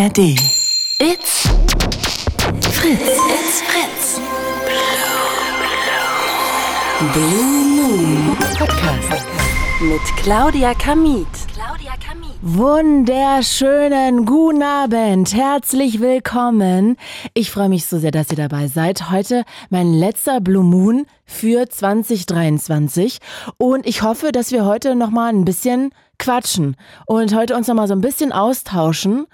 ARD. It's Fritz. It's Fritz. Blue Moon Podcast mit Claudia Kamit. Claudia Kamit. Wunderschönen guten Abend, herzlich willkommen. Ich freue mich so sehr, dass ihr dabei seid. Heute mein letzter Blue Moon für 2023 und ich hoffe, dass wir heute noch mal ein bisschen quatschen und heute uns noch mal so ein bisschen austauschen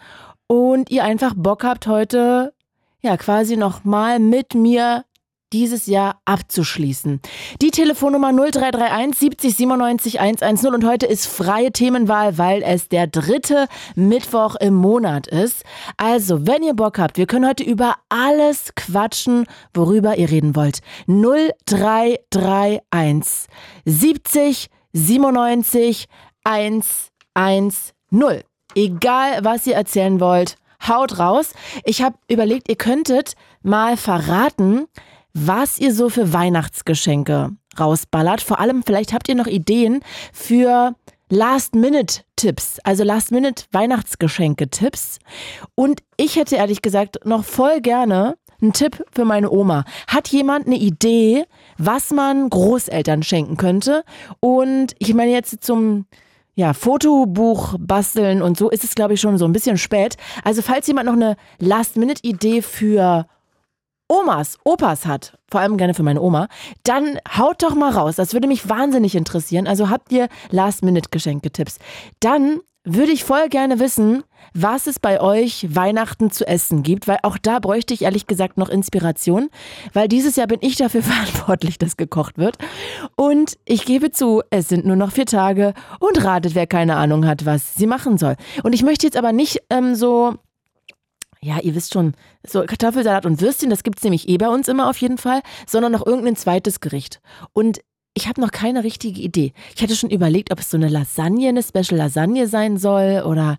und ihr einfach Bock habt heute ja quasi noch mal mit mir dieses Jahr abzuschließen. Die Telefonnummer 0331 70 97 110 und heute ist freie Themenwahl, weil es der dritte Mittwoch im Monat ist. Also, wenn ihr Bock habt, wir können heute über alles quatschen, worüber ihr reden wollt. 0331 70 97 110. Egal, was ihr erzählen wollt, haut raus. Ich habe überlegt, ihr könntet mal verraten, was ihr so für Weihnachtsgeschenke rausballert. Vor allem, vielleicht habt ihr noch Ideen für Last-Minute-Tipps, also Last-Minute-Weihnachtsgeschenke-Tipps. Und ich hätte ehrlich gesagt noch voll gerne einen Tipp für meine Oma. Hat jemand eine Idee, was man Großeltern schenken könnte? Und ich meine jetzt zum ja, Fotobuch basteln und so ist es, glaube ich, schon so ein bisschen spät. Also falls jemand noch eine Last-Minute-Idee für Omas, Opas hat, vor allem gerne für meine Oma, dann haut doch mal raus. Das würde mich wahnsinnig interessieren. Also habt ihr Last-Minute-Geschenke-Tipps. Dann würde ich voll gerne wissen, was es bei euch Weihnachten zu essen gibt, weil auch da bräuchte ich ehrlich gesagt noch Inspiration, weil dieses Jahr bin ich dafür verantwortlich, dass gekocht wird. Und ich gebe zu, es sind nur noch vier Tage und ratet, wer keine Ahnung hat, was sie machen soll. Und ich möchte jetzt aber nicht ähm, so ja, ihr wisst schon, so Kartoffelsalat und Würstchen, das gibt es nämlich eh bei uns immer auf jeden Fall, sondern noch irgendein zweites Gericht. Und ich habe noch keine richtige Idee. Ich hatte schon überlegt, ob es so eine Lasagne, eine Special Lasagne sein soll oder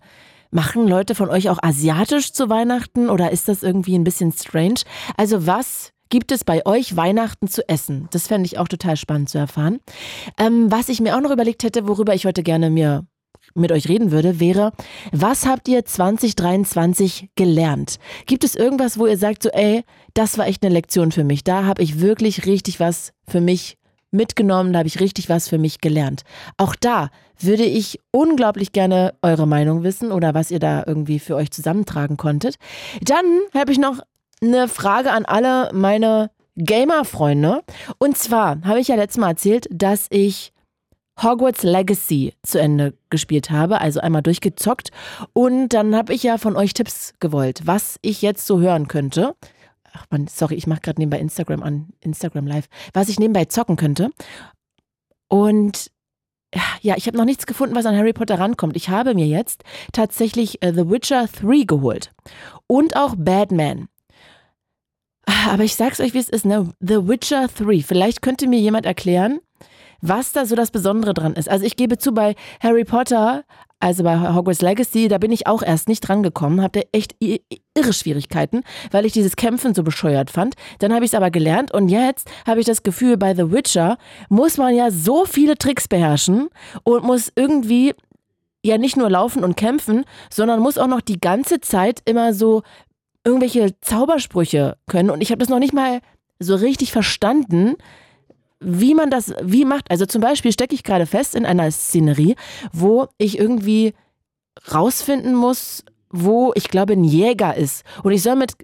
machen Leute von euch auch asiatisch zu Weihnachten oder ist das irgendwie ein bisschen strange? Also was gibt es bei euch Weihnachten zu essen? Das fände ich auch total spannend zu erfahren. Ähm, was ich mir auch noch überlegt hätte, worüber ich heute gerne mir mit euch reden würde, wäre, was habt ihr 2023 gelernt? Gibt es irgendwas, wo ihr sagt, so, ey, das war echt eine Lektion für mich. Da habe ich wirklich richtig was für mich mitgenommen, da habe ich richtig was für mich gelernt. Auch da würde ich unglaublich gerne eure Meinung wissen oder was ihr da irgendwie für euch zusammentragen konntet. Dann habe ich noch eine Frage an alle meine Gamer-Freunde. Und zwar habe ich ja letztes Mal erzählt, dass ich Hogwarts Legacy zu Ende gespielt habe, also einmal durchgezockt. Und dann habe ich ja von euch Tipps gewollt, was ich jetzt so hören könnte. Ach man, sorry, ich mache gerade nebenbei Instagram an, Instagram Live, was ich nebenbei zocken könnte. Und ja, ich habe noch nichts gefunden, was an Harry Potter rankommt. Ich habe mir jetzt tatsächlich uh, The Witcher 3 geholt und auch Batman. Aber ich sag's euch, wie es ist, ne? The Witcher 3. Vielleicht könnte mir jemand erklären, was da so das Besondere dran ist. Also ich gebe zu, bei Harry Potter, also bei Hogwarts Legacy, da bin ich auch erst nicht dran gekommen, habe echt irre Schwierigkeiten, weil ich dieses Kämpfen so bescheuert fand. Dann habe ich es aber gelernt und jetzt habe ich das Gefühl, bei The Witcher muss man ja so viele Tricks beherrschen und muss irgendwie ja nicht nur laufen und kämpfen, sondern muss auch noch die ganze Zeit immer so irgendwelche Zaubersprüche können und ich habe das noch nicht mal so richtig verstanden, wie man das, wie macht. Also zum Beispiel stecke ich gerade fest in einer Szenerie, wo ich irgendwie rausfinden muss, wo ich glaube ein Jäger ist. Und ich soll mit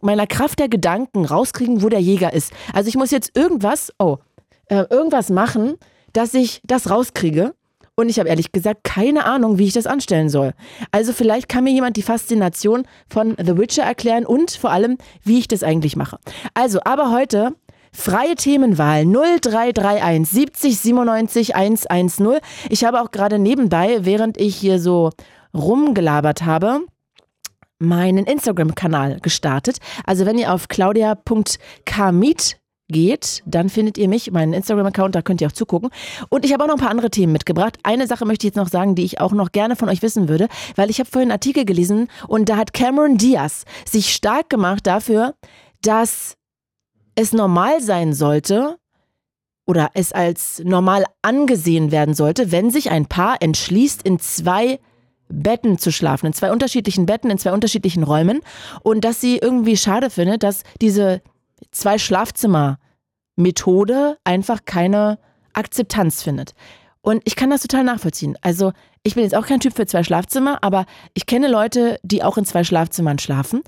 meiner Kraft der Gedanken rauskriegen, wo der Jäger ist. Also ich muss jetzt irgendwas, oh, äh, irgendwas machen, dass ich das rauskriege. Und ich habe ehrlich gesagt keine Ahnung, wie ich das anstellen soll. Also vielleicht kann mir jemand die Faszination von The Witcher erklären und vor allem, wie ich das eigentlich mache. Also, aber heute Freie Themenwahl 0331 70 97 110. Ich habe auch gerade nebenbei, während ich hier so rumgelabert habe, meinen Instagram-Kanal gestartet. Also wenn ihr auf claudia.kamit geht, dann findet ihr mich, meinen Instagram-Account, da könnt ihr auch zugucken. Und ich habe auch noch ein paar andere Themen mitgebracht. Eine Sache möchte ich jetzt noch sagen, die ich auch noch gerne von euch wissen würde, weil ich habe vorhin einen Artikel gelesen und da hat Cameron Diaz sich stark gemacht dafür, dass es normal sein sollte oder es als normal angesehen werden sollte, wenn sich ein Paar entschließt, in zwei Betten zu schlafen, in zwei unterschiedlichen Betten, in zwei unterschiedlichen Räumen und dass sie irgendwie schade findet, dass diese zwei Schlafzimmer Methode einfach keine Akzeptanz findet. Und ich kann das total nachvollziehen. Also ich bin jetzt auch kein Typ für zwei Schlafzimmer, aber ich kenne Leute, die auch in zwei Schlafzimmern schlafen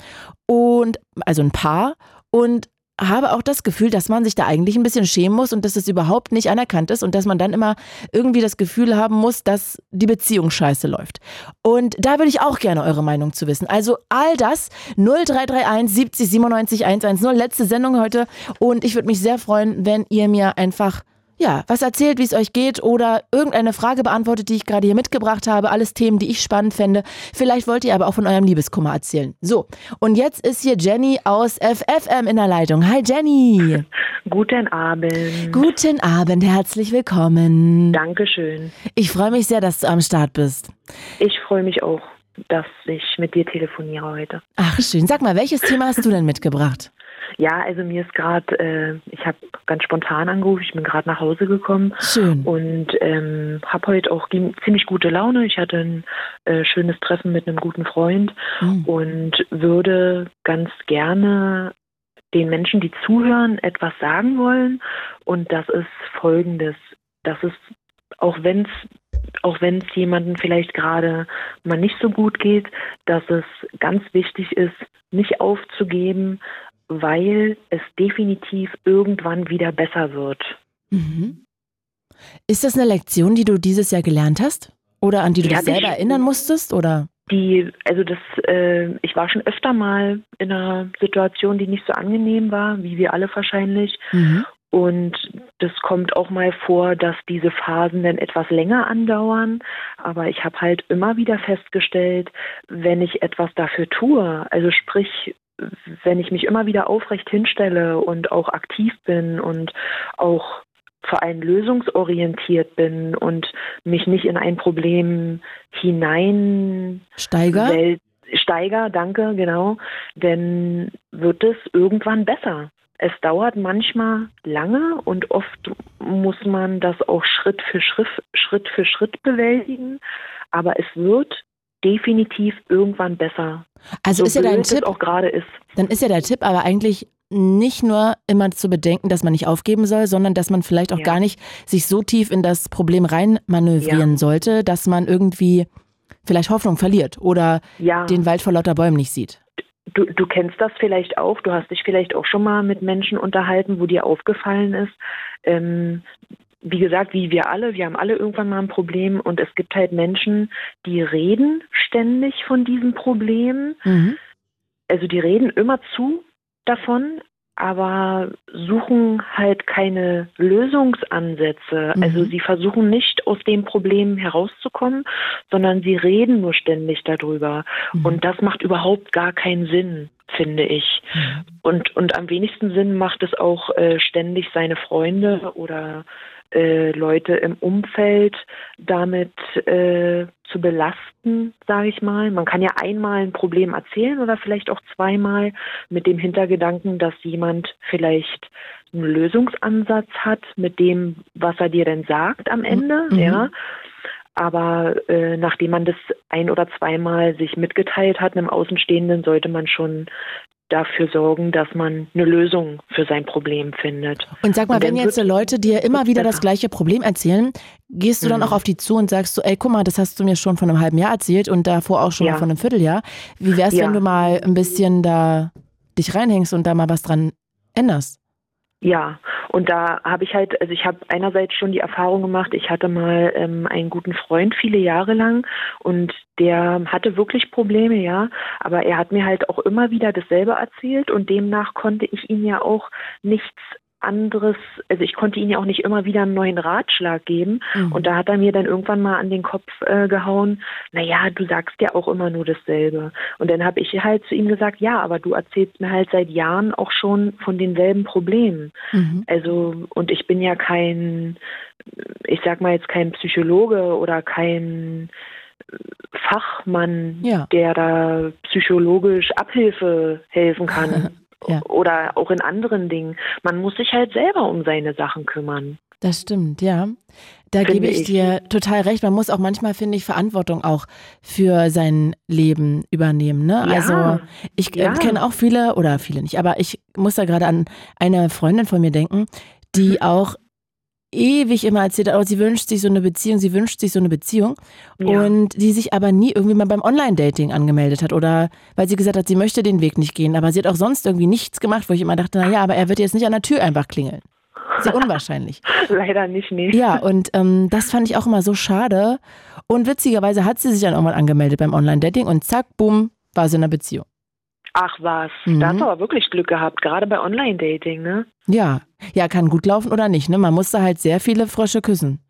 und also ein Paar und habe auch das Gefühl, dass man sich da eigentlich ein bisschen schämen muss und dass es überhaupt nicht anerkannt ist und dass man dann immer irgendwie das Gefühl haben muss, dass die Beziehung scheiße läuft. Und da würde ich auch gerne eure Meinung zu wissen. Also all das 0331 70 97 110, letzte Sendung heute und ich würde mich sehr freuen, wenn ihr mir einfach ja, was erzählt, wie es euch geht oder irgendeine Frage beantwortet, die ich gerade hier mitgebracht habe. Alles Themen, die ich spannend fände. Vielleicht wollt ihr aber auch von eurem Liebeskummer erzählen. So, und jetzt ist hier Jenny aus FFM in der Leitung. Hi Jenny. Guten Abend. Guten Abend, herzlich willkommen. Dankeschön. Ich freue mich sehr, dass du am Start bist. Ich freue mich auch, dass ich mit dir telefoniere heute. Ach schön. Sag mal, welches Thema hast du denn mitgebracht? Ja, also mir ist gerade, äh, ich habe ganz spontan angerufen, ich bin gerade nach Hause gekommen Schön. und ähm, habe heute auch ziemlich gute Laune. Ich hatte ein äh, schönes Treffen mit einem guten Freund mhm. und würde ganz gerne den Menschen, die zuhören, etwas sagen wollen. Und das ist folgendes. Das ist, auch wenn es auch wenn es jemandem vielleicht gerade mal nicht so gut geht, dass es ganz wichtig ist, nicht aufzugeben, weil es definitiv irgendwann wieder besser wird. Mhm. Ist das eine Lektion, die du dieses Jahr gelernt hast? Oder an die du ja, dich selber erinnern musstest? Oder? Die, also das, äh, ich war schon öfter mal in einer Situation, die nicht so angenehm war, wie wir alle wahrscheinlich. Mhm. Und das kommt auch mal vor, dass diese Phasen dann etwas länger andauern. Aber ich habe halt immer wieder festgestellt, wenn ich etwas dafür tue, also sprich, wenn ich mich immer wieder aufrecht hinstelle und auch aktiv bin und auch vor allem lösungsorientiert bin und mich nicht in ein Problem hinein steiger? Steiger, danke, genau, denn wird es irgendwann besser. Es dauert manchmal lange und oft muss man das auch Schritt für Schritt, Schritt für Schritt bewältigen, aber es wird definitiv irgendwann besser. Also so ist ja dein Tipp auch gerade ist. Dann ist ja der Tipp aber eigentlich nicht nur immer zu bedenken, dass man nicht aufgeben soll, sondern dass man vielleicht auch ja. gar nicht sich so tief in das Problem rein manövrieren ja. sollte, dass man irgendwie vielleicht Hoffnung verliert oder ja. den Wald vor lauter Bäumen nicht sieht. Du, du kennst das vielleicht auch, du hast dich vielleicht auch schon mal mit Menschen unterhalten, wo dir aufgefallen ist, ähm, wie gesagt, wie wir alle, wir haben alle irgendwann mal ein Problem und es gibt halt Menschen, die reden ständig von diesem Problem. Mhm. Also die reden immer zu davon, aber suchen halt keine Lösungsansätze. Mhm. Also sie versuchen nicht aus dem Problem herauszukommen, sondern sie reden nur ständig darüber. Mhm. Und das macht überhaupt gar keinen Sinn finde ich. Mhm. Und, und am wenigsten Sinn macht es auch äh, ständig seine Freunde oder äh, Leute im Umfeld damit äh, zu belasten, sage ich mal. Man kann ja einmal ein Problem erzählen oder vielleicht auch zweimal mit dem Hintergedanken, dass jemand vielleicht einen Lösungsansatz hat mit dem, was er dir denn sagt am Ende, mhm. ja. Aber äh, nachdem man das ein oder zweimal sich mitgeteilt hat, einem Außenstehenden, sollte man schon dafür sorgen, dass man eine Lösung für sein Problem findet. Und sag mal, und wenn jetzt Leute dir immer wieder das gleiche Problem erzählen, gehst du dann mhm. auch auf die zu und sagst so, ey, guck mal, das hast du mir schon von einem halben Jahr erzählt und davor auch schon ja. mal von einem Vierteljahr. Wie wär's, ja. wenn du mal ein bisschen da dich reinhängst und da mal was dran änderst? Ja, und da habe ich halt, also ich habe einerseits schon die Erfahrung gemacht, ich hatte mal ähm, einen guten Freund viele Jahre lang und der hatte wirklich Probleme, ja, aber er hat mir halt auch immer wieder dasselbe erzählt und demnach konnte ich ihm ja auch nichts anderes, also ich konnte ihm ja auch nicht immer wieder einen neuen Ratschlag geben. Mhm. Und da hat er mir dann irgendwann mal an den Kopf äh, gehauen, naja, du sagst ja auch immer nur dasselbe. Und dann habe ich halt zu ihm gesagt, ja, aber du erzählst mir halt seit Jahren auch schon von denselben Problemen. Mhm. Also, und ich bin ja kein, ich sag mal jetzt kein Psychologe oder kein Fachmann, ja. der da psychologisch Abhilfe helfen kann. ja. oder auch in anderen Dingen. Man muss sich halt selber um seine Sachen kümmern. Das stimmt, ja. Da Finde gebe ich, ich. dir total recht. Man muss auch manchmal, finde ich, Verantwortung auch für sein Leben übernehmen. Ne? Ja, Also ich äh, ja. kenne auch viele, oder viele nicht, aber ich muss da gerade an eine Freundin von mir denken, die Mhm. auch ewig immer erzählt hat, oh, sie wünscht sich so eine Beziehung, sie wünscht sich so eine Beziehung Ja. und die sich aber nie irgendwie mal beim Online-Dating angemeldet hat oder weil sie gesagt hat, sie möchte den Weg nicht gehen, aber sie hat auch sonst irgendwie nichts gemacht, wo ich immer dachte, naja, aber er wird jetzt nicht an der Tür einfach klingeln. Sehr unwahrscheinlich. Leider nicht, nee. Ja, und ähm, das fand ich auch immer so schade. Und witzigerweise hat sie sich dann irgendwann angemeldet beim Online-Dating und zack, boom, war sie in einer Beziehung. Ach was, Mhm. da hast du aber wirklich Glück gehabt, gerade bei Online-Dating, ne? Ja, ja, kann gut laufen oder nicht. Ne? Man musste halt sehr viele Frösche küssen.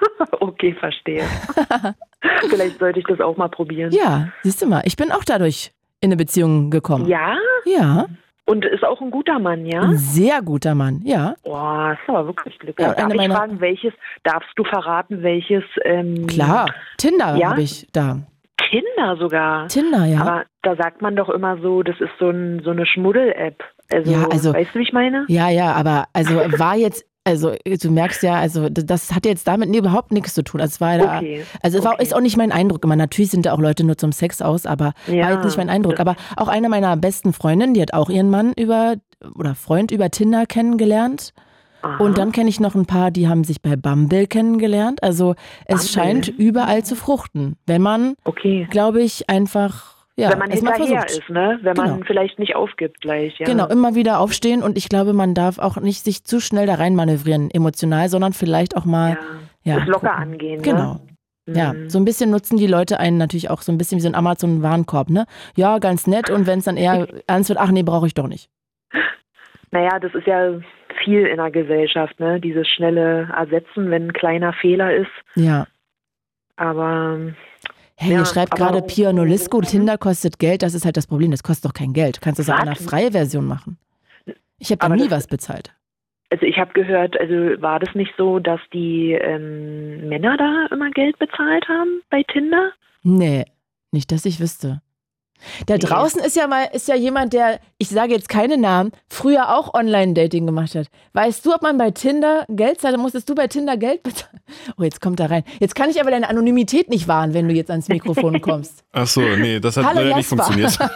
okay, verstehe. Vielleicht sollte ich das auch mal probieren. Ja, siehst du mal, ich bin auch dadurch in eine Beziehung gekommen. Ja? Ja, Und ist auch ein guter Mann, ja? ein sehr guter Mann, ja. Boah, du aber wirklich Glück Ja, Darf ich meiner- fragen, welches, darfst du verraten, welches ähm, Klar, Tinder Ja? habe ich da. Tinder sogar? Tinder, ja. Aber da sagt man doch immer so, das ist so, ein, so eine Schmuddel-App. Also, Ja, also- weißt du, wie ich meine? Ja, ja, aber also war jetzt, also du merkst ja, also das hat jetzt damit nie, überhaupt nichts zu tun. Also es war da, Okay, also es war, okay. ist auch nicht mein Eindruck immer. Natürlich sind da auch Leute nur zum Sex aus, aber Ja, war jetzt nicht mein Eindruck. Aber auch eine meiner besten Freundinnen, die hat auch ihren Mann über oder Freund über Tinder kennengelernt. Aha. Und dann kenne ich noch ein paar, die haben sich bei Bumble kennengelernt. Also es Bumble? scheint überall zu fruchten, wenn man, Okay. glaube ich, einfach ja, Wenn man es mal hinterher versucht. ist, ne? Wenn man Genau. vielleicht nicht aufgibt gleich, ja. Genau, immer wieder aufstehen und ich glaube, man darf auch nicht sich zu schnell da reinmanövrieren emotional, sondern vielleicht auch mal ja. ja, locker gucken. angehen, Genau. ne? Ja, Mhm. so ein bisschen nutzen die Leute einen natürlich auch so ein bisschen wie so ein Amazon-Warenkorb, ne? Ja, ganz nett und wenn es dann eher ernst wird, ach nee, brauche ich doch nicht. Naja, das ist ja viel in der Gesellschaft, ne? Dieses schnelle Ersetzen, wenn ein kleiner Fehler ist. Ja. Aber Hey, Ja, hier schreibt gerade Pia Nolisco, Tinder kostet Geld, das ist halt das Problem, das kostet doch kein Geld. Du kannst das auch in Was? einer freien Version machen. Ich habe da nie was bezahlt. also ich habe gehört, also war das nicht so, dass die ähm, Männer da immer Geld bezahlt haben bei Tinder? Nee, nicht, dass ich wüsste. Da Nee. draußen ist ja mal, ist ja jemand, der, ich sage jetzt keine Namen, früher auch Online-Dating gemacht hat. Weißt du, ob man bei Tinder Geld zahlt? Musstest du bei Tinder Geld bezahlen? Oh, jetzt kommt er rein. Jetzt kann ich aber deine Anonymität nicht wahren, wenn du jetzt ans Mikrofon kommst. Ach so, nee, das hat Hallo, leider nicht funktioniert.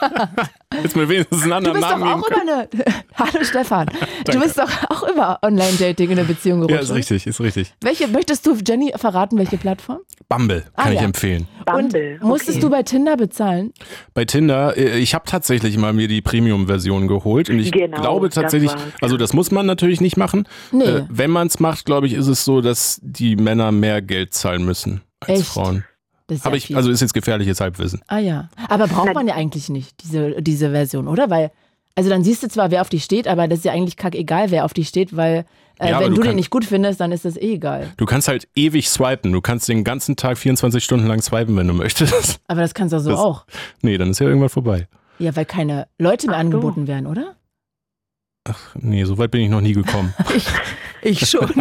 Jetzt mir wenigstens einen Du anderen bist doch Namen auch geben über eine. Hallo Stefan. Du bist doch auch über Online-Dating in eine Beziehung gerutscht. Ja, ist oder? richtig, ist richtig. Welche möchtest du, Jenny, verraten, welche Plattform? Bumble kann Ah, ich ja. empfehlen. Bumble. Und musstest okay. du bei Tinder bezahlen? Bei Tinder, äh, ich habe tatsächlich mal mir die Premium-Version geholt und ich Genau, glaube das tatsächlich, war's, also das muss man natürlich nicht machen. Nee. Äh, wenn man es macht, glaube ich, ist es so, dass die Männer mehr Geld zahlen müssen als Echt? Frauen. Das ist Habe ich, viel. also ist jetzt gefährliches Halbwissen. Ah ja. Aber braucht man ja eigentlich nicht, diese, diese Version, oder? Weil, also dann siehst du zwar, wer auf die steht, aber das ist ja eigentlich kackegal, wer auf die steht, weil äh, Ja, wenn du du den kann- nicht gut findest, dann ist das eh egal. Du kannst halt ewig swipen. Du kannst den ganzen Tag 24 Stunden lang swipen, wenn du möchtest. Aber das kannst du so Das- auch. Nee, dann ist ja irgendwann vorbei. Ja, weil keine Leute mehr Ach angeboten werden, oder? Ach nee, so weit bin ich noch nie gekommen. Ich schon.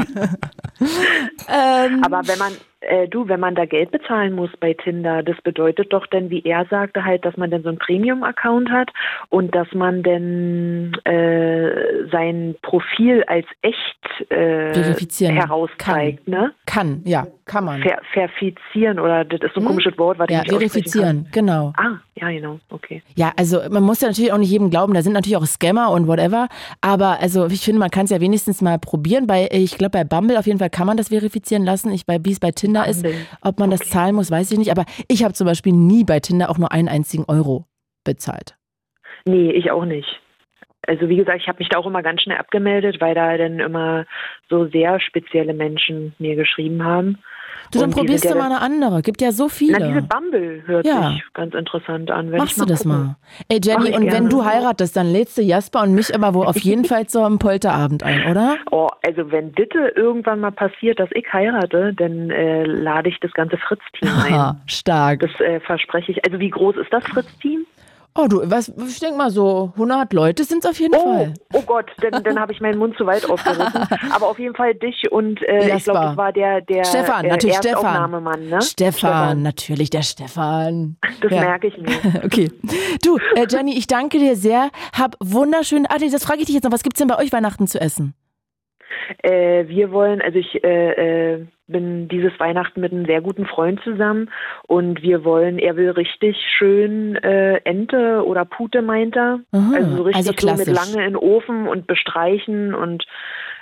ähm, Aber wenn man, äh, du, wenn man da Geld bezahlen muss bei Tinder, das bedeutet doch dann, wie er sagte, halt, dass man dann so einen Premium-Account hat und dass man dann äh, sein Profil als echt äh, herauszeigt, ne? kann, ja, kann man. Ver verifizieren oder das ist so ein Hm? komisches Wort, was ich Ja, nicht aussprechen verifizieren, genau. Ah, ja, genau, okay. Ja, also man muss ja natürlich auch nicht jedem glauben, da sind natürlich auch Scammer und whatever, aber also ich finde, man kann es ja wenigstens mal probieren. Bei, ich glaube, bei Bumble auf jeden Fall kann man das verifizieren lassen. Ich, bei, wie es bei Tinder ist, Bumble. ob man das Okay. zahlen muss, weiß ich nicht, aber ich habe zum Beispiel nie bei Tinder auch nur einen einzigen Euro bezahlt. Nee, ich auch nicht. Also wie gesagt, ich habe mich da auch immer ganz schnell abgemeldet, weil da dann immer so sehr spezielle Menschen mir geschrieben haben. Du, dann probierst du mal eine andere. Gibt ja so viele. Na, diese Bumble hört Ja. sich ganz interessant an. Machst ich du das gucken. mal? Ey Jenny, und wenn du heiratest, dann lädst du Jasper und mich aber wohl auf jeden Fall zu einem Polterabend ein, oder? Oh, also wenn bitte irgendwann mal passiert, dass ich heirate, dann äh, lade ich das ganze Fritz-Team ein. Stark. Das äh, verspreche ich. Also wie groß ist das Fritz-Team? Oh, du, was, ich denke mal so 100 Leute sind es auf jeden Oh, Fall. oh Gott, dann, dann habe ich meinen Mund zu weit aufgerissen. Aber auf jeden Fall dich und äh, ich glaube, das war der, der Stefan, äh, natürlich Stefan. Erstaufnahmemann, ne? Stefan, natürlich der Stefan. Das Ja. merke ich mir. Okay. Du, äh, Jenny, ich danke dir sehr. Hab wunderschön. Ah, das frage ich dich jetzt noch. Was gibt's denn bei euch Weihnachten zu essen? Äh, wir wollen, also ich, äh, äh, bin dieses Weihnachten mit einem sehr guten Freund zusammen und wir wollen, er will richtig schön äh, Ente oder Pute, meint er. Aha, also so richtig also so mit lange in den Ofen und bestreichen und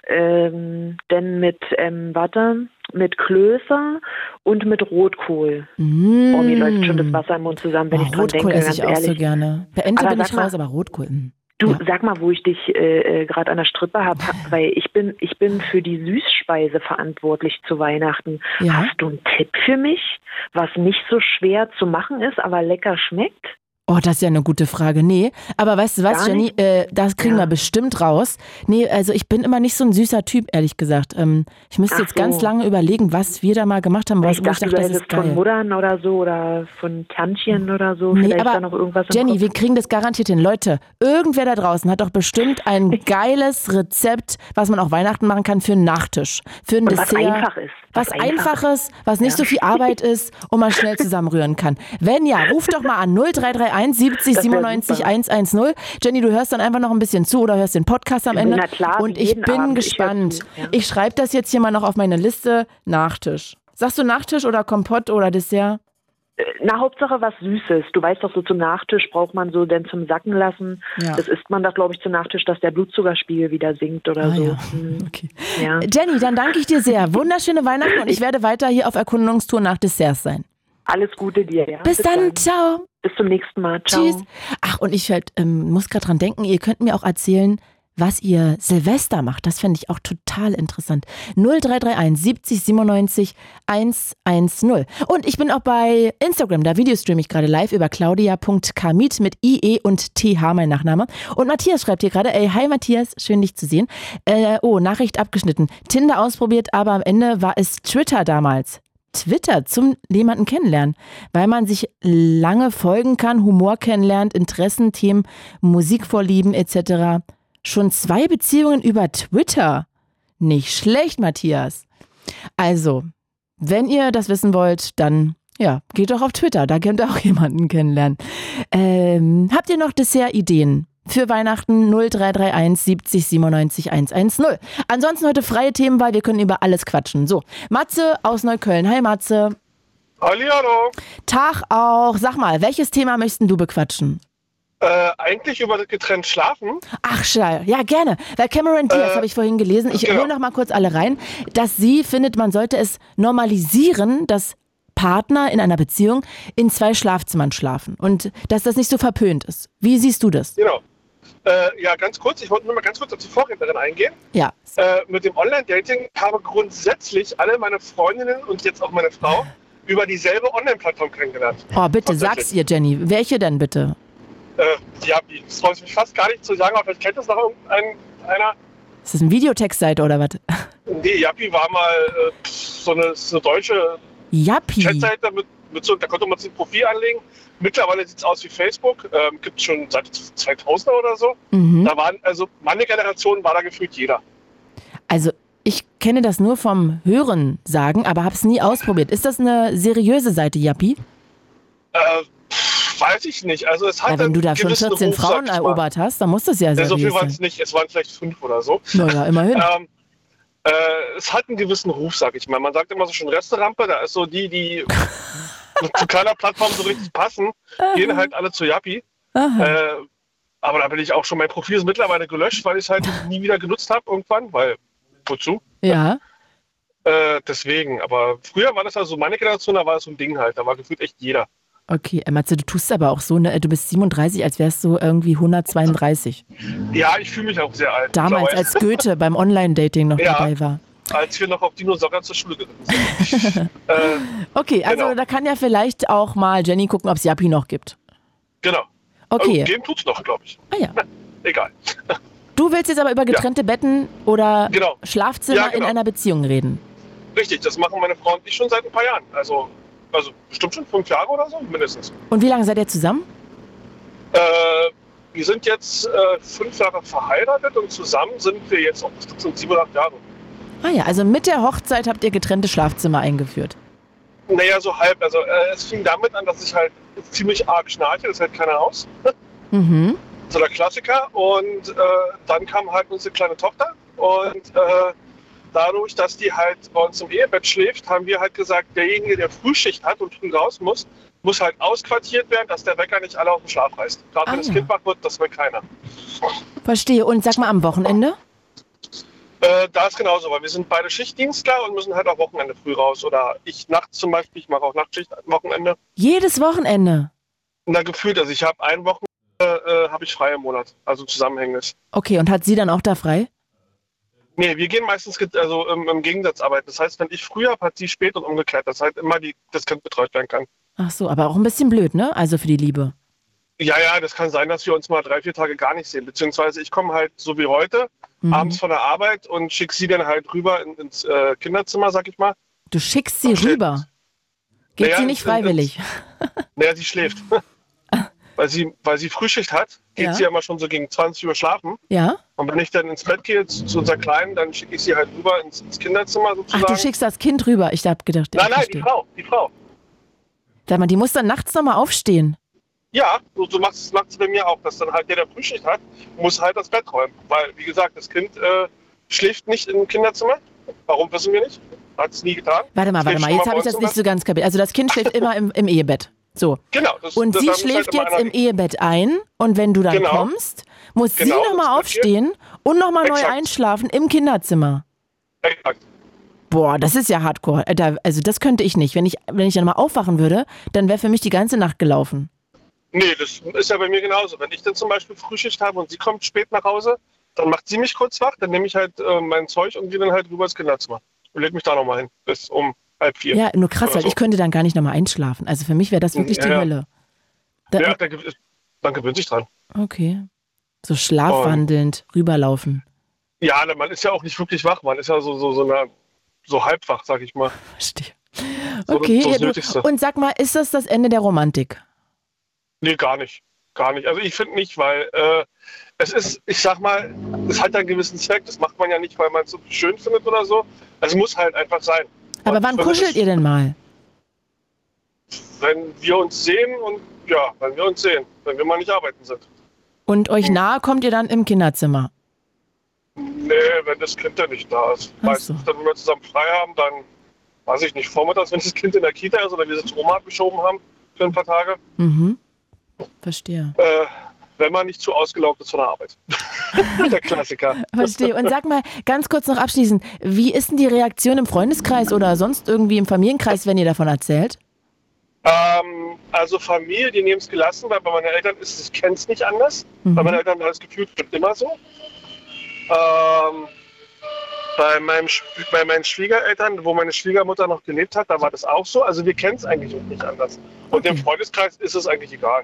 ähm, dann mit, ähm, warte, mit Klöße und mit Rotkohl. Mm. Oh, mir läuft schon das Wasser im Mund zusammen, wenn Oh, ich dran Rotkohl denke, esse ganz ich auch ehrlich. so gerne. Bei Ente Aber bin ich mal- raus, aber Rotkohl. Du, Ja. sag mal, wo ich dich äh, äh, gerade an der Strippe habe, weil ich bin, ich bin für die Süßspeise verantwortlich zu Weihnachten. Ja. Hast du einen Tipp für mich, was nicht so schwer zu machen ist, aber lecker schmeckt? Oh, das ist ja eine gute Frage. Nee, aber weißt du was, Jenny, äh, das kriegen Ja. wir bestimmt raus. Nee, also ich bin immer nicht so ein süßer Typ, ehrlich gesagt. Ähm, ich müsste Ach jetzt ganz so. lange überlegen, was wir da mal gemacht haben, was, ich wo ich dachte, dachte, das ist von. Muttern oder so oder von Tantchen oder so. Nee, Vielleicht aber da noch irgendwas Jenny, wir kriegen das garantiert hin. Leute, irgendwer da draußen hat doch bestimmt ein geiles Rezept, was man auch Weihnachten machen kann für einen Nachtisch, für ein Und was Dessert. einfach ist. Was einfach Einfaches, was nicht Ja. so viel Arbeit ist und man schnell zusammenrühren kann. Wenn ja, ruft doch mal an 0331 70 Das wär 97 super. 110. Jenny, du hörst dann einfach noch ein bisschen zu oder hörst den Podcast am Ende. Na klar, und ich bin Abend. Ich gespannt. zu, ja. Ich schreibe das jetzt hier mal noch auf meine Liste. Nachtisch. Sagst du Nachtisch oder Kompott oder Dessert? Na, Hauptsache was Süßes. Du weißt doch, so zum Nachtisch braucht man so denn zum Sacken lassen. Ja. Das isst man doch, glaube ich, zum Nachtisch, dass der Blutzuckerspiegel wieder sinkt oder Ah, so. ja. Hm, Okay. ja. Jenny, dann danke ich dir sehr. Wunderschöne Weihnachten und ich werde weiter hier auf Erkundungstour nach Desserts sein. Alles Gute dir, ja. Bis, dann, ciao. Bis zum nächsten Mal. Ciao. Tschüss. Ach, und ich halt, ähm, muss gerade dran denken, ihr könnt mir auch erzählen, was ihr Silvester macht. Das fände ich auch total interessant. 0331 70 97 110. Und ich bin auch bei Instagram, da videostreame ich gerade live über claudia.kamit mit IE und TH, mein Nachname. Und Matthias schreibt hier gerade, ey, hi Matthias, schön dich zu sehen. Äh, oh, Nachricht abgeschnitten. Tinder ausprobiert, aber am Ende war es Twitter damals. Twitter zum jemanden kennenlernen, weil man sich lange folgen kann, Humor kennenlernt, Interessen, Themen, Musikvorlieben etc. Schon zwei Beziehungen über Twitter. Nicht schlecht, Matthias. Also, wenn ihr das wissen wollt, dann ja, geht doch auf Twitter, da könnt ihr auch jemanden kennenlernen. Ähm, habt ihr noch Dessert-Ideen? Für Weihnachten 0331 70 97 110. Ansonsten heute freie Themenwahl, wir können über alles quatschen. So, Matze aus Neukölln. Hi Matze. Hallihallo. Tag auch. Sag mal, welches Thema möchten du bequatschen? Äh, eigentlich über das getrennt Schlafen. Ach, scheiße. Ja, gerne. Weil Cameron Diaz Äh, habe ich vorhin gelesen. Ich genau. hole noch mal kurz alle rein, dass sie findet, man sollte es normalisieren, dass Partner in einer Beziehung in zwei Schlafzimmern schlafen und dass das nicht so verpönt ist. Wie siehst du das? Genau. Äh, ja, ganz kurz, ich wollte nur mal ganz kurz auf die Vorrednerin eingehen. Ja. Äh, mit dem Online-Dating habe grundsätzlich alle meine Freundinnen und jetzt auch meine Frau über dieselbe Online-Plattform kennengelernt. Oh, bitte, sag's ihr, Jenny. Welche denn bitte? Äh, ja, das freut mich fast gar nicht zu sagen, aber vielleicht kennt das noch irgendeiner. Ist das eine Videotextseite oder was? Nee, Yappi war mal äh, so, eine, so eine deutsche Yappi. Chatseite, mit, so, da konnte man sich ein Profil anlegen. Mittlerweile sieht es aus wie Facebook, ähm, gibt es schon seit 2000er oder so. Mhm. Da waren, also meine Generation war da gefühlt jeder. Also, ich kenne das nur vom Hören sagen, aber habe es nie ausprobiert. Ist das eine seriöse Seite, Yappi? Äh, weiß ich nicht. Also es hat Ja, wenn du da schon gewissen 14 Ruf, Frauen erobert hast, dann muss das ja Ja, so viel seriös waren es sein. nicht, es waren vielleicht fünf oder so. Naja, immerhin. Ähm, äh, es hat einen gewissen Ruf, sag ich mal. Man sagt immer so schon Resterampe, da ist so die, die zu keiner Plattform so richtig passen, gehen halt alle zu Yappi. Äh, aber da bin ich auch schon, mein Profil ist mittlerweile gelöscht, weil ich es halt nie wieder genutzt habe irgendwann, weil, wozu? Ja. Äh, deswegen, aber früher war das also meine Generation, da war das so ein Ding halt, da war gefühlt echt jeder. Okay, äh, Matze, du tust aber auch so, ne? Du bist 37, als wärst du irgendwie 132. Ja, ich fühle mich auch sehr alt. Damals, als Goethe beim Online-Dating noch Ja. dabei war. als wir noch auf Dinosaurier zur Schule geritten sind. äh, Okay, also Genau. da kann ja vielleicht auch mal Jenny gucken, ob es Yappi noch gibt. genau. Okay. Oh, geben tut's noch, glaube ich. Ah ja. Egal. Du willst jetzt aber über getrennte Betten oder Genau. Schlafzimmer Ja, genau. in einer Beziehung reden. Richtig, das machen meine Frau und ich schon seit ein paar Jahren. Also, also bestimmt schon fünf Jahre oder so, mindestens. Und wie lange seid ihr zusammen? Äh, wir sind jetzt äh, fünf Jahre verheiratet und zusammen sind wir jetzt auch bestimmt schon sieben oder acht Jahre. Ah ja, also mit der Hochzeit habt ihr getrennte Schlafzimmer eingeführt. Naja, so halb. Also äh, es fing damit an, dass ich halt ziemlich arg schnarche, das hält keiner aus. Mhm. So der Klassiker. Und äh, dann kam halt unsere kleine Tochter und äh, dadurch, dass die halt bei uns im Ehebett schläft, haben wir halt gesagt, derjenige, der Frühschicht hat und früh raus muss, muss halt ausquartiert werden, dass der Wecker nicht alle auf den Schlaf reißt. Gerade Ah, wenn das ja. Kind wach wird, das will keiner. Verstehe. Und sag mal am Wochenende? Äh, da ist genauso, weil wir sind beide Schichtdienstler und müssen halt auch Wochenende früh raus. Oder ich nachts zum Beispiel, ich mache auch Nachtschicht am Wochenende. Jedes Wochenende. Na gefühlt, also ich habe ein Wochenende, äh, habe ich frei im Monat, also zusammenhängendes. Okay, und hat sie dann auch da frei? Nee, wir gehen meistens also im, im Gegensatz arbeiten. Das heißt, wenn ich früh habe, hat sie spät und umgekehrt. Das heißt, immer die, das Kind betreut werden kann. Ach so, aber auch ein bisschen blöd, ne? Also für die Liebe. Ja, ja, das kann sein, dass wir uns mal drei, vier Tage gar nicht sehen. Beziehungsweise ich komme halt so wie heute Mhm. abends von der Arbeit und schicke sie dann halt rüber in, ins äh, Kinderzimmer, sag ich mal. Du schickst sie rüber. Geht Naja, sie nicht freiwillig? Naja, sie schläft. weil, sie, weil sie Frühschicht hat, geht Ja. sie ja immer schon so gegen 20 Uhr schlafen. Ja? Und wenn ich dann ins Bett gehe zu, zu unserer Kleinen, dann schicke ich sie halt rüber ins, ins Kinderzimmer Ach, sozusagen. du schickst das Kind rüber. Ich hab gedacht, nein, ich nein, die verstehe. Frau, die Frau. Sag mal, die muss dann nachts nochmal aufstehen. Ja, so, so macht es bei mir auch, dass dann halt der, der Frühschicht hat, muss halt das Bett räumen. Weil, wie gesagt, das Kind äh, schläft nicht im Kinderzimmer. Warum, wissen wir nicht. Hat es nie getan. Warte mal, warte mal, jetzt habe ich das nicht so ganz kapiert. Also das Kind schläft immer im, im Ehebett. So. Genau. Das, Und das, sie schläft halt jetzt im Ehebett ein und wenn du dann Genau. kommst, muss Genau, sie nochmal aufstehen und nochmal neu einschlafen im Kinderzimmer. Exakt. Boah, das ist ja hardcore. Äh, Also das könnte ich nicht. Wenn ich, wenn ich dann mal aufwachen würde, dann wäre für mich die ganze Nacht gelaufen. Nee, das ist ja bei mir genauso. Wenn ich dann zum Beispiel Frühschicht habe und sie kommt spät nach Hause, dann macht sie mich kurz wach, dann nehme ich halt äh, mein Zeug und gehe dann halt rüber ins Kinderzimmer. Und leg mich da nochmal hin, bis um halb vier. Ja, nur krass, weil so. ich könnte dann gar nicht nochmal einschlafen. Also für mich wäre das wirklich die Ja, ja. Hölle. Da, Ja, dann, gew- dann gewöhnt sich dran. Okay. So schlafwandelnd rüberlaufen. Ja, man ist ja auch nicht wirklich wach, man ist ja so, so, so, eine, so halbwach, sag ich mal. Verstehe. So, Okay, so ja, du, Nötigste. und sag mal, ist das das Ende der Romantik? Nee, gar nicht. Gar nicht. Also ich finde nicht, weil äh, es ist, ich sag mal, es hat einen gewissen Zweck. Das macht man ja nicht, weil man es so schön findet oder so. Es muss halt einfach sein. Aber wann kuschelt ihr denn mal? Wenn wir uns sehen und ja, wenn wir uns sehen, wenn wir mal nicht arbeiten sind. Und euch nahe kommt ihr dann im Kinderzimmer? Nee, wenn das Kind dann nicht da ist. Ach so. Meistens, dann, wenn wir zusammen frei haben, dann, weiß ich nicht, vormittags, wenn das Kind in der Kita ist oder wir es zur Oma abgeschoben haben für ein paar Tage, Mhm. Verstehe. äh, wenn man nicht zu ausgelaugt ist von der Arbeit. der Klassiker. Verstehe. Und sag mal, ganz kurz noch abschließend, wie ist denn die Reaktion im Freundeskreis oder sonst irgendwie im Familienkreis, wenn ihr davon erzählt? Ähm, also Familie, die nehmen es gelassen, weil bei meinen Eltern ist es, ich kenne es nicht anders. Mhm. Bei meinen Eltern haben das Gefühl, wird immer so. Ähm, bei, meinem, bei meinen Schwiegereltern, wo meine Schwiegermutter noch gelebt hat, da war das auch so. Also wir kennen es eigentlich auch nicht anders. Und Okay. im Freundeskreis ist es eigentlich egal.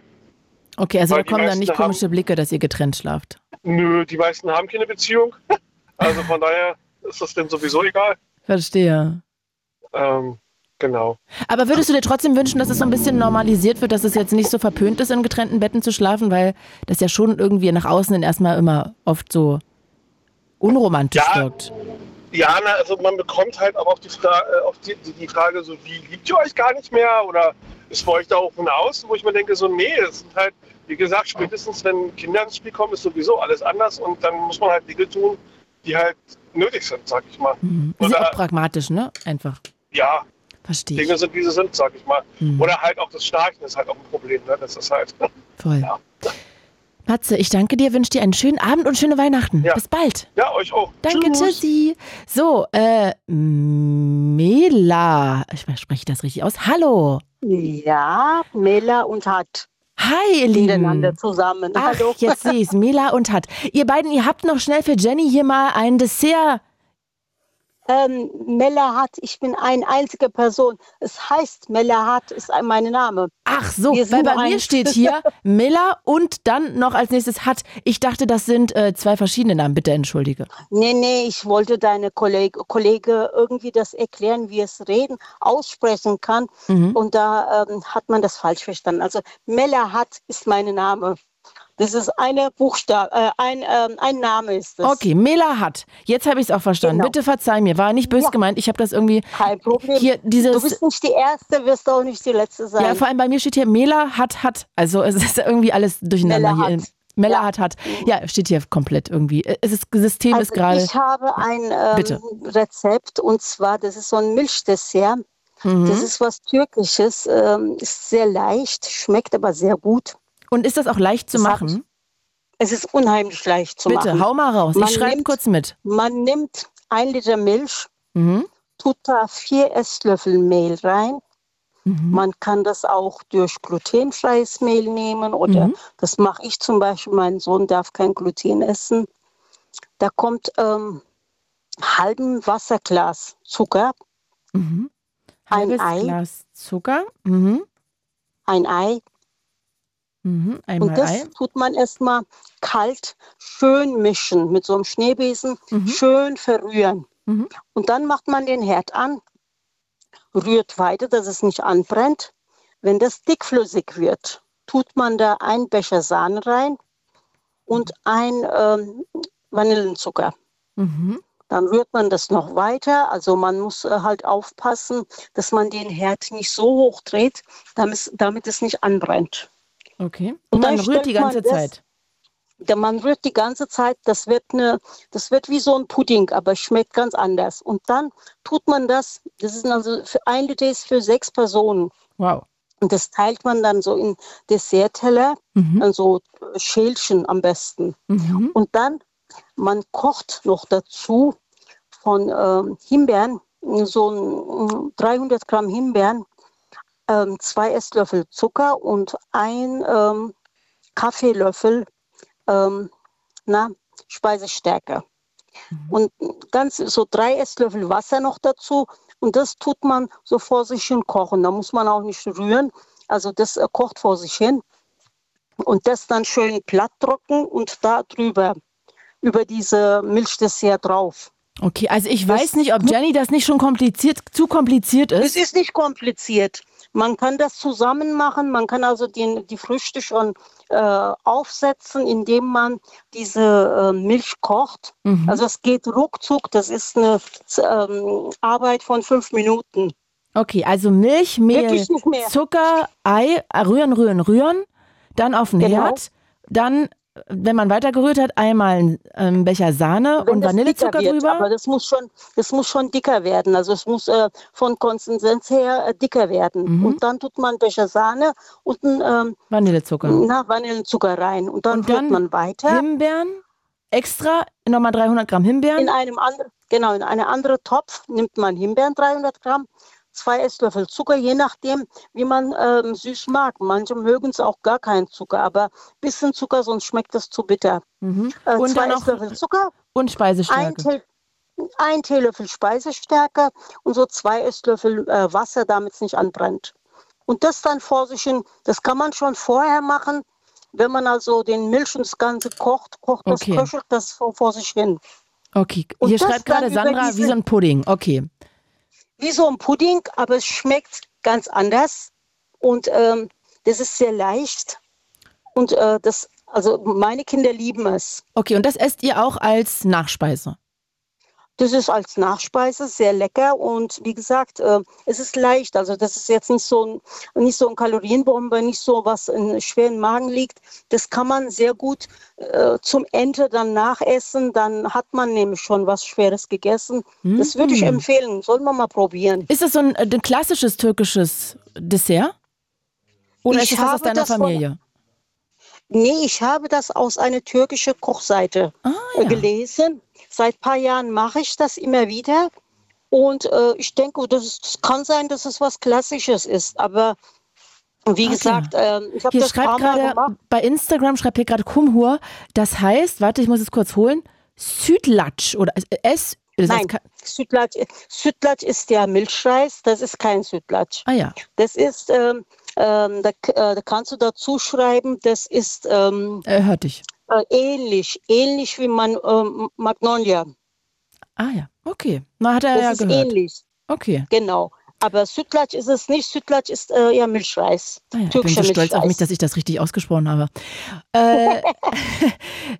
Okay, also Weil da kommen dann nicht haben- komische Blicke, dass ihr getrennt schlaft. Nö, die meisten haben keine Beziehung. Also von daher ist das denn sowieso egal. Verstehe. Ähm, genau. Aber würdest du dir trotzdem wünschen, dass es so ein bisschen normalisiert wird, dass es jetzt nicht so verpönt ist, in getrennten Betten zu schlafen, weil das ja schon irgendwie nach außen hin erstmal immer oft so unromantisch Ja. wirkt. Ja, na, also man bekommt halt aber auch die, Fra äh, auf die, die, die Frage so, wie liebt ihr euch gar nicht mehr? Oder ist bei euch da auch hinaus? Wo ich mir denke, so, nee, es sind halt, wie gesagt, spätestens wenn Kinder ins Spiel kommen, ist sowieso alles anders und dann muss man halt Dinge tun, die halt nötig sind, sag ich mal. Mhm. Ist ja auch pragmatisch, ne? Einfach. Ja, Verstehe Dinge sind, wie sie sind, sag ich mal. Mhm. Oder halt auch das Schnarchen ist halt auch ein Problem, ne? Das ist halt. Voll. Ja. Matze, ich danke dir, wünsche dir einen schönen Abend und schöne Weihnachten. Ja. Bis bald. Ja, euch auch. Danke, Tschüss. tschüssi. So, äh, Mela. Ich spreche das richtig aus. Hallo. Ja, Mela und Hat Hi, ihr Lieben. miteinander zusammen. Ach, Hallo. jetzt sehe ich's. Mela und Hat. Ihr beiden, ihr habt noch schnell für Jenny hier mal ein Dessert. Ähm, Mela Hat, ich bin eine einzige Person. Es heißt Mela Hat, ist ein- mein Name. Ach so, weil bei mir steht hier Mela und dann noch als nächstes Hat. Ich dachte, das sind äh, zwei verschiedene Namen. Bitte entschuldige. Nee, nee, ich wollte deine Kollege, Kollege irgendwie das erklären, wie es reden, aussprechen kann. Mhm. Und da ähm, hat man das falsch verstanden. Also Mela Hat ist mein Name. Das ist eine Buchstabe, äh, ein, ähm, ein Name ist es. Okay, Mela Hat. Jetzt habe ich es auch verstanden. Genau. Bitte verzeih mir. War nicht böse Ja. gemeint. Ich habe das irgendwie Kein Problem. hier du dieses. bist nicht die Erste, wirst auch nicht die Letzte sein. Ja, vor allem bei mir steht hier Mela Hat Hat. Also es ist irgendwie alles durcheinander Mela hier. Hat. Mella Ja. hat hat. Ja, steht hier komplett irgendwie. Es ist, das System ist Also gerade. ich habe ein ähm. Rezept und zwar, das ist so ein Milchdessert. Mhm. Das ist was Türkisches, ähm, ist sehr leicht, schmeckt aber sehr gut. Und ist das auch leicht zu Das machen? Es ist unheimlich leicht zu Bitte, machen. hau mal raus. Man ich schreibe kurz mit. Man nimmt ein Liter Milch, Mhm. tut da vier Esslöffel Mehl rein. Mhm. Man kann das auch durch glutenfreies Mehl nehmen oder Mhm. das mache ich zum Beispiel. Mein Sohn darf kein Gluten essen. Da kommt ähm, halben Wasserglas Zucker, Mhm. Ein Ei. Glas Zucker. Mhm. ein Ei Mhm. und das Ei. tut man erstmal kalt schön mischen mit so einem Schneebesen, Mhm. schön verrühren. Mhm. Und dann macht man den Herd an, rührt weiter, dass es nicht anbrennt. Wenn das dickflüssig wird, tut man da ein Becher Sahne rein und ein ähm, Vanillenzucker. Mhm. Dann rührt man das noch weiter. Also man muss äh, halt aufpassen, dass man den Herd nicht so hoch dreht, damit, damit es nicht anbrennt. Okay. Und Und man rührt die stellt man ganze das- Zeit. Der man rührt die ganze Zeit, das wird, eine, das wird wie so ein Pudding, aber schmeckt ganz anders. Und dann tut man das, das ist also für ein Liter ist für sechs Personen. Wow. Und das teilt man dann so in Dessertteller, Mhm. also Schälchen am besten. Mhm. Und dann, man kocht noch dazu von ähm, Himbeeren, so ein, 300 Gramm Himbeeren, ähm, zwei Esslöffel Zucker und ein ähm, Kaffeelöffel ähm, na, Speisestärke. Und ganz so drei Esslöffel Wasser noch dazu. Und das tut man so vor sich hin kochen. Da muss man auch nicht rühren. Also das äh, kocht vor sich hin. Und das dann schön platt trocken und da drüber, über diese Milchdessert drauf. Okay, also ich Das- weiß nicht, ob Jenny das nicht schon kompliziert, zu kompliziert Es ist. ist nicht kompliziert. Man kann das zusammen machen. Man kann also die, die Früchte schon äh, aufsetzen, indem man diese äh, Milch kocht. Mhm. Also es geht ruckzuck. Das ist eine ähm, Arbeit von fünf Minuten. Okay, also Milch, Mehl. Zucker, Ei, äh, rühren, rühren, rühren, dann auf den Genau. Herd, dann, wenn man weiter gerührt hat, einmal einen ähm, Becher Sahne Wenn und Vanillezucker wird, Aber drüber. das muss schon, das muss schon dicker werden. Also es muss äh, von Konsistenz her äh, dicker werden. Mhm. Und dann tut man einen Becher Sahne und einen ähm, Vanillezucker. na, Vanillenzucker rein. Und dann Und rührt dann man weiter. Himbeeren, extra, nochmal 300 Gramm Himbeeren. In einem anderen, genau, in einem anderen Topf nimmt man Himbeeren 300 Gramm, zwei Esslöffel Zucker, je nachdem, wie man ähm, süß mag. Manche mögen es auch gar keinen Zucker, aber ein bisschen Zucker, sonst schmeckt es zu bitter. Mhm. Äh, Und zwei Esslöffel Zucker, und ein, Speisestärke. Tee, ein Teelöffel Speisestärke und so zwei Esslöffel äh, Wasser, damit es nicht anbrennt. Und das dann vor sich hin, das kann man schon vorher machen. Wenn man also den Milch und das Ganze kocht, kocht das, Okay. köchelt das vor, vor sich hin. Okay, Und hier das schreibt gerade Sandra, wie diese- so ein Pudding. Okay. Wie so ein Pudding, aber es schmeckt ganz anders und ähm, das ist sehr leicht und äh, das, also meine Kinder lieben es. Okay, und das esst ihr auch als Nachspeise. Das ist als Nachspeise sehr lecker und wie gesagt, äh, es ist leicht. Also das ist jetzt nicht so ein, nicht so ein Kalorienbombe, nicht so was in schweren Magen liegt. Das kann man sehr gut äh, zum Ende dann nachessen. Dann hat man nämlich schon was Schweres gegessen. Das würde ich Mhm. empfehlen. Sollen wir mal probieren. Ist das so ein, ein klassisches türkisches Dessert? Oder Ich ist das aus deiner das Familie? Nee, ich habe das aus einer türkischen Kochseite Ah, äh, ja. gelesen. Seit ein paar Jahren mache ich das immer wieder. Und äh, ich denke, das, ist, das kann sein, dass es was Klassisches ist. Aber wie Okay. gesagt, ähm, ich habe das schreibt gerade, bei Instagram schreibt hier gerade Kumhur, das heißt, warte, ich muss es kurz holen, Südlatsch oder äh, S, das Nein, Südlatsch, Südlatsch ist der Milchreis, das ist kein Südlatsch. ah ja, Das ist, ähm, ähm, da, äh, da kannst du dazu schreiben, das ist ähm, äh, hörte ich. Äh, ähnlich, ähnlich wie man ähm, Magnolia. Ah ja, okay. Na, hat er Das ja ist gehört. ähnlich. Okay. Genau. Aber Südlatsch ist es nicht. Südlatsch ist äh, ja Milchreis. Ah ja, ich bin so stolz auf mich, dass ich das richtig ausgesprochen habe. Äh,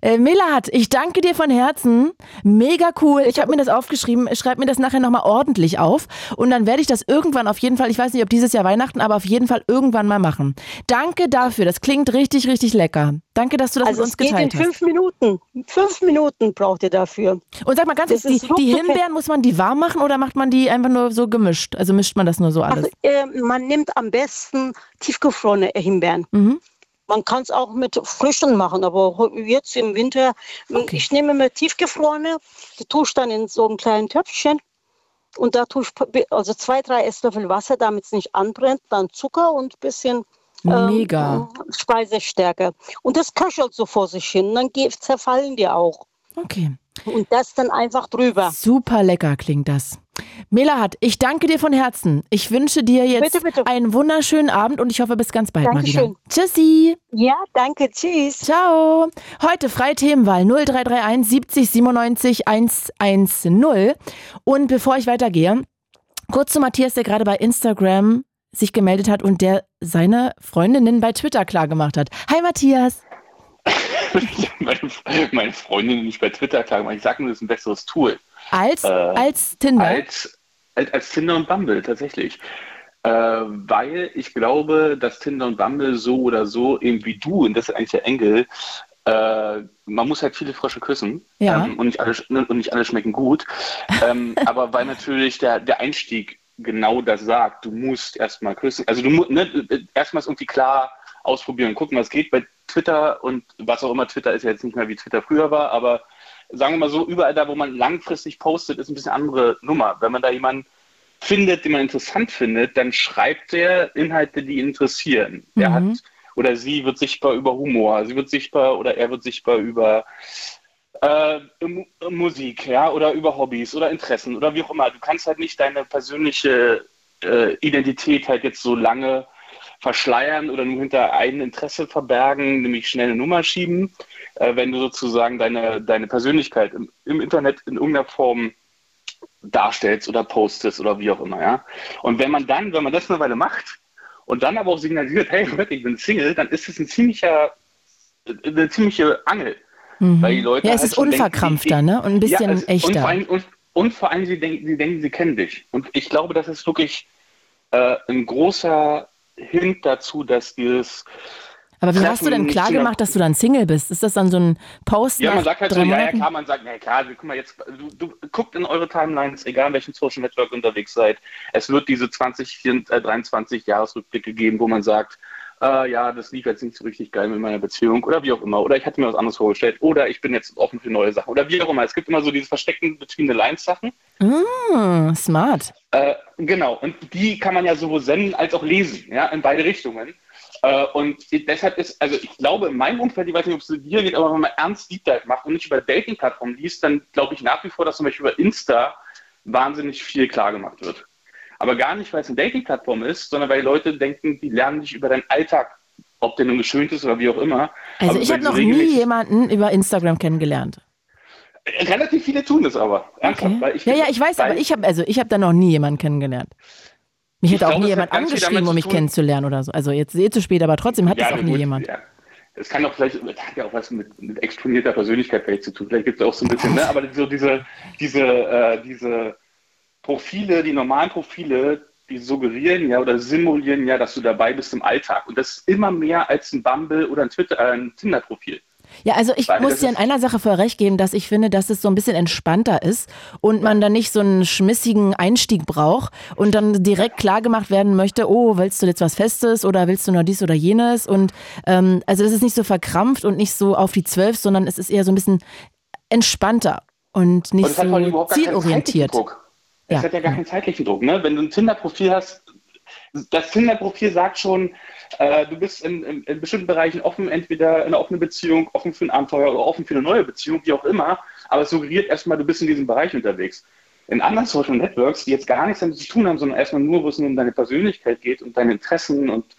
äh, Melat, ich danke dir von Herzen. Mega cool. Ich habe mir das aufgeschrieben. Schreib mir das nachher nochmal ordentlich auf. Und dann werde ich das irgendwann auf jeden Fall, ich weiß nicht, ob dieses Jahr Weihnachten, aber auf jeden Fall irgendwann mal machen. Danke dafür. Das klingt richtig, richtig lecker. Danke, dass du das Also mit uns es geht in geteilt hast. fünf Minuten. Fünf Minuten braucht ihr dafür. Und sag mal ganz kurz, die, die Himbeeren, muss man die warm machen oder macht man die einfach nur so gemischt? Also mischt man das nur so alles? Also, äh, man nimmt am besten tiefgefrorene Himbeeren. Mhm. Man kann es auch mit frischen machen, aber jetzt im Winter, m, Okay. ich nehme mir tiefgefrorene, die tue ich dann in so ein kleines Töpfchen und da tue ich also zwei, drei Esslöffel Wasser, damit es nicht anbrennt, dann Zucker und ein bisschen ähm, Mega. Speisestärke. Und das köchelt so vor sich hin, dann zerfallen die auch. Okay. Und das dann einfach drüber. Super lecker klingt das. Melahat, ich danke dir von Herzen. Ich wünsche dir jetzt Bitte, bitte. einen wunderschönen Abend und ich hoffe bis ganz bald mal wieder. Dankeschön. Tschüssi. Ja, danke, tschüss. Ciao. Heute freie Themenwahl 0331 70 97 110. Und bevor ich weitergehe, kurz zu Matthias, der gerade bei Instagram sich gemeldet hat und der seine Freundinnen bei Twitter klargemacht hat. Hi Matthias. meine, meine Freundin nicht bei Twitter klar gemacht. Ich sage nur, das ist ein besseres Tool Als, Äh, als Tinder. als, als, als Tinder und Bumble tatsächlich. Äh, weil ich glaube, dass Tinder und Bumble so oder so, eben wie du, und das ist eigentlich der Engel, äh, man muss halt viele Frösche küssen Ja. ähm, und, nicht alle, und nicht alle schmecken gut. ähm, aber weil natürlich der, der Einstieg genau das sagt, du musst erstmal küssen. Also du musst ne, erstmal irgendwie klar ausprobieren und gucken, was geht. Bei Twitter und was auch immer, Twitter ist ja jetzt nicht mehr wie Twitter früher war, aber sagen wir mal so, überall da, wo man langfristig postet, ist ein bisschen andere Nummer. Wenn man da jemanden findet, den man interessant findet, dann schreibt er Inhalte, die ihn interessieren. Er Mhm. hat oder sie wird sichtbar über Humor, sie wird sichtbar oder er wird sichtbar über äh, Mu- Musik, ja, oder über Hobbys oder Interessen oder wie auch immer. Du kannst halt nicht deine persönliche äh, Identität halt jetzt so lange verschleiern oder nur hinter ein Interesse verbergen, nämlich schnell eine Nummer schieben, äh, wenn du sozusagen deine, deine Persönlichkeit im, im Internet in irgendeiner Form darstellst oder postest oder wie auch immer, ja. Und wenn man dann, wenn man das eine Weile macht und dann aber auch signalisiert, hey, ich bin Single, dann ist es ein ziemlicher, eine ziemliche Angel. Weil die Leute ja, es halt ist schon denken, unverkrampfter, die- ne? Und ein bisschen es- Und echter. vor, allem, und, und vor allem, sie denken, sie denken, sie kennen dich. Und ich glaube, das ist wirklich äh, ein großer Hint dazu, dass dieses Aber wie hast du Treffen denn klar gemacht, dass du dann Single bist? Ist das dann so ein Post Ja, man sagt halt so, ja, ja, klar, man sagt, na klar, guck mal jetzt, du, du guckt in eure Timelines, egal in welchem Social Network ihr unterwegs seid, es wird diese 20, 24, äh, 23 Jahresrückblicke geben, wo man sagt, äh, ja, das lief jetzt nicht so richtig geil mit meiner Beziehung oder wie auch immer, oder ich hatte mir was anderes vorgestellt, oder ich bin jetzt offen für neue Sachen, oder wie auch immer. Es gibt immer so diese versteckten Between the Lines Sachen. Hm, smart. Äh, genau, und die kann man ja sowohl senden als auch lesen, ja, in beide Richtungen. Äh, und deshalb ist, also ich glaube, in meinem Umfeld, ich weiß nicht, ob es dir geht, aber wenn man ernst Deep Dive macht und nicht über Dating-Plattformen liest, dann glaube ich nach wie vor, dass zum Beispiel über Insta wahnsinnig viel klar gemacht wird. Aber gar nicht, weil es eine Dating-Plattform ist, sondern weil Leute denken, die lernen dich über deinen Alltag, ob der nun geschönt ist oder wie auch immer. Also Aber ich habe noch nie jemanden über Instagram kennengelernt. Relativ viele tun das aber. Ernsthaft. Okay. Ja, ja, ich weiß, aber ich habe also ich habe da noch nie jemanden kennengelernt. Mich Ich hätte auch nie jemand angeschrieben, um mich kennenzulernen oder so. Also jetzt eh zu spät, aber trotzdem hat das auch nie gut, jemand. Ja. Es kann auch vielleicht, das hat ja auch was mit, mit exponierter Persönlichkeit vielleicht zu tun. Vielleicht gibt es auch so ein bisschen, ne? aber so diese, diese, äh, diese Profile, die normalen Profile, die suggerieren ja oder simulieren ja, dass du dabei bist im Alltag. Und das ist immer mehr als ein Bumble oder ein Twitter, äh, ein Tinder-Profil. Ja, also ich Weil muss dir in einer Sache voll recht geben, dass ich finde, dass es so ein bisschen entspannter ist und man dann nicht so einen schmissigen Einstieg braucht und dann direkt klar gemacht werden möchte, oh, willst du jetzt was Festes oder willst du nur dies oder jenes? Und ähm, also das ist nicht so verkrampft und nicht so auf die Zwölf, sondern es ist eher so ein bisschen entspannter und nicht Und es so zielorientiert. Es Ja, hat ja gar keinen zeitlichen Druck. Ne? Wenn du ein Tinder-Profil hast, das Tinder-Profil sagt schon, äh, du bist in, in, in bestimmten Bereichen offen, entweder in einer offenen Beziehung, offen für ein Abenteuer oder offen für eine neue Beziehung, wie auch immer. Aber es suggeriert erstmal, du bist in diesem Bereich unterwegs. In anderen Social Networks, die jetzt gar nichts damit zu tun haben, sondern erstmal nur, wo es nur um deine Persönlichkeit geht und deine Interessen und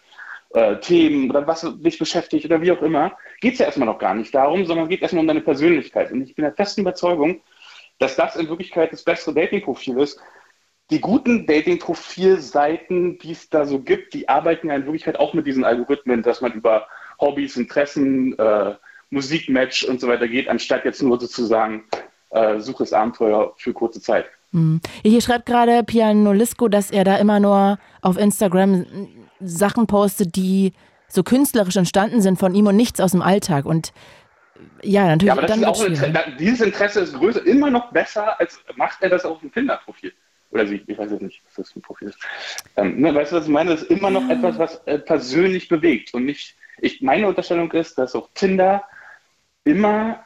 äh, Themen oder was dich beschäftigt oder wie auch immer, geht es ja erstmal noch gar nicht darum, sondern geht erstmal um deine Persönlichkeit. Und ich bin der festen Überzeugung, dass das in Wirklichkeit das bessere Dating-Profil ist. Die guten Dating-Profil-Seiten, die es da so gibt, die arbeiten ja in Wirklichkeit auch mit diesen Algorithmen, dass man über Hobbys, Interessen, äh, Musikmatch und so weiter geht, anstatt jetzt nur sozusagen äh, Suche das Abenteuer für kurze Zeit. Hm. Hier schreibt gerade Pianolisco, dass er da immer nur auf Instagram Sachen postet, die so künstlerisch entstanden sind von ihm und nichts aus dem Alltag. Und ja, natürlich. Ja, aber das ist auch. Interesse, dieses Interesse ist größer, immer noch besser, als macht er das auf dem Tinder-Profil. Oder sie, ich weiß jetzt nicht, was das für ein Profil ist. Ähm, ne, weißt du, was ich meine? Das ist immer noch etwas, was äh, persönlich bewegt. Und nicht, ich, meine Unterstellung ist, dass auf Tinder immer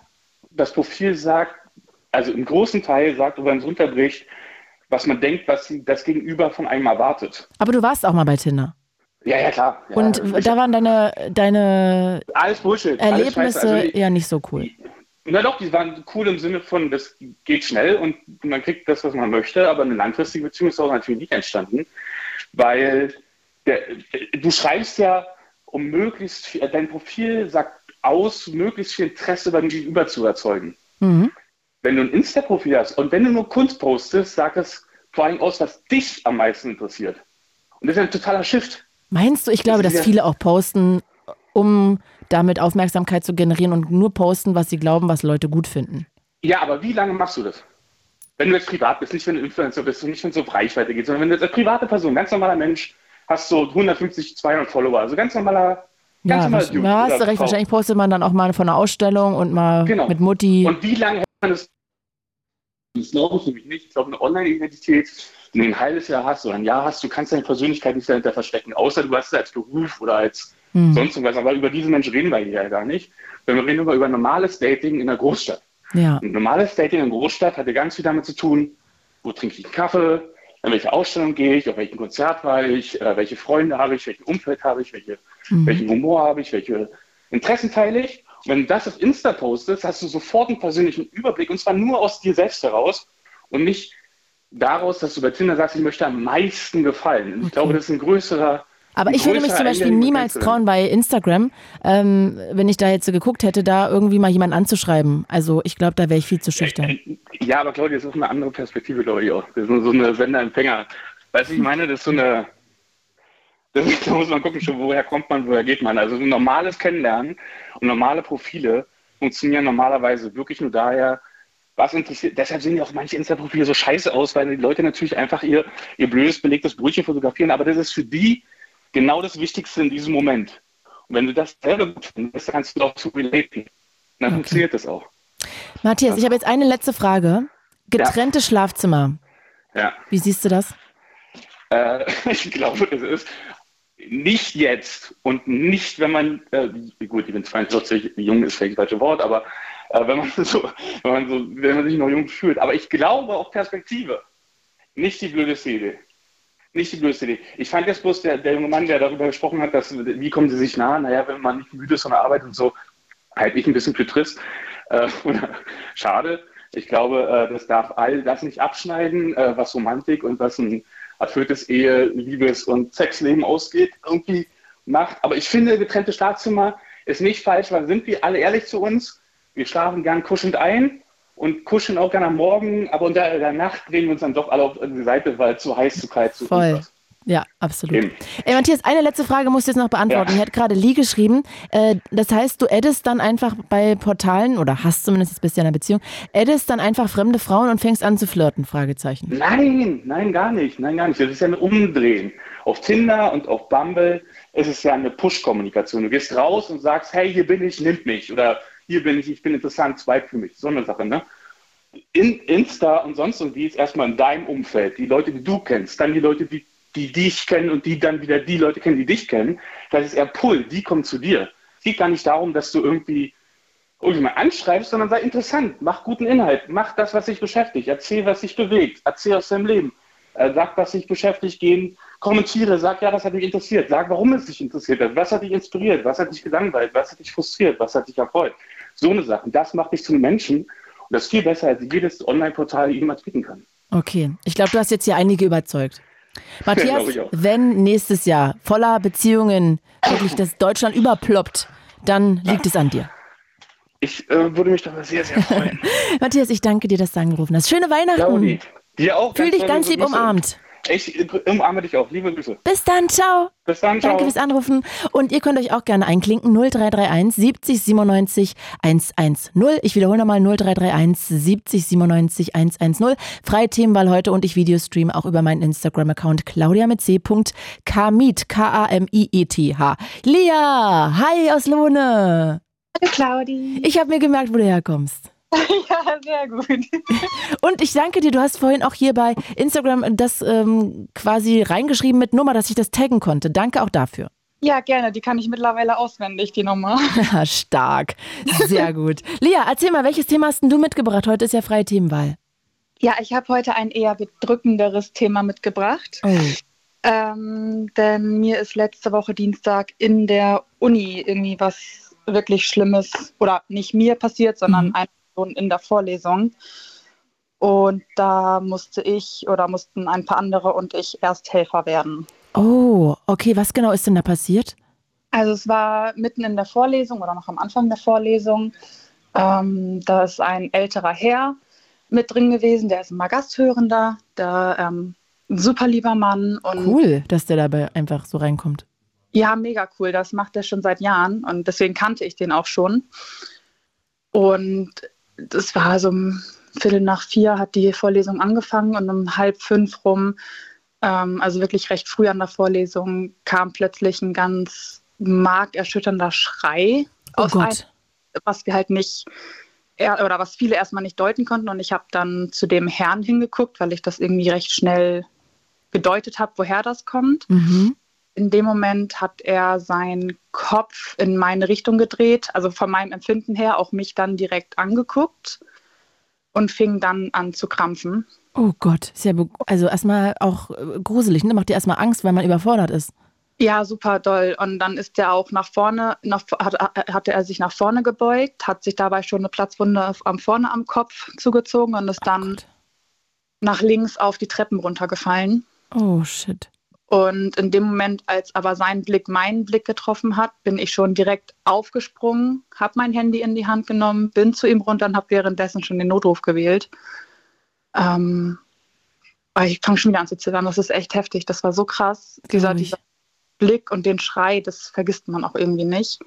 das Profil sagt, also im großen Teil sagt, wenn es runterbricht, was man denkt, was sie- das Gegenüber von einem erwartet. Aber du warst auch mal bei Tinder. Ja, ja, klar. Ja, Und da waren deine, deine alles Bullshit. alles Erlebnisse Scheiße. Also ja nicht so cool. Na doch, die waren cool im Sinne von, das geht schnell und man kriegt das, was man möchte, aber eine langfristige Beziehung ist auch natürlich nicht entstanden, weil der, du schreibst ja, um möglichst viel, dein Profil sagt aus, möglichst viel Interesse beim Gegenüber zu erzeugen. Mhm. Wenn du ein Insta-Profil hast und wenn du nur Kunst postest, sagt es vor allem aus, was dich am meisten interessiert. Und das ist ein totaler Shift. Meinst du, ich glaube, Das dass ja- viele auch posten, um damit Aufmerksamkeit zu generieren und nur posten, was sie glauben, was Leute gut finden? Ja, aber wie lange machst du das? Wenn du jetzt privat bist, nicht wenn du Influencer bist und nicht wenn es auf Reichweite geht, sondern wenn du jetzt als private Person, ganz normaler Mensch, hast so 150, 200 Follower, also ganz normaler, ganz Ja, Dude da hast du recht. Wahrscheinlich postet man dann auch mal von einer Ausstellung und mal Genau. mit Mutti. Und wie lange hält man das? Das glaube ich nämlich nicht. Ich glaube, eine Online-Identität, wenn du ein halbes Jahr hast oder ein Jahr hast, du kannst deine Persönlichkeit nicht dahinter verstecken, außer du hast es als Beruf oder als Hm. sonst irgendwas. Aber über diese Menschen reden wir hier ja gar nicht. Wenn wir reden über, über normales Dating in der Großstadt. Ja. Ein normales Dating in der Großstadt hat ja ganz viel damit zu tun, wo trinke ich einen Kaffee, in welche Ausstellung gehe ich, auf welchem Konzert war ich, äh, welche Freunde habe ich, welchen Umfeld habe ich, welche, Mhm. welchen Humor habe ich, welche Interessen teile ich. Und wenn du das auf Insta postest, hast du sofort einen persönlichen Überblick und zwar nur aus dir selbst heraus und nicht daraus, dass du bei Tinder sagst, ich möchte am meisten gefallen. Ich glaube, das ist ein größerer. Aber ein ich würde mich zum Beispiel niemals trauen, bei Instagram, ähm, wenn ich da jetzt so geguckt hätte, da irgendwie mal jemanden anzuschreiben. Also ich glaube, da wäre ich viel zu schüchtern. Ja, aber Claudia, das ist eine andere Perspektive, glaube ich auch. Das ist so eine Sender-Empfänger. Weißt du, ich meine, das ist so eine. Das, da muss man gucken, schon, woher kommt man, woher geht man. Also ein normales Kennenlernen und normale Profile funktionieren normalerweise wirklich nur daher, was interessiert. Deshalb sehen ja auch manche Insta-Profile so scheiße aus, weil die Leute natürlich einfach ihr, ihr blödes belegtes Brötchen fotografieren. Aber das ist für die genau das Wichtigste in diesem Moment. Und wenn du das selber gut findest, dann kannst du auch zu relaten. Dann funktioniert das auch. Matthias, ich habe jetzt eine letzte Frage. Getrennte Schlafzimmer. Ja. Wie siehst du das? Äh, ich glaube, das ist nicht jetzt und nicht, wenn man, äh, gut, ich bin 42, jung ist vielleicht das falsche Wort, aber äh, wenn man so, wenn man so, wenn man sich noch jung fühlt. Aber ich glaube auf Perspektive. Nicht die blödeste Idee. Nicht die blödste Idee. Ich fand jetzt bloß der, der junge Mann, der darüber gesprochen hat, dass, wie kommen sie sich nah? Naja, wenn man nicht müde ist von der Arbeit und so, halt ich ein bisschen für trist. Äh, schade. Ich glaube, äh, das darf all das nicht abschneiden, äh, was Romantik und was ein erfülltes Ehe, Liebes- und Sexleben ausgeht, irgendwie macht. Aber ich finde, getrennte Schlafzimmer ist nicht falsch, weil sind wir alle ehrlich zu uns? Wir schlafen gern kuschelnd ein und kuscheln auch gerne am Morgen, aber unter der Nacht drehen wir uns dann doch alle auf die Seite, weil zu heiß, zu kalt, zu Voll. irgendwas. Ja, absolut. Eben. Ey, Matthias, eine letzte Frage musst du jetzt noch beantworten. Ja. Hier hat gerade Lee geschrieben, äh, das heißt, du addest dann einfach bei Portalen, oder hast zumindest, jetzt bist du ja in einer Beziehung, addest dann einfach fremde Frauen und fängst an zu flirten, Fragezeichen. Nein, nein, gar nicht. Nein, gar nicht. Das ist ja ein Umdrehen. Auf Tinder und auf Bumble ist es ja eine Push-Kommunikation. Du gehst raus und sagst, hey, hier bin ich, nimm mich. Oder hier bin ich, ich bin interessant, swipe für mich. So eine Sache, ne? In Insta und sonst irgendwie ist erstmal in deinem Umfeld. Die Leute, die du kennst, dann die Leute, die, die dich kennen und die dann wieder die Leute kennen, die dich kennen. Das ist eher Pull, die kommen zu dir. Es geht gar nicht darum, dass du irgendwie irgendjemand anschreibst, sondern sei interessant, mach guten Inhalt, mach das, was dich beschäftigt, erzähl, was dich bewegt, erzähl aus deinem Leben, äh, sag, was dich beschäftigt, gehen, kommentiere, sag, ja, das hat mich interessiert, sag, warum es dich interessiert hat, was hat dich inspiriert, was hat dich gelangweilt, was hat dich frustriert, was hat dich erfreut. So eine Sache, das macht dich zu einem Menschen und das ist viel besser, als jedes Online-Portal jemals bieten kann. Okay, ich glaube, du hast jetzt hier einige überzeugt. Matthias, wenn nächstes Jahr voller Beziehungen wirklich das Deutschland überploppt, dann liegt es an dir. Ich äh, würde mich darüber sehr, sehr freuen. Matthias, ich danke dir, dass du angerufen hast. Schöne Weihnachten. Claudi, dir auch. Fühl dich ganz lieb Grüße. umarmt. Ich umarme dich auch. Liebe Grüße. Bis dann, ciao. Bis dann, ciao. Danke fürs Anrufen. Und ihr könnt euch auch gerne einklinken. 0331 70 97 110. Ich wiederhole nochmal 0331 70 97 110. Freie Themenwahl heute und ich Videostream auch über meinen Instagram-Account Claudia mit C. Kamit. K-A-M-I-E-T-H. Lia, hi aus Lohne. Hallo Claudi. Ich habe mir gemerkt, wo du herkommst. ja, sehr gut. Und ich danke dir, du hast vorhin auch hier bei Instagram das ähm, quasi reingeschrieben mit Nummer, dass ich das taggen konnte. Danke auch dafür. Ja, gerne. Die kann ich mittlerweile auswendig, die Nummer. Stark. Sehr gut. Lia, erzähl mal, welches Thema hast denn du mitgebracht? Heute ist ja freie Themenwahl. Ja, ich habe heute ein eher bedrückenderes Thema mitgebracht. Oh. Ähm, denn mir ist letzte Woche Dienstag in der Uni irgendwie was wirklich Schlimmes oder nicht mir passiert, sondern Mhm. einer Person in der Vorlesung. Und da musste ich oder mussten ein paar andere und ich Ersthelfer werden. Oh, okay, was genau ist denn da passiert? Also es war mitten in der Vorlesung oder noch am Anfang der Vorlesung. Ähm, da ist ein älterer Herr mit drin gewesen, der ist immer Gasthörender, der ähm, ein super lieber Mann und Cool, dass der dabei einfach so reinkommt. ja, mega cool. Das macht er schon seit Jahren und deswegen kannte ich den auch schon. Und das war so um Viertel nach vier hat die Vorlesung angefangen und um halb fünf rum, ähm, also wirklich recht früh an der Vorlesung, kam plötzlich ein ganz markerschütternder Schrei Oh aus Gott. was wir halt nicht er, oder was viele erstmal nicht deuten konnten. Und ich habe dann zu dem Herrn hingeguckt, weil ich das irgendwie recht schnell gedeutet habe, woher das kommt Mhm. In dem Moment hat er seinen Kopf in meine Richtung gedreht, also von meinem Empfinden her auch mich dann direkt angeguckt und fing dann an zu krampfen. Oh Gott, ist ja also erstmal auch äh, gruselig, ne? Macht dir erstmal Angst, weil man überfordert ist. Ja, super doll. Und dann ist er auch nach vorne, nach, hat, hatte er sich nach vorne gebeugt, hat sich dabei schon eine Platzwunde am vorne am Kopf zugezogen und ist dann Gott. nach links auf die Treppen runtergefallen. Oh shit. Und in dem Moment, als aber sein Blick meinen Blick getroffen hat, bin ich schon direkt aufgesprungen, habe mein Handy in die Hand genommen, bin zu ihm runter und habe währenddessen schon den Notruf gewählt. Ähm, ich fange schon wieder an zu zittern. Das ist echt heftig. Das war so krass. Dieser, dieser Blick und den Schrei, das vergisst man auch irgendwie nicht.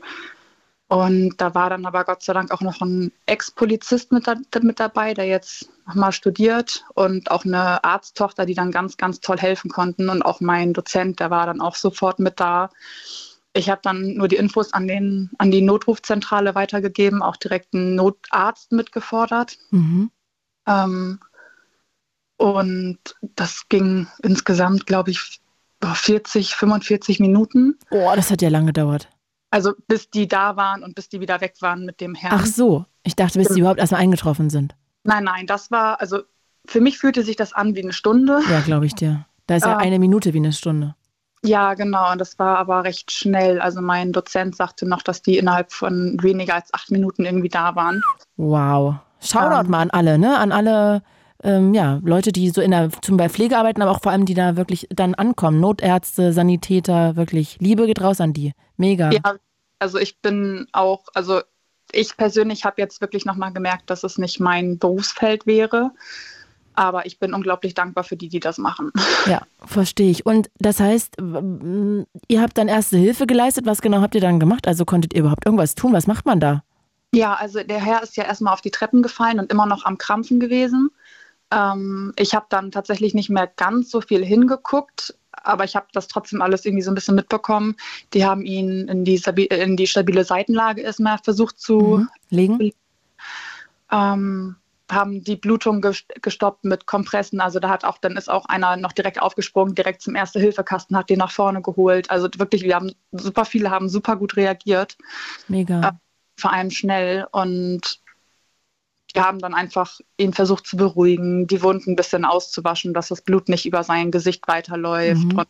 Und da war dann aber Gott sei Dank auch noch ein Ex-Polizist mit, da, mit dabei, der jetzt nochmal studiert und auch eine Arzttochter, die dann ganz, ganz toll helfen konnten. Und auch mein Dozent, der war dann auch sofort mit da. Ich habe dann nur die Infos an, den, an die Notrufzentrale weitergegeben, auch direkt einen Notarzt mitgefordert. Mhm. Ähm, und das ging insgesamt, glaube ich, 40, 45 Minuten. Oh, das hat ja lange gedauert. Also bis die da waren und bis die wieder weg waren mit dem Herrn. Ach so, ich dachte, bis die überhaupt erstmal eingetroffen sind. Nein, nein, das war, also für mich fühlte sich das an wie eine Stunde. Ja, glaube ich dir. Da ist ja Ah. eine Minute wie eine Stunde. Ja, genau, und das war aber recht schnell. Also mein Dozent sagte noch, dass die innerhalb von weniger als acht Minuten irgendwie da waren. Wow. Shoutout Ähm. mal an alle, ne? An alle ähm, ja, Leute, die so in der zum Beispiel Pflege arbeiten, aber auch vor allem, die da wirklich dann ankommen. Notärzte, Sanitäter, wirklich. Liebe geht raus an die. Mega. Ja, also ich bin auch, also ich persönlich habe jetzt wirklich nochmal gemerkt, dass es nicht mein Berufsfeld wäre. Aber ich bin unglaublich dankbar für die, die das machen. Ja, verstehe ich. Und das heißt, ihr habt dann erste Hilfe geleistet. Was genau habt ihr dann gemacht? Also konntet ihr überhaupt irgendwas tun? Was macht man da? Ja, also der Herr ist ja erstmal auf die Treppen gefallen und immer noch am Krampfen gewesen. Ähm, ich habe dann tatsächlich nicht mehr ganz so viel hingeguckt, aber ich habe das trotzdem alles irgendwie so ein bisschen mitbekommen. Die haben ihn in die, stabi in die stabile Seitenlage erstmal versucht zu Mhm. Legen? ähm, haben die Blutung ges- gestoppt mit Kompressen. Also da hat auch, dann ist auch einer noch direkt aufgesprungen, direkt zum Erste-Hilfe-Kasten, hat den nach vorne geholt. Also wirklich, wir haben super viele haben super gut reagiert, Mega. Ja. vor allem schnell. Und die haben dann einfach ihn versucht zu beruhigen, die Wunden ein bisschen auszuwaschen, dass das Blut nicht über sein Gesicht weiterläuft. Mhm. Und,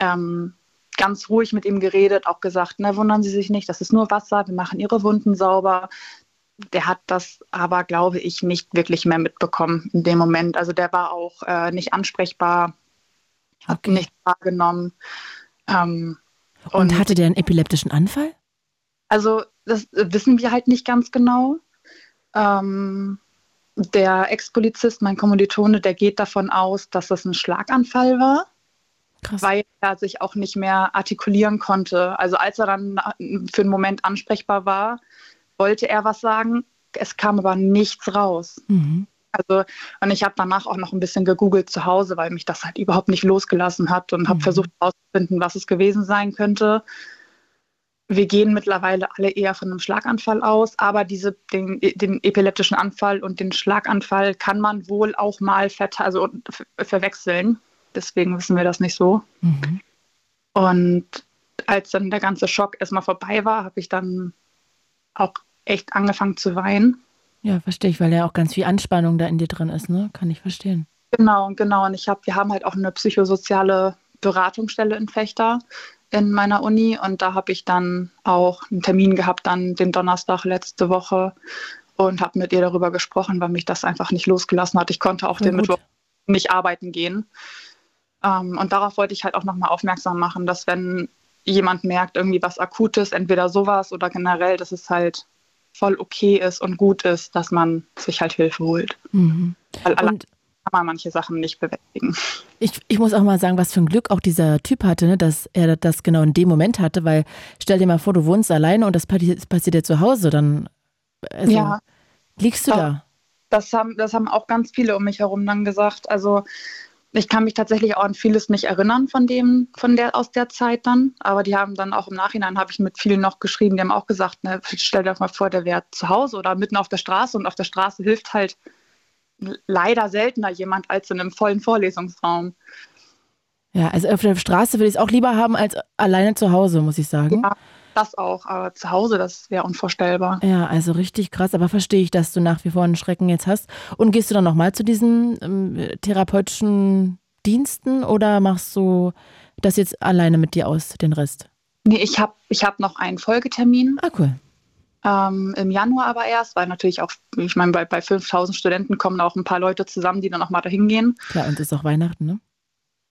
ähm, ganz ruhig mit ihm geredet, auch gesagt, ne, wundern Sie sich nicht, das ist nur Wasser, wir machen Ihre Wunden sauber. Der hat das aber, glaube ich, nicht wirklich mehr mitbekommen in dem Moment. Also der war auch äh, nicht ansprechbar, hat Okay. nichts wahrgenommen. Ähm, Und hatte der einen epileptischen Anfall? also das wissen wir halt nicht ganz genau. Ähm, der Ex-Polizist, mein Kommilitone, der geht davon aus, dass das ein Schlaganfall war. Krass. Weil er sich auch nicht mehr artikulieren konnte. Also als er dann für einen Moment ansprechbar war, wollte er was sagen. Es kam aber nichts raus. Mhm. Also, und ich habe danach auch noch ein bisschen gegoogelt zu Hause, weil mich das halt überhaupt nicht losgelassen hat und habe mhm. versucht herauszufinden, was es gewesen sein könnte. Wir gehen mittlerweile alle eher von einem Schlaganfall aus, aber diese, den, den epileptischen Anfall und den Schlaganfall kann man wohl auch mal also verwechseln. Deswegen wissen wir das nicht so. Mhm. Und als dann der ganze Schock erstmal vorbei war, habe ich dann auch echt angefangen zu weinen. Ja, verstehe ich, weil ja auch ganz viel Anspannung da in dir drin ist, ne? Kann ich verstehen. Genau, genau. Und ich habe, wir haben halt auch eine psychosoziale Beratungsstelle in Fechter in meiner Uni und da habe ich dann auch einen Termin gehabt, dann den Donnerstag letzte Woche und habe mit ihr darüber gesprochen, weil mich das einfach nicht losgelassen hat. Ich konnte auch Voll den gut. Mittwoch nicht arbeiten gehen. Ähm, und darauf wollte ich halt auch nochmal aufmerksam machen, dass wenn jemand merkt, irgendwie was Akutes, entweder sowas oder generell, dass es halt voll okay ist und gut ist, dass man sich halt Hilfe holt. Mhm. Weil allein kann man manche Sachen nicht bewältigen. Ich, ich muss auch mal sagen, was für ein Glück auch dieser Typ hatte, ne, dass er das genau in dem Moment hatte, weil stell dir mal vor, du wohnst alleine und das passiert dir zu Hause, dann also, ja. liegst du da. Das haben, das haben auch ganz viele um mich herum dann gesagt. Also ich kann mich tatsächlich auch an vieles nicht erinnern von dem, von der aus der Zeit dann. Aber die haben dann auch im Nachhinein habe ich mit vielen noch geschrieben, die haben auch gesagt, ne, stell dir doch mal vor, der wäre zu Hause oder mitten auf der Straße und auf der Straße hilft halt leider seltener jemand als in einem vollen Vorlesungsraum. Ja, also auf der Straße würde ich es auch lieber haben als alleine zu Hause, muss ich sagen. Ja, das auch, aber zu Hause, das wäre unvorstellbar. Ja, also richtig krass, aber verstehe ich, dass du nach wie vor einen Schrecken jetzt hast. Und gehst du dann nochmal zu diesen ähm, therapeutischen Diensten oder machst du das jetzt alleine mit dir aus, den Rest? Nee, ich habe ich hab noch einen Folgetermin. Ah, cool. Ähm, Im Januar aber erst, weil natürlich auch, ich meine, bei, bei 5000 Studenten kommen auch ein paar Leute zusammen, die dann auch mal dahin gehen. Klar, und es ist auch Weihnachten, ne?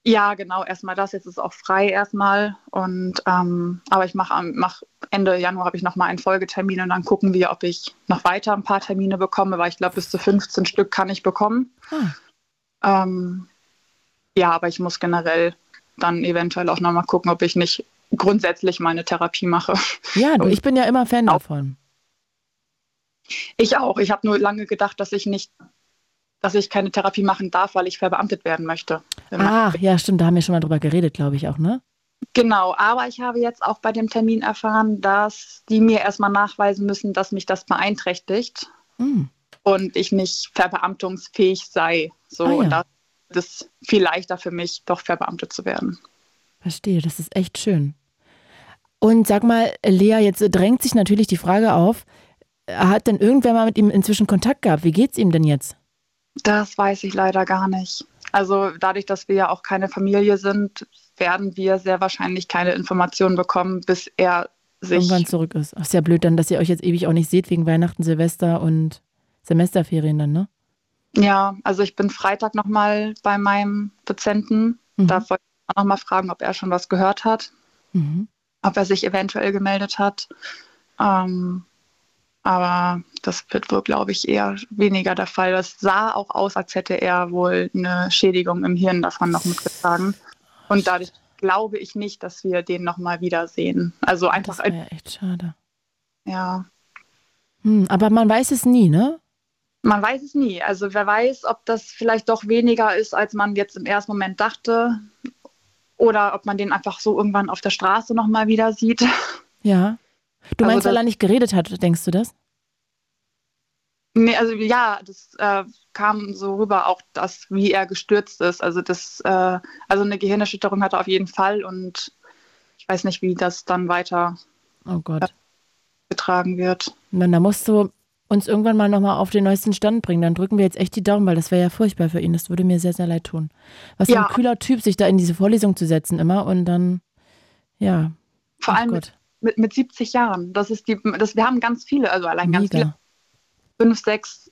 Ja, genau, erstmal das. Jetzt ist auch frei erstmal. Und ähm, aber ich mache mach Ende Januar habe ich nochmal einen Folgetermin und dann gucken wir, ob ich noch weiter ein paar Termine bekomme, weil ich glaube, bis zu 15 Stück kann ich bekommen. Ah. Ähm, ja, aber ich muss generell dann eventuell auch nochmal gucken, ob ich nicht grundsätzlich meine Therapie mache. Ja, du, ich bin ja immer Fan davon. Ich auch. Ich habe nur lange gedacht, dass ich nicht dass ich keine Therapie machen darf, weil ich verbeamtet werden möchte. Ach, ja, stimmt, da haben wir schon mal drüber geredet, glaube ich auch, ne? Genau, aber ich habe jetzt auch bei dem Termin erfahren, dass die mir erstmal nachweisen müssen, dass mich das beeinträchtigt hm. und ich nicht verbeamtungsfähig sei. So, ah, ja. und das ist viel leichter für mich, doch verbeamtet zu werden. Verstehe, das ist echt schön. Und sag mal, Lea, jetzt drängt sich natürlich die Frage auf, hat denn irgendwer mal mit ihm inzwischen Kontakt gehabt? Wie geht's ihm denn jetzt? Das weiß ich leider gar nicht. Also dadurch, dass wir ja auch keine Familie sind, werden wir sehr wahrscheinlich keine Informationen bekommen, bis er sich irgendwann zurück ist. Ach, ist ja blöd dann, dass ihr euch jetzt ewig auch nicht seht wegen Weihnachten, Silvester und Semesterferien dann, ne? Ja, also ich bin Freitag nochmal bei meinem Dozenten. Mhm. Da wollte ich nochmal fragen, ob er schon was gehört hat, mhm. ob er sich eventuell gemeldet hat. Ähm, aber das wird wohl, glaube ich, eher weniger der Fall. Es sah auch aus, als hätte er wohl eine Schädigung im Hirn davon noch mitgetragen. Und dadurch glaube ich nicht, dass wir den nochmal wiedersehen. Also einfach. Das wäre echt schade. Ja. Hm, aber man weiß es nie, ne? Man weiß es nie. Also wer weiß, ob das vielleicht doch weniger ist, als man jetzt im ersten Moment dachte. Oder ob man den einfach so irgendwann auf der Straße nochmal wieder sieht. Ja. Du meinst, also weil er nicht geredet hat, denkst du das? Nee, also ja, das äh, kam so rüber auch, dass wie er gestürzt ist. Also das, äh, also eine Gehirnerschütterung hat er auf jeden Fall und ich weiß nicht, wie das dann weiter oh Gott. getragen wird. Man, da musst du uns irgendwann mal nochmal auf den neuesten Stand bringen. Dann drücken wir jetzt echt die Daumen, weil das wäre ja furchtbar für ihn. Das würde mir sehr, sehr leid tun. Was ja. ein kühler Typ, sich da in diese Vorlesung zu setzen immer und dann, ja. Vor allem mit, mit, mit 70 Jahren. Das ist die, das, wir haben ganz viele, also allein ganz viele, fünf, sechs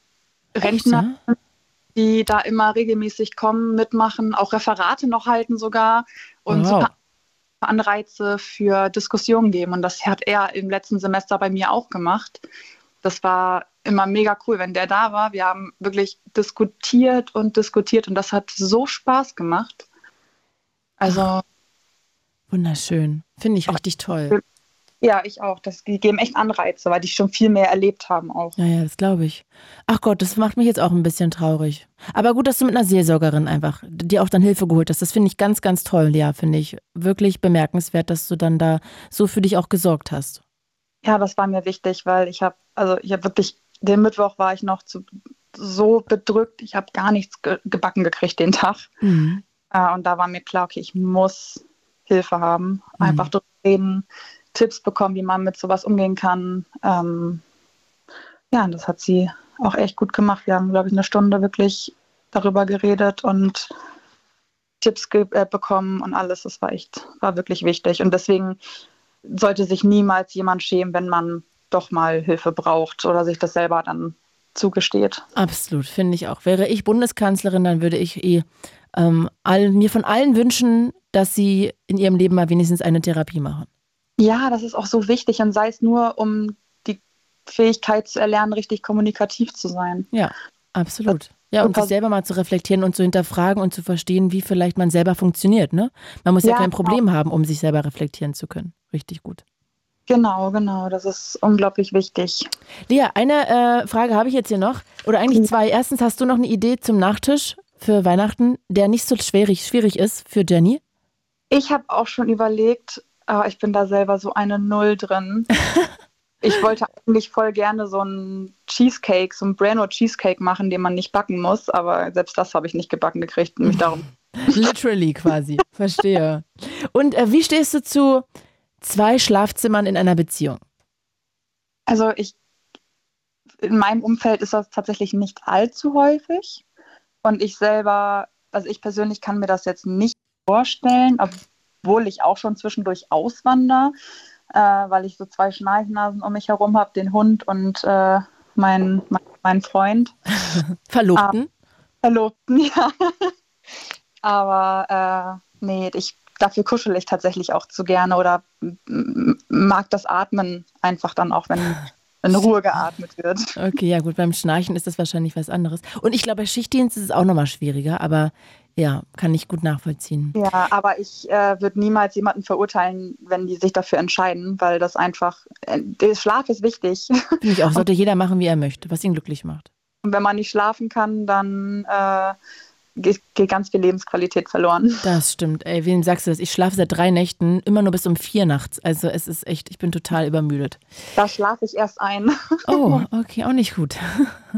Rentner, Echt, ja? die da immer regelmäßig kommen, mitmachen, auch Referate noch halten sogar und wow. so Anreize für Diskussionen geben. Und das hat er im letzten Semester bei mir auch gemacht. Das war immer mega cool, wenn der da war. Wir haben wirklich diskutiert und diskutiert und das hat so Spaß gemacht. Also. Wunderschön. Finde ich richtig toll. Ja, ich auch. Das, die geben echt Anreize, weil die schon viel mehr erlebt haben auch. Ja, ja, das glaube ich. Ach Gott, das macht mich jetzt auch ein bisschen traurig. Aber gut, dass du mit einer Seelsorgerin einfach dir auch dann Hilfe geholt hast. Das finde ich ganz, ganz toll, Lea, finde ich. Wirklich bemerkenswert, dass du dann da so für dich auch gesorgt hast. Ja, das war mir wichtig, weil ich habe, also ich habe wirklich, den Mittwoch war ich noch zu, so bedrückt, ich habe gar nichts ge gebacken gekriegt den Tag. Mhm. Äh, und da war mir klar, okay, ich muss Hilfe haben, Mhm. einfach drüber reden, Tipps bekommen, wie man mit sowas umgehen kann. Ähm, ja, das hat sie auch echt gut gemacht. Wir haben, glaube ich, eine Stunde wirklich darüber geredet und Tipps ge äh, bekommen und alles. Das war echt, war wirklich wichtig. Und deswegen sollte sich niemals jemand schämen, wenn man doch mal Hilfe braucht oder sich das selber dann zugesteht. Absolut, finde ich auch. Wäre ich Bundeskanzlerin, dann würde ich eh ähm, all, mir von allen wünschen, dass sie in ihrem Leben mal wenigstens eine Therapie machen. Ja, das ist auch so wichtig und sei es nur, um die Fähigkeit zu erlernen, richtig kommunikativ zu sein. Ja, absolut. Ja, und sich selber mal zu reflektieren und zu hinterfragen und zu verstehen, wie vielleicht man selber funktioniert. Ne? Man muss ja, Ja, kein genau. Problem haben, um sich selber reflektieren zu können. Richtig gut. Genau, genau, das ist unglaublich wichtig. Lea, eine äh, Frage habe ich jetzt hier noch. Oder eigentlich zwei. Erstens, hast du noch eine Idee zum Nachtisch für Weihnachten, der nicht so schwierig, schwierig ist für Jenny? Ich habe auch schon überlegt, aber ich bin da selber so eine Null drin. Ich wollte eigentlich voll gerne so einen Cheesecake, so einen Brano Cheesecake machen, den man nicht backen muss, aber selbst das habe ich nicht gebacken gekriegt und mich darum. Literally quasi. Verstehe. Und äh, wie stehst du zu zwei Schlafzimmern in einer Beziehung? Also ich, in meinem Umfeld ist das tatsächlich nicht allzu häufig. Und ich selber, also ich persönlich kann mir das jetzt nicht vorstellen, obwohl ich auch schon zwischendurch auswander, äh, weil ich so zwei Schnarchnasen um mich herum habe, den Hund und äh, mein, mein, mein Freund. Verlobten? Verlobten, ja. Aber äh, nee, ich, dafür kuschel ich tatsächlich auch zu gerne oder mag das Atmen einfach dann auch, wenn in Ruhe geatmet wird. Okay, ja gut, beim Schnarchen ist das wahrscheinlich was anderes. Und ich glaube, bei Schichtdienst ist es auch nochmal schwieriger, aber ja, kann ich gut nachvollziehen. Ja, aber ich äh, würde niemals jemanden verurteilen, wenn die sich dafür entscheiden, weil das einfach, äh, der Schlaf ist wichtig. Finde ich auch, sollte jeder machen, wie er möchte, was ihn glücklich macht. Und wenn man nicht schlafen kann, dann äh, geht, ganz viel Lebensqualität verloren. Das stimmt. Ey, wem sagst du das? Ich schlafe seit drei Nächten immer nur bis um vier nachts. Also es ist echt, ich bin total übermüdet. Da schlafe ich erst ein. Oh, okay, auch nicht gut.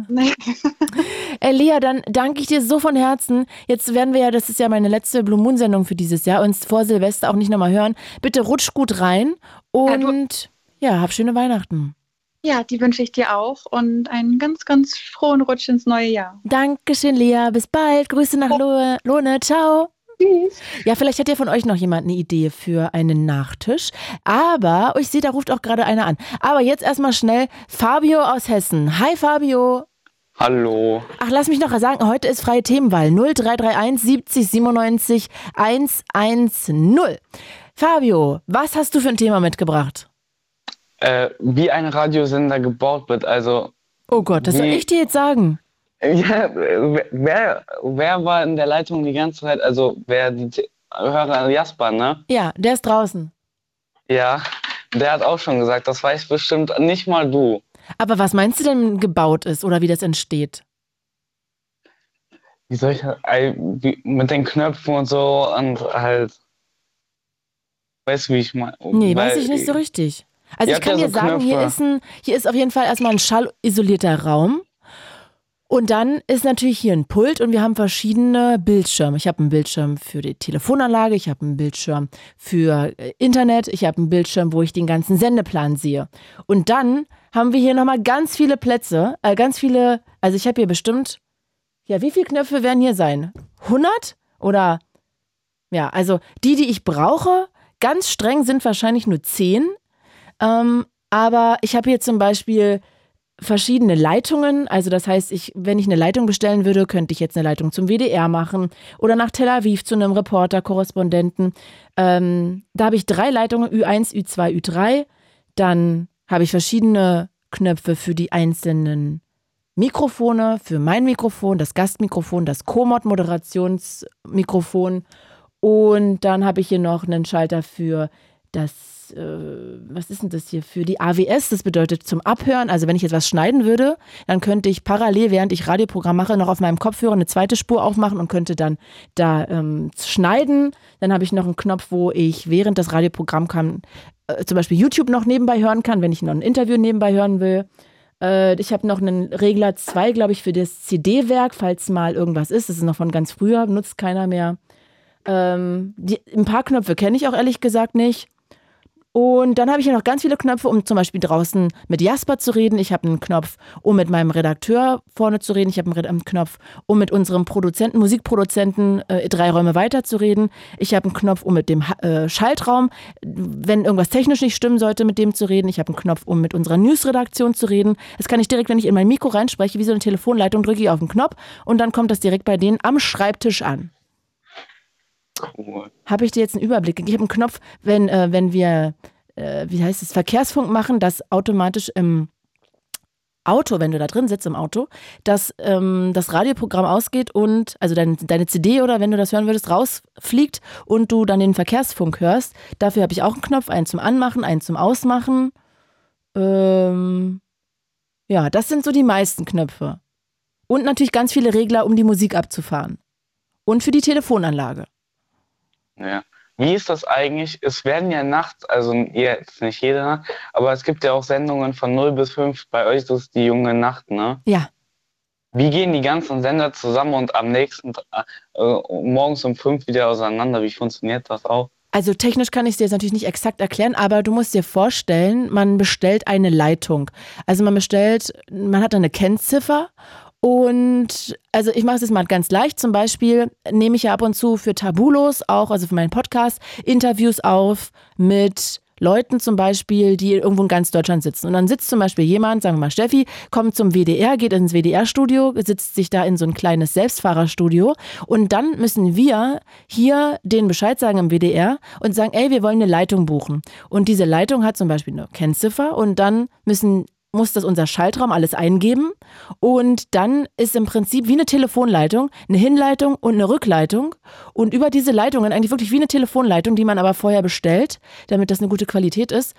Nee. Äh, Lea, dann danke ich dir so von Herzen. Jetzt werden wir ja, das ist ja meine letzte Blue Moon Sendung für dieses Jahr, uns vor Silvester auch nicht nochmal hören. Bitte rutsch gut rein und ja, hab schöne Weihnachten. Ja, die wünsche ich dir auch und einen ganz, ganz frohen Rutsch ins neue Jahr. Dankeschön, Lea. Bis bald. Grüße nach Lo Lohne. Ciao. Ja, vielleicht hat ja von euch noch jemand eine Idee für einen Nachtisch. Aber, oh, ich sehe, da ruft auch gerade einer an. Aber jetzt erstmal schnell Fabio aus Hessen. Hi, Fabio. Hallo. Ach, lass mich noch sagen, heute ist freie Themenwahl. 0331 70 97 110. Fabio, was hast du für ein Thema mitgebracht? Äh, wie ein Radiosender gebaut wird, also. Oh Gott, das soll Wie- ich dir jetzt sagen. Ja, wer, wer war in der Leitung die ganze Zeit? Also, wer die Hörer Jasper, ne? Ja, der ist draußen. Ja, der hat auch schon gesagt, das weiß bestimmt nicht mal du. Aber was meinst du denn gebaut ist oder wie das entsteht? Wie soll ich wie, mit den Knöpfen und so und halt. Weißt du, wie ich meine? Nee, weiß ich nicht so richtig. Also Ihr ich kann dir so sagen, hier ist, ein, hier ist auf jeden Fall erstmal ein schallisolierter Raum. Und dann ist natürlich hier ein Pult und wir haben verschiedene Bildschirme. Ich habe einen Bildschirm für die Telefonanlage, ich habe einen Bildschirm für äh, Internet, ich habe einen Bildschirm, wo ich den ganzen Sendeplan sehe. Und dann haben wir hier nochmal ganz viele Plätze, äh, ganz viele, also ich habe hier bestimmt, ja, wie viele Knöpfe werden hier sein? 100? Oder, ja, also die, die ich brauche, ganz streng sind wahrscheinlich nur 10. Ähm, aber ich habe hier zum Beispiel verschiedene Leitungen. Also das heißt, ich, wenn ich eine Leitung bestellen würde, könnte ich jetzt eine Leitung zum WDR machen oder nach Tel Aviv zu einem Reporter, Korrespondenten. Ähm, da habe ich drei Leitungen, Ü1, Ü2, Ü3. Dann habe ich verschiedene Knöpfe für die einzelnen Mikrofone, für mein Mikrofon, das Gastmikrofon, das Komoot-Moderationsmikrofon und dann habe ich hier noch einen Schalter für das, äh, was ist denn das hier, für die AWS, das bedeutet zum Abhören. Also wenn ich jetzt was schneiden würde, dann könnte ich parallel, während ich Radioprogramm mache, noch auf meinem Kopfhörer eine zweite Spur aufmachen und könnte dann da ähm, schneiden. Dann habe ich noch einen Knopf, wo ich während das Radioprogramm kann, äh, zum Beispiel YouTube noch nebenbei hören kann, wenn ich noch ein Interview nebenbei hören will. Äh, ich habe noch einen Regler 2, glaube ich, für das CD-Werk, falls mal irgendwas ist. Das ist noch von ganz früher, nutzt keiner mehr. Ähm, die, ein paar Knöpfe kenne ich auch ehrlich gesagt nicht. Und dann habe ich hier noch ganz viele Knöpfe, um zum Beispiel draußen mit Jasper zu reden. Ich habe einen Knopf, um mit meinem Redakteur vorne zu reden. Ich habe einen Knopf, um mit unserem Produzenten, Musikproduzenten äh, drei Räume weiter zu reden. Ich habe einen Knopf, um mit dem äh, Schaltraum, wenn irgendwas technisch nicht stimmen sollte, mit dem zu reden. Ich habe einen Knopf, um mit unserer Newsredaktion zu reden. Das kann ich direkt, wenn ich in mein Mikro reinspreche, wie so eine Telefonleitung, drücke ich auf den Knopf und dann kommt das direkt bei denen am Schreibtisch an. Cool. Habe ich dir jetzt einen Überblick? Ich habe einen Knopf, wenn, äh, wenn wir, äh, wie heißt es, Verkehrsfunk machen, dass automatisch im Auto, wenn du da drin sitzt im Auto, dass ähm, das Radioprogramm ausgeht und, also dein, deine CD oder wenn du das hören würdest, rausfliegt und du dann den Verkehrsfunk hörst. Dafür habe ich auch einen Knopf, einen zum Anmachen, einen zum Ausmachen. Ähm, ja, das sind so die meisten Knöpfe. Und natürlich ganz viele Regler, um die Musik abzufahren. Und für die Telefonanlage. Ja. Wie ist das eigentlich? Es werden ja nachts, also jetzt nicht jede Nacht, aber es gibt ja auch Sendungen von 0 bis 5. Bei euch ist das die junge Nacht, ne? Ja. Wie gehen die ganzen Sender zusammen und am nächsten äh, morgens um 5 wieder auseinander? Wie funktioniert das auch? Also technisch kann ich es dir jetzt natürlich nicht exakt erklären, aber du musst dir vorstellen, man bestellt eine Leitung. Also man bestellt, man hat eine Kennziffer und also ich mache es jetzt mal ganz leicht. Zum Beispiel nehme ich ja ab und zu für Tabulos auch, also für meinen Podcast, Interviews auf mit Leuten zum Beispiel, die irgendwo in ganz Deutschland sitzen. Und dann sitzt zum Beispiel jemand, sagen wir mal Steffi, kommt zum WDR, geht ins WDR-Studio, sitzt sich da in so ein kleines Selbstfahrerstudio. Und dann müssen wir hier den Bescheid sagen im WDR und sagen, ey, wir wollen eine Leitung buchen. Und diese Leitung hat zum Beispiel eine Kennziffer und dann müssen muss das unser Schaltraum alles eingeben und dann ist im Prinzip wie eine Telefonleitung eine Hinleitung und eine Rückleitung und über diese Leitungen eigentlich wirklich wie eine Telefonleitung, die man aber vorher bestellt, damit das eine gute Qualität ist,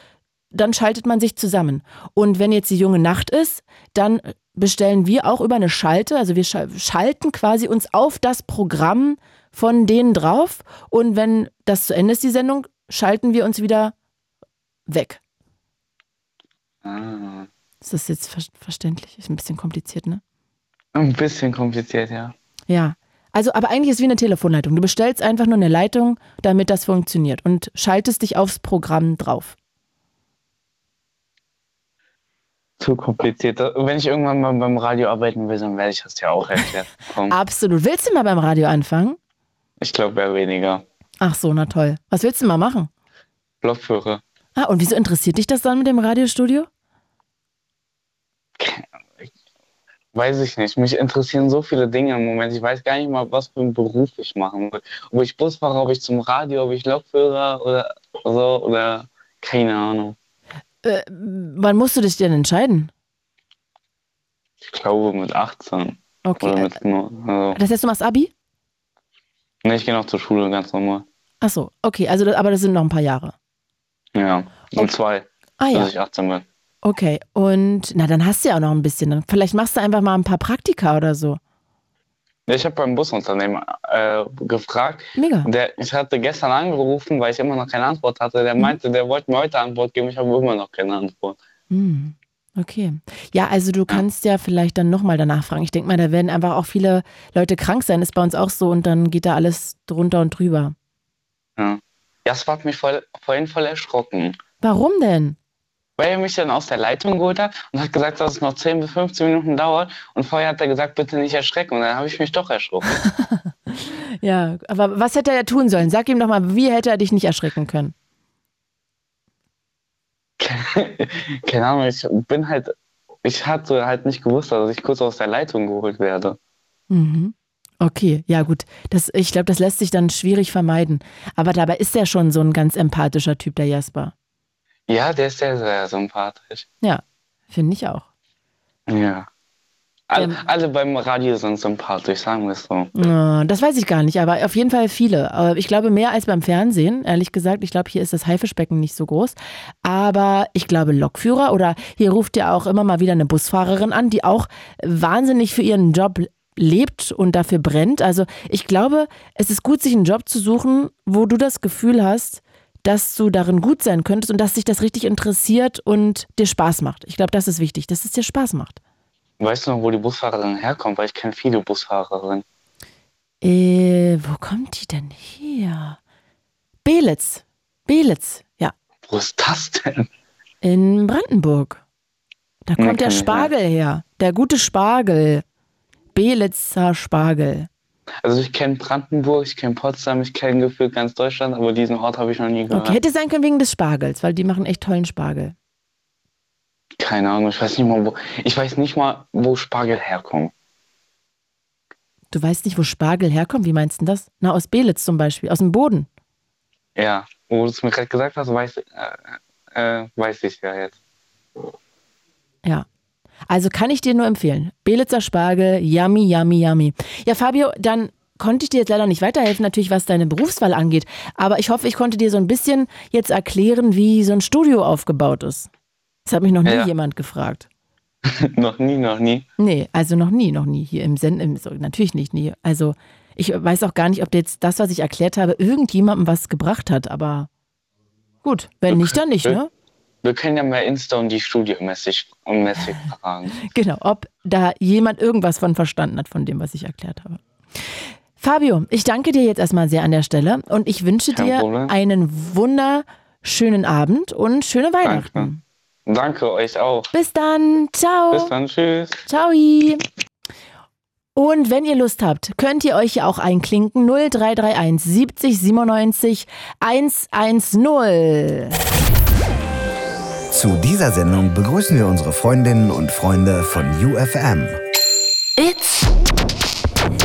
dann schaltet man sich zusammen. Und wenn jetzt die junge Nacht ist, dann bestellen wir auch über eine Schalte, also wir schalten quasi uns auf das Programm von denen drauf und wenn das zu Ende ist, die Sendung, schalten wir uns wieder weg. Ah. Ist das jetzt ver verständlich? Ist ein bisschen kompliziert, ne? Ein bisschen kompliziert, ja. Ja. Also, aber eigentlich ist es wie eine Telefonleitung. Du bestellst einfach nur eine Leitung, damit das funktioniert und schaltest dich aufs Programm drauf. Zu kompliziert. Wenn ich irgendwann mal beim Radio arbeiten will, dann werde ich das ja auch erklären. Absolut. Willst du mal beim Radio anfangen? Ich glaube eher weniger. Ach so, na toll. Was willst du mal machen? Blockführer. Ah, und wieso interessiert dich das dann mit dem Radiostudio? Weiß ich nicht. Mich interessieren so viele Dinge im Moment. Ich weiß gar nicht mal, was für einen Beruf ich machen will. Ob ich Bus fahre, ob ich zum Radio, ob ich Lokführer oder so oder keine Ahnung. Äh, wann musst du dich denn entscheiden? Ich glaube mit 18. Okay. Mit, also. Das heißt, du machst Abi? Nee, ich gehe noch zur Schule, ganz normal. Ach so, okay, also aber das sind noch ein paar Jahre. Ja, und okay. zwei, ah, bis ja. ich 18 bin. Okay, und na, dann hast du ja auch noch ein bisschen. Vielleicht machst du einfach mal ein paar Praktika oder so. Ich habe beim Busunternehmen äh, gefragt. Mega. Der, ich hatte gestern angerufen, weil ich immer noch keine Antwort hatte. Der mhm. meinte, der wollte mir heute Antwort geben. Ich habe immer noch keine Antwort. Mhm. Okay. Ja, also du kannst ja vielleicht dann nochmal danach fragen. Ich denke mal, da werden einfach auch viele Leute krank sein. Ist bei uns auch so und dann geht da alles drunter und drüber. Ja. Das hat mich voll, vorhin voll erschrocken. Warum denn? Weil er mich dann aus der Leitung geholt hat und hat gesagt, dass es noch 10 bis 15 Minuten dauert. Und vorher hat er gesagt, bitte nicht erschrecken. Und dann habe ich mich doch erschrocken. ja, aber was hätte er tun sollen? Sag ihm doch mal, wie hätte er dich nicht erschrecken können? Keine Ahnung, ich bin halt, ich hatte halt nicht gewusst, dass ich kurz aus der Leitung geholt werde. Mhm. Okay, ja gut. Das, ich glaube, das lässt sich dann schwierig vermeiden. Aber dabei ist er schon so ein ganz empathischer Typ, der Jasper. Ja, der ist sehr, sehr sympathisch. Ja, Finde ich auch. Ja. All, Ähm. alle beim Radio sind sympathisch, sagen wir es so. Das weiß ich gar nicht, aber auf jeden Fall viele. Aber Ich glaube mehr als beim Fernsehen, ehrlich gesagt. Ich glaube, hier ist das Haifischbecken nicht so groß. Aber ich glaube, Lokführer oder hier ruft ja auch immer mal wieder eine Busfahrerin an, die auch wahnsinnig für ihren Job lebt und dafür brennt. Also ich glaube, es ist gut, sich einen Job zu suchen, wo du das Gefühl hast, dass du darin gut sein könntest und dass dich das richtig interessiert und dir Spaß macht. Ich glaube, das ist wichtig, dass es dir Spaß macht. Weißt du noch, wo die Busfahrerin herkommt? Weil ich kenne viele Busfahrerinnen. Äh, wo kommt die denn her? Belitz. Belitz, ja. Wo ist das denn? In Brandenburg. Da Nee, kommt der ich nicht. Spargel her. Der gute Spargel. Belitzer Spargel. Also ich kenne Brandenburg, ich kenne Potsdam, ich kenne gefühlt ganz Deutschland, aber diesen Ort habe ich noch nie gehört. Okay, hätte sein können wegen des Spargels, weil die machen echt tollen Spargel. Keine Ahnung, ich weiß nicht mal, wo. Ich weiß nicht mal, wo Spargel herkommt. Du weißt nicht, wo Spargel herkommt? Wie meinst du das? Na, aus Belitz zum Beispiel, aus dem Boden. Ja, wo du es mir gerade gesagt hast, weiß, äh, äh, weiß ich ja jetzt. Ja. Also kann ich dir nur empfehlen. Belitzer Spargel, yummy, yummy, yummy. Ja, Fabio, dann konnte ich dir jetzt leider nicht weiterhelfen, natürlich was deine Berufswahl angeht. Aber ich hoffe, ich konnte dir so ein bisschen jetzt erklären, wie so ein Studio aufgebaut ist. Das hat mich noch nie Ja. jemand gefragt. noch nie, noch nie. Nee, also noch nie, noch nie hier im Senden. So, natürlich nicht, nie. Also ich weiß auch gar nicht, ob jetzt das, was ich erklärt habe, irgendjemandem was gebracht hat. Aber gut, wenn nicht, dann nicht, Okay. ne? Wir können ja mal Insta und die Studio-Message und Message fragen. Genau, ob da jemand irgendwas von verstanden hat von dem, was ich erklärt habe. Fabio, ich danke dir jetzt erstmal sehr an der Stelle und ich wünsche Kein dir Problem. einen wunderschönen Abend und schöne Weihnachten. Danke. Danke euch auch. Bis dann, ciao. Bis dann, tschüss. Ciao. Und wenn ihr Lust habt, könnt ihr euch ja auch einklinken 0331 70 97 110. Zu dieser Sendung begrüßen wir unsere Freundinnen und Freunde von UFM. It's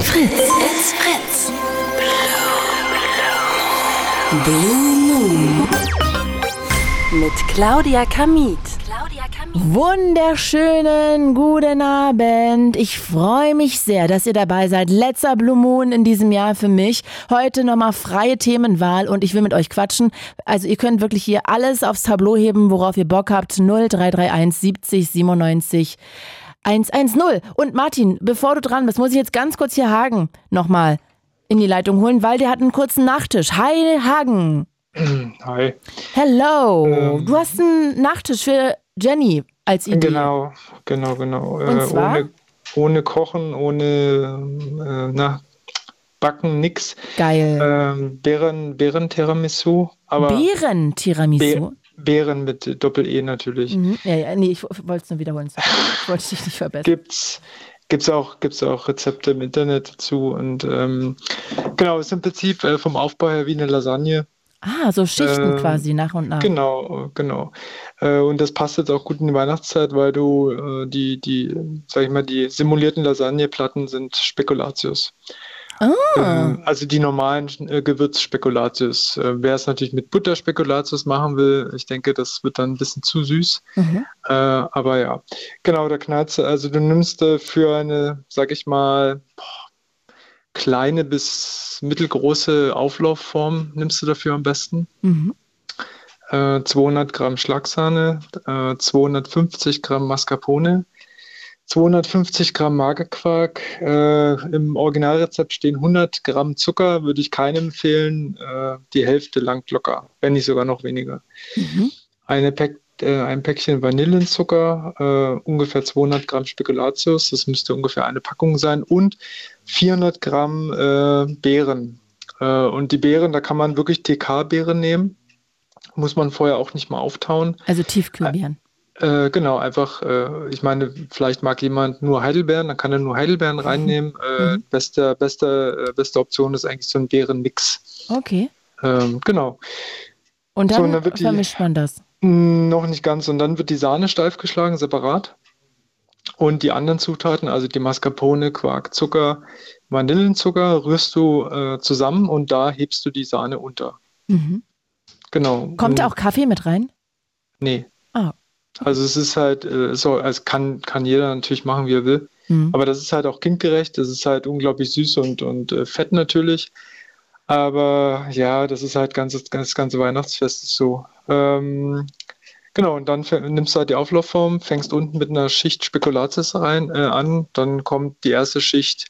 Fritz. It's Fritz. Blue Moon. Mit Claudia Kamit. Wunderschönen guten Abend. Ich freue mich sehr, dass ihr dabei seid. Letzter Blue Moon in diesem Jahr für mich. Heute nochmal freie Themenwahl und ich will mit euch quatschen. Also ihr könnt wirklich hier alles aufs Tableau heben, worauf ihr Bock habt. 0331 70 97 110. Und Martin, bevor du dran bist, muss ich jetzt ganz kurz hier Hagen nochmal in die Leitung holen, weil der hat einen kurzen Nachtisch. Hi Hagen. Hi. Hello. Ähm. du hast einen Nachtisch für Jenny als Idee. Genau, genau, genau. Und Äh, zwar? ohne, ohne Kochen, ohne äh, na, Backen, nix. Geil. Ähm, Beeren, Beeren-Tiramisu, aber Beeren-Tiramisu. Be Beeren mit Doppel-E natürlich. Mhm. Ja, ja, nee, ich wollte es nur wiederholen. Ich wollte dich nicht verbessern. Gibt's, gibt's auch, gibt's auch Rezepte im Internet dazu und ähm, genau, ist im Prinzip äh, vom Aufbau her wie eine Lasagne. Ah, so Schichten Ähm, quasi nach und nach. Genau, genau. Äh, und das passt jetzt auch gut in die Weihnachtszeit, weil du äh, die, die, sag ich mal, die simulierten Lasagneplatten sind Spekulatius. Ah, Ähm, also die normalen äh, Gewürzspekulatius. Äh, wer es natürlich mit Butterspekulatius machen will, ich denke, das wird dann ein bisschen zu süß. mhm. Äh, aber ja, genau, da knallst du, also du nimmst äh, für eine, sag ich mal, boah, kleine bis mittelgroße Auflaufform, nimmst du dafür am besten. Mhm. Äh, 200 Gramm Schlagsahne, äh, 250 Gramm Mascarpone, 250 Gramm Magerquark. Äh, Im Originalrezept stehen 100 Gramm Zucker, würde ich keinem empfehlen. Äh, die Hälfte langt locker, wenn nicht sogar noch weniger. Mhm. Eine Päck, äh, ein Päckchen Vanillenzucker, äh, ungefähr 200 Gramm Spekulatius, das müsste ungefähr eine Packung sein, und 400 Gramm äh, Beeren. Äh, und die Beeren, da kann man wirklich TK-Beeren nehmen. Muss man vorher auch nicht mal auftauen. Also Tiefkühlbeeren. Äh, genau, einfach, äh, ich meine, vielleicht mag jemand nur Heidelbeeren, dann kann er nur Heidelbeeren reinnehmen. Äh, Mhm. beste, beste, äh, beste Option ist eigentlich so ein Beerenmix. Okay. Ähm, genau. Und So, dann, und dann wird die- vermischt man das. Mm, Noch nicht ganz. Und dann wird die Sahne steif geschlagen, separat. Und die anderen Zutaten, also die Mascarpone, Quark, Zucker, Vanillenzucker, rührst du äh, zusammen und da hebst du die Sahne unter. Mhm. Genau. Kommt Und- da auch Kaffee mit rein? Nee. Ah. Also es ist halt, äh, so, es kann, kann jeder natürlich machen, wie er will. Mhm. Aber das ist halt auch kindgerecht, das ist halt unglaublich süß und, und äh, fett natürlich. Aber ja, das ist halt ganz, das ganze Weihnachtsfest ist so. Ähm, genau, und dann nimmst du halt die Auflaufform, fängst unten mit einer Schicht Spekulatius rein, äh, an, dann kommt die erste Schicht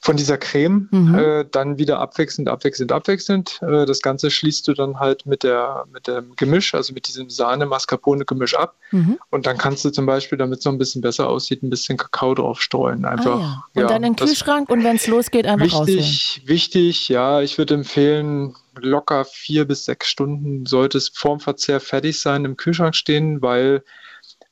von dieser Creme, Mhm. äh, dann wieder abwechselnd, abwechselnd, abwechselnd. Äh, das Ganze schließt du dann halt mit, der, mit dem Gemisch, also mit diesem Sahne-Mascarpone-Gemisch ab. Mhm. Und dann kannst du zum Beispiel, damit es noch ein bisschen besser aussieht, ein bisschen Kakao drauf streuen. Einfach. Ah, ja. Und ja, dann in den Kühlschrank und wenn es losgeht, einfach rausholen. Wichtig, wichtig, ja, ich würde empfehlen, locker vier bis sechs Stunden sollte es vorm Verzehr fertig sein, im Kühlschrank stehen, weil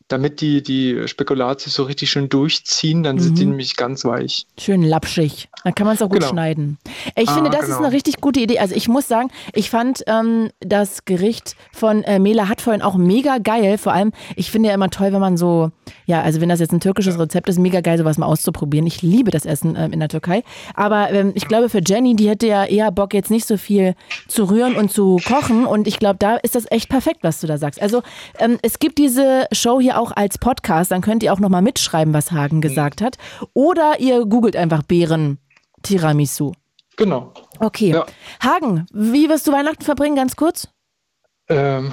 damit die, die Spekulatius so richtig schön durchziehen, dann sind die Mhm. nämlich ganz weich. Schön lapschig. Dann kann man es auch gut Genau. schneiden. Ich Ah, finde, das ist genau. eine richtig gute Idee. Also ich muss sagen, ich fand ähm, das Gericht von äh, Mela hat vorhin auch mega geil. Vor allem, ich finde ja immer toll, wenn man so, ja, also wenn das jetzt ein türkisches Rezept ist, mega geil, sowas mal auszuprobieren. Ich liebe das Essen ähm, in der Türkei. Aber ähm, ich glaube, für Jenny, die hätte ja eher Bock, jetzt nicht so viel zu rühren und zu kochen. Und ich glaube, da ist das echt perfekt, was du da sagst. Also ähm, es gibt diese Show hier auch als Podcast. Dann könnt ihr auch nochmal mitschreiben, was Hagen gesagt hat. Oder ihr googelt einfach Beeren Tiramisu. Genau. Okay. Ja. Hagen, wie wirst du Weihnachten verbringen, ganz kurz? Ähm,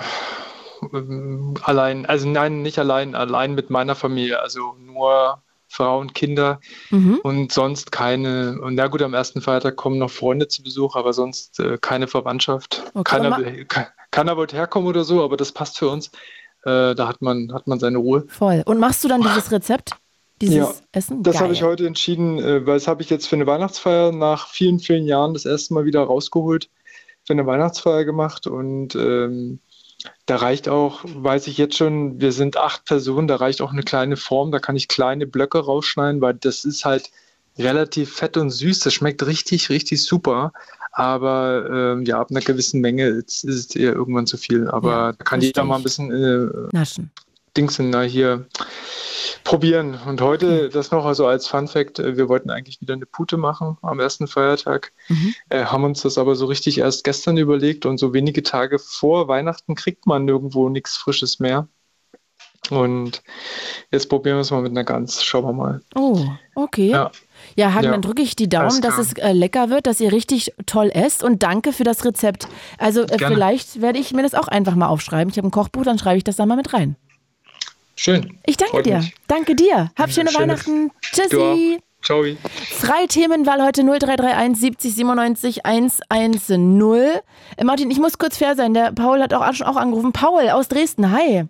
allein, also nein, nicht allein, allein mit meiner Familie, also nur Frau und Kinder Mhm. und sonst keine. Und na gut, am ersten Feiertag kommen noch Freunde zu Besuch, aber sonst äh, keine Verwandtschaft. Okay, Keiner, will, keiner wollte herkommen oder so, aber das passt für uns. Äh, da hat man, hat man seine Ruhe. Voll. Und machst du dann dieses Rezept? Dieses Ja, Essen? Das habe ich heute entschieden, äh, weil das habe ich jetzt für eine Weihnachtsfeier nach vielen, vielen Jahren das erste Mal wieder rausgeholt, für eine Weihnachtsfeier gemacht und ähm, da reicht auch, weiß ich jetzt schon, wir sind acht Personen, da reicht auch eine kleine Form, da kann ich kleine Blöcke rausschneiden, weil das ist halt relativ fett und süß, das schmeckt richtig, richtig super, aber ähm, ja, ab einer gewissen Menge ist, ist es eher irgendwann zu viel, aber Ja, da kann jeder mal ein bisschen äh, Naschen. Dingsen da hier probieren. Und heute, das noch also als Fun Fact, äh, wir wollten eigentlich wieder eine Pute machen am ersten Feiertag, Mhm. äh, haben uns das aber so richtig erst gestern überlegt und so wenige Tage vor Weihnachten kriegt man nirgendwo nichts Frisches mehr. Und jetzt probieren wir es mal mit einer Gans. Schauen wir mal. Oh, okay. Ja, Ja. Hagen, Ja. dann drücke ich die Daumen, dass es äh, lecker wird, dass ihr richtig toll esst und danke für das Rezept. Also äh, vielleicht werde ich mir das auch einfach mal aufschreiben. Ich habe ein Kochbuch, dann schreibe ich das da mal mit rein. Schön. Ich danke Freut dir. mich. Danke dir. Hab schöne schöne- Weihnachten. Tschüssi. Ciao. Freie Themenwahl heute 0331 70 97 110. Äh, Martin, ich muss kurz fair sein. Der Paul hat auch, auch angerufen. Paul aus Dresden. Hi.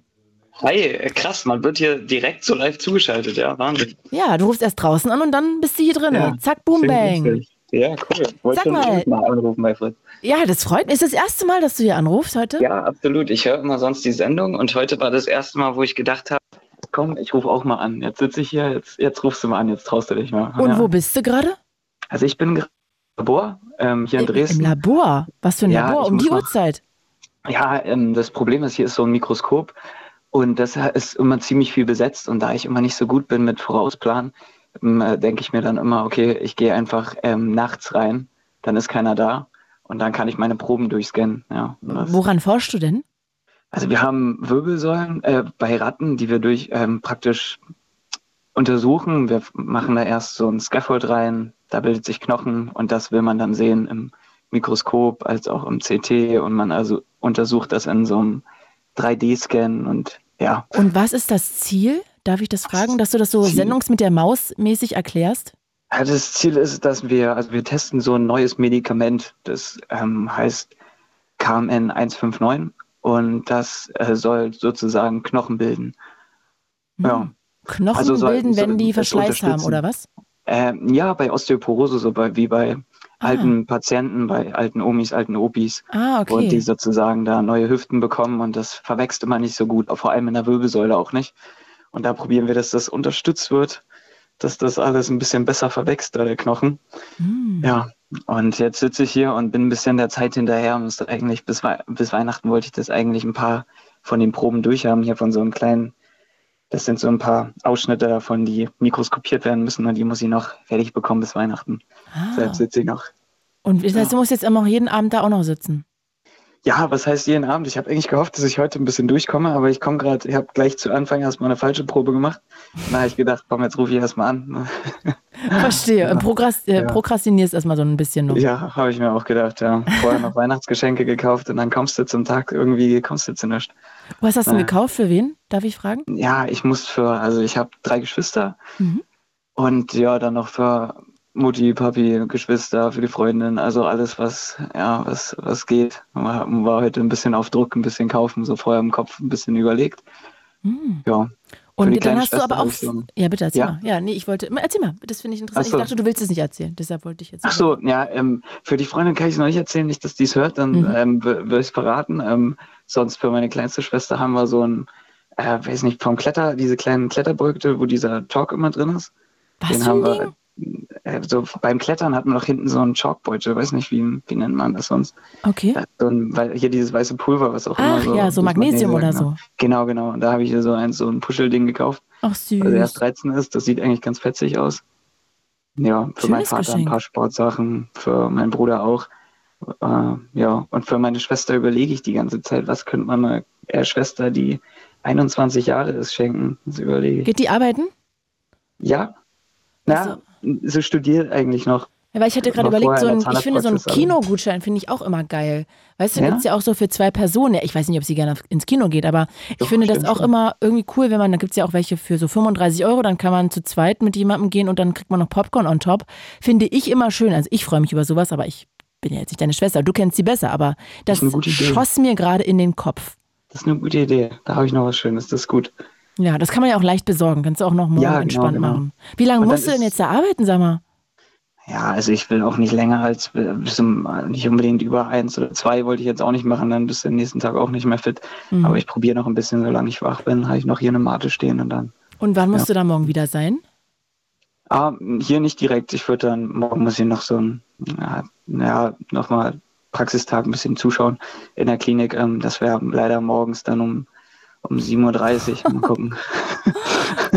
Hi, äh, krass, man wird hier direkt so live zugeschaltet, ja, Wahnsinn. Ja, du rufst erst draußen an und dann bist du hier drin. Ja, Zack, boom, bang. Ja, cool. Wollte schon mal. mal anrufen bei Fritz. Ja, das freut mich. Ist das erste Mal, dass du hier anrufst heute? Ja, absolut. Ich höre immer sonst die Sendung und heute war das erste Mal, wo ich gedacht habe, komm, ich rufe auch mal an. Jetzt sitze ich hier, jetzt, jetzt rufst du mal an, jetzt traust du dich mal. Und ja. wo bist du gerade? Also ich bin gerade im Labor ähm, hier in Im Dresden. Labor. Was für ein Ja, Labor? Um die Uhrzeit. Ja, ähm, das Problem ist, hier ist so ein Mikroskop und das ist immer ziemlich viel besetzt. Und da ich immer nicht so gut bin mit Vorausplanen, ähm, äh, denke ich mir dann immer, okay, ich gehe einfach ähm, nachts rein, dann ist keiner da. Und dann kann ich meine Proben durchscannen. Ja, Woran forschst du denn? also wir haben Wirbelsäulen äh, bei Ratten, die wir durch ähm, praktisch untersuchen. Wir machen da erst so ein Scaffold rein, da bildet sich Knochen. Und das will man dann sehen im Mikroskop als auch im CT und man also untersucht das in so einem 3D-Scan und ja. Und was ist das Ziel? Darf ich das fragen, dass du das so Ziel? sendungs mit der Maus mäßig erklärst? Ja, Das Ziel ist, dass wir, also wir testen so ein neues Medikament, das ähm, heißt KMN 159 und das äh, soll sozusagen Knochen bilden. Ja. Knochen Also soll- bilden, wenn soll die das Verschleiß haben, oder was? Ähm, ja, bei Osteoporose, so bei, wie bei Ah. alten Patienten, bei alten Omis, alten Opis. Ah, okay. Und die sozusagen da neue Hüften bekommen und das verwächst immer nicht so gut, vor allem in der Wirbelsäule auch nicht. Und da probieren wir, dass das unterstützt wird, dass das alles ein bisschen besser verwächst, da der Knochen. Hm. Ja, und jetzt sitze ich hier und bin ein bisschen der Zeit hinterher. Müsste eigentlich bis, bis Weihnachten wollte ich das eigentlich ein paar von den Proben durchhaben, hier von so einem kleinen, das sind so ein paar Ausschnitte davon, die mikroskopiert werden müssen und die muss ich noch fertig bekommen bis Weihnachten. Ah. Deshalb sitze ich noch. Und das heißt, du musst jetzt immer noch jeden Abend da auch noch sitzen. Ja, was heißt jeden Abend? Ich habe eigentlich gehofft, dass ich heute ein bisschen durchkomme, aber ich komme gerade, ich habe gleich zu Anfang erstmal eine falsche Probe gemacht. Da habe ich gedacht, komm, jetzt rufe ich erstmal an. Verstehe. Ja. Prograst äh, ja. Prokrastinierst erstmal so ein bisschen noch. Ja, habe ich mir auch gedacht, ja. Vorher noch Weihnachtsgeschenke gekauft und dann kommst du zum Tag irgendwie, kommst du zu nichts. Was hast du naja. gekauft? Für wen? Darf ich fragen? Ja, ich muss für, also ich habe drei Geschwister mhm. und ja, dann noch für Mutti, Papi, Geschwister, für die Freundin, also alles, was, ja, was, was geht. Man war heute ein bisschen auf Druck, ein bisschen kaufen, so vorher im Kopf ein bisschen überlegt. Mhm. Ja. Und dann hast Schwester du aber auch. Ja, bitte erzähl ja. mal. Ja, nee, ich wollte. Erzähl mal, das finde ich interessant. So. Ich dachte, du willst es nicht erzählen, deshalb wollte ich jetzt. Ach so, ja, ähm, für die Freundin kann ich es noch nicht erzählen, nicht, dass die es hört, dann mhm. ähm, würde ich es verraten. Ähm, sonst für meine kleinste Schwester haben wir so ein, äh, weiß nicht, vom Kletter, diese kleinen Kletterbeutel, wo dieser Talk immer drin ist. Was Den haben wir. So beim Klettern hat man doch hinten so einen Chalkbeutel, weiß nicht, wie, wie nennt man das sonst? Okay. So ein, weil hier dieses weiße Pulver, was auch Ach, immer so. ja, so Magnesium oder genau. so. Genau, genau. Und da habe ich hier so ein, so ein Puschelding gekauft. Ach süß. Weil er erst 13 ist, das sieht eigentlich ganz fetzig aus. Ja, für Schönes meinen Vater Geschenk. ein paar Sportsachen, für meinen Bruder auch. Äh, ja, und für meine Schwester überlege ich die ganze Zeit, was könnte man einer äh, Schwester, die 21 Jahre ist, schenken? Das überlege ich. Geht die arbeiten? Ja. Na, also, sie studiert eigentlich noch. Ja, weil ich hatte gerade überlegt, so ein, ich finde so einen Kinogutschein finde ich auch immer geil. Weißt du, ja? gibt es ja auch so für zwei Personen. Ich weiß nicht, ob sie gerne ins Kino geht, aber ich Doch, finde das auch schon. immer irgendwie cool, wenn man, da gibt es ja auch welche für so 35 Euro, dann kann man zu zweit mit jemandem gehen und dann kriegt man noch Popcorn on top. Finde ich immer schön. Also ich freue mich über sowas, aber ich bin ja jetzt nicht deine Schwester, du kennst sie besser, aber das, das schoss mir gerade in den Kopf. Das ist eine gute Idee. Da habe ich noch was Schönes, das ist gut. Ja, das kann man ja auch leicht besorgen. Kannst du auch noch morgen ja, genau, entspannt genau. machen. Wie lange musst du denn jetzt da arbeiten, sag mal? Ja, also ich will auch nicht länger als bis zum, nicht unbedingt über eins oder zwei wollte ich jetzt auch nicht machen, dann bist du den nächsten Tag auch nicht mehr fit. Mhm. Aber ich probiere noch ein bisschen, solange ich wach bin, habe ich noch hier eine Mate stehen und dann. Und wann musst ja. du da morgen wieder sein? Ah, hier nicht direkt. Ich würde dann, morgen muss ich noch so ein, ja, ja nochmal Praxistag ein bisschen zuschauen in der Klinik. Ähm, das wäre leider morgens dann um, um 7.30 Uhr. Mal gucken.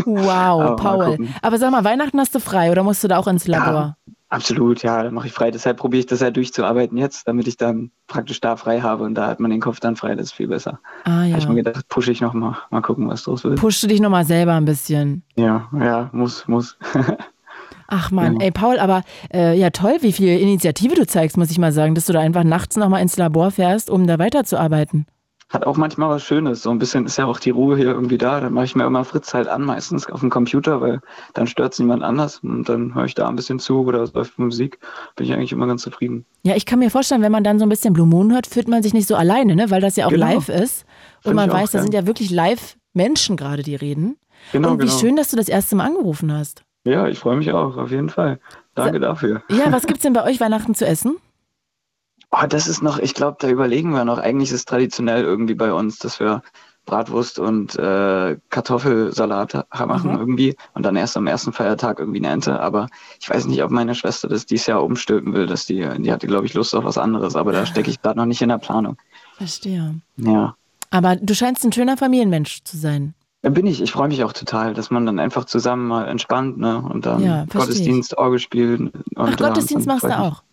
wow, Aber Paul. Aber sag mal, Weihnachten hast du frei oder musst du da auch ins Labor? Ja, Absolut, ja, da mache ich frei. Deshalb probiere ich das ja durchzuarbeiten jetzt, damit ich dann praktisch da frei habe und da hat man den Kopf dann frei, das ist viel besser. Ah, ja. Habe ich mir gedacht, pushe ich nochmal, mal gucken, was draus wird. Pushst du dich nochmal selber ein bisschen? Ja, ja, muss, muss. Ach man, ja. ey Paul, aber äh, ja toll, wie viel Initiative du zeigst, muss ich mal sagen, dass du da einfach nachts nochmal ins Labor fährst, um da weiterzuarbeiten hat auch manchmal was Schönes. So ein bisschen ist ja auch die Ruhe hier irgendwie da. Dann mache ich mir immer Fritz halt an, meistens auf dem Computer, weil dann stört es niemand anders. Und dann höre ich da ein bisschen zu oder es läuft Musik. Bin ich eigentlich immer ganz zufrieden. Ja, ich kann mir vorstellen, wenn man dann so ein bisschen Blue Moon hört, fühlt man sich nicht so alleine, ne? weil das ja auch genau. live ist. Und man weiß, da sind ja wirklich live Menschen gerade, die reden. Genau, Und wie genau. schön, dass du das erste Mal angerufen hast. Ja, ich freue mich auch, auf jeden Fall. Danke dafür. Ja, was gibt es denn bei euch Weihnachten zu essen? Oh, das ist noch, ich glaube, da überlegen wir noch. Eigentlich ist es traditionell irgendwie bei uns, dass wir Bratwurst und äh, Kartoffelsalat machen mhm. irgendwie und dann erst am ersten Feiertag irgendwie eine Ente. Aber ich weiß nicht, ob meine Schwester das dieses Jahr umstülpen will, dass die, die hatte, glaube ich, Lust auf was anderes, aber da stecke ich gerade noch nicht in der Planung. Verstehe. Ja. Aber du scheinst ein schöner Familienmensch zu sein. Bin ich. Ich freue mich auch total, dass man dann einfach zusammen mal entspannt, ne? Und dann ja, Gottesdienst, Orgel spielen. Und, Ach, Gottesdienst machst du auch?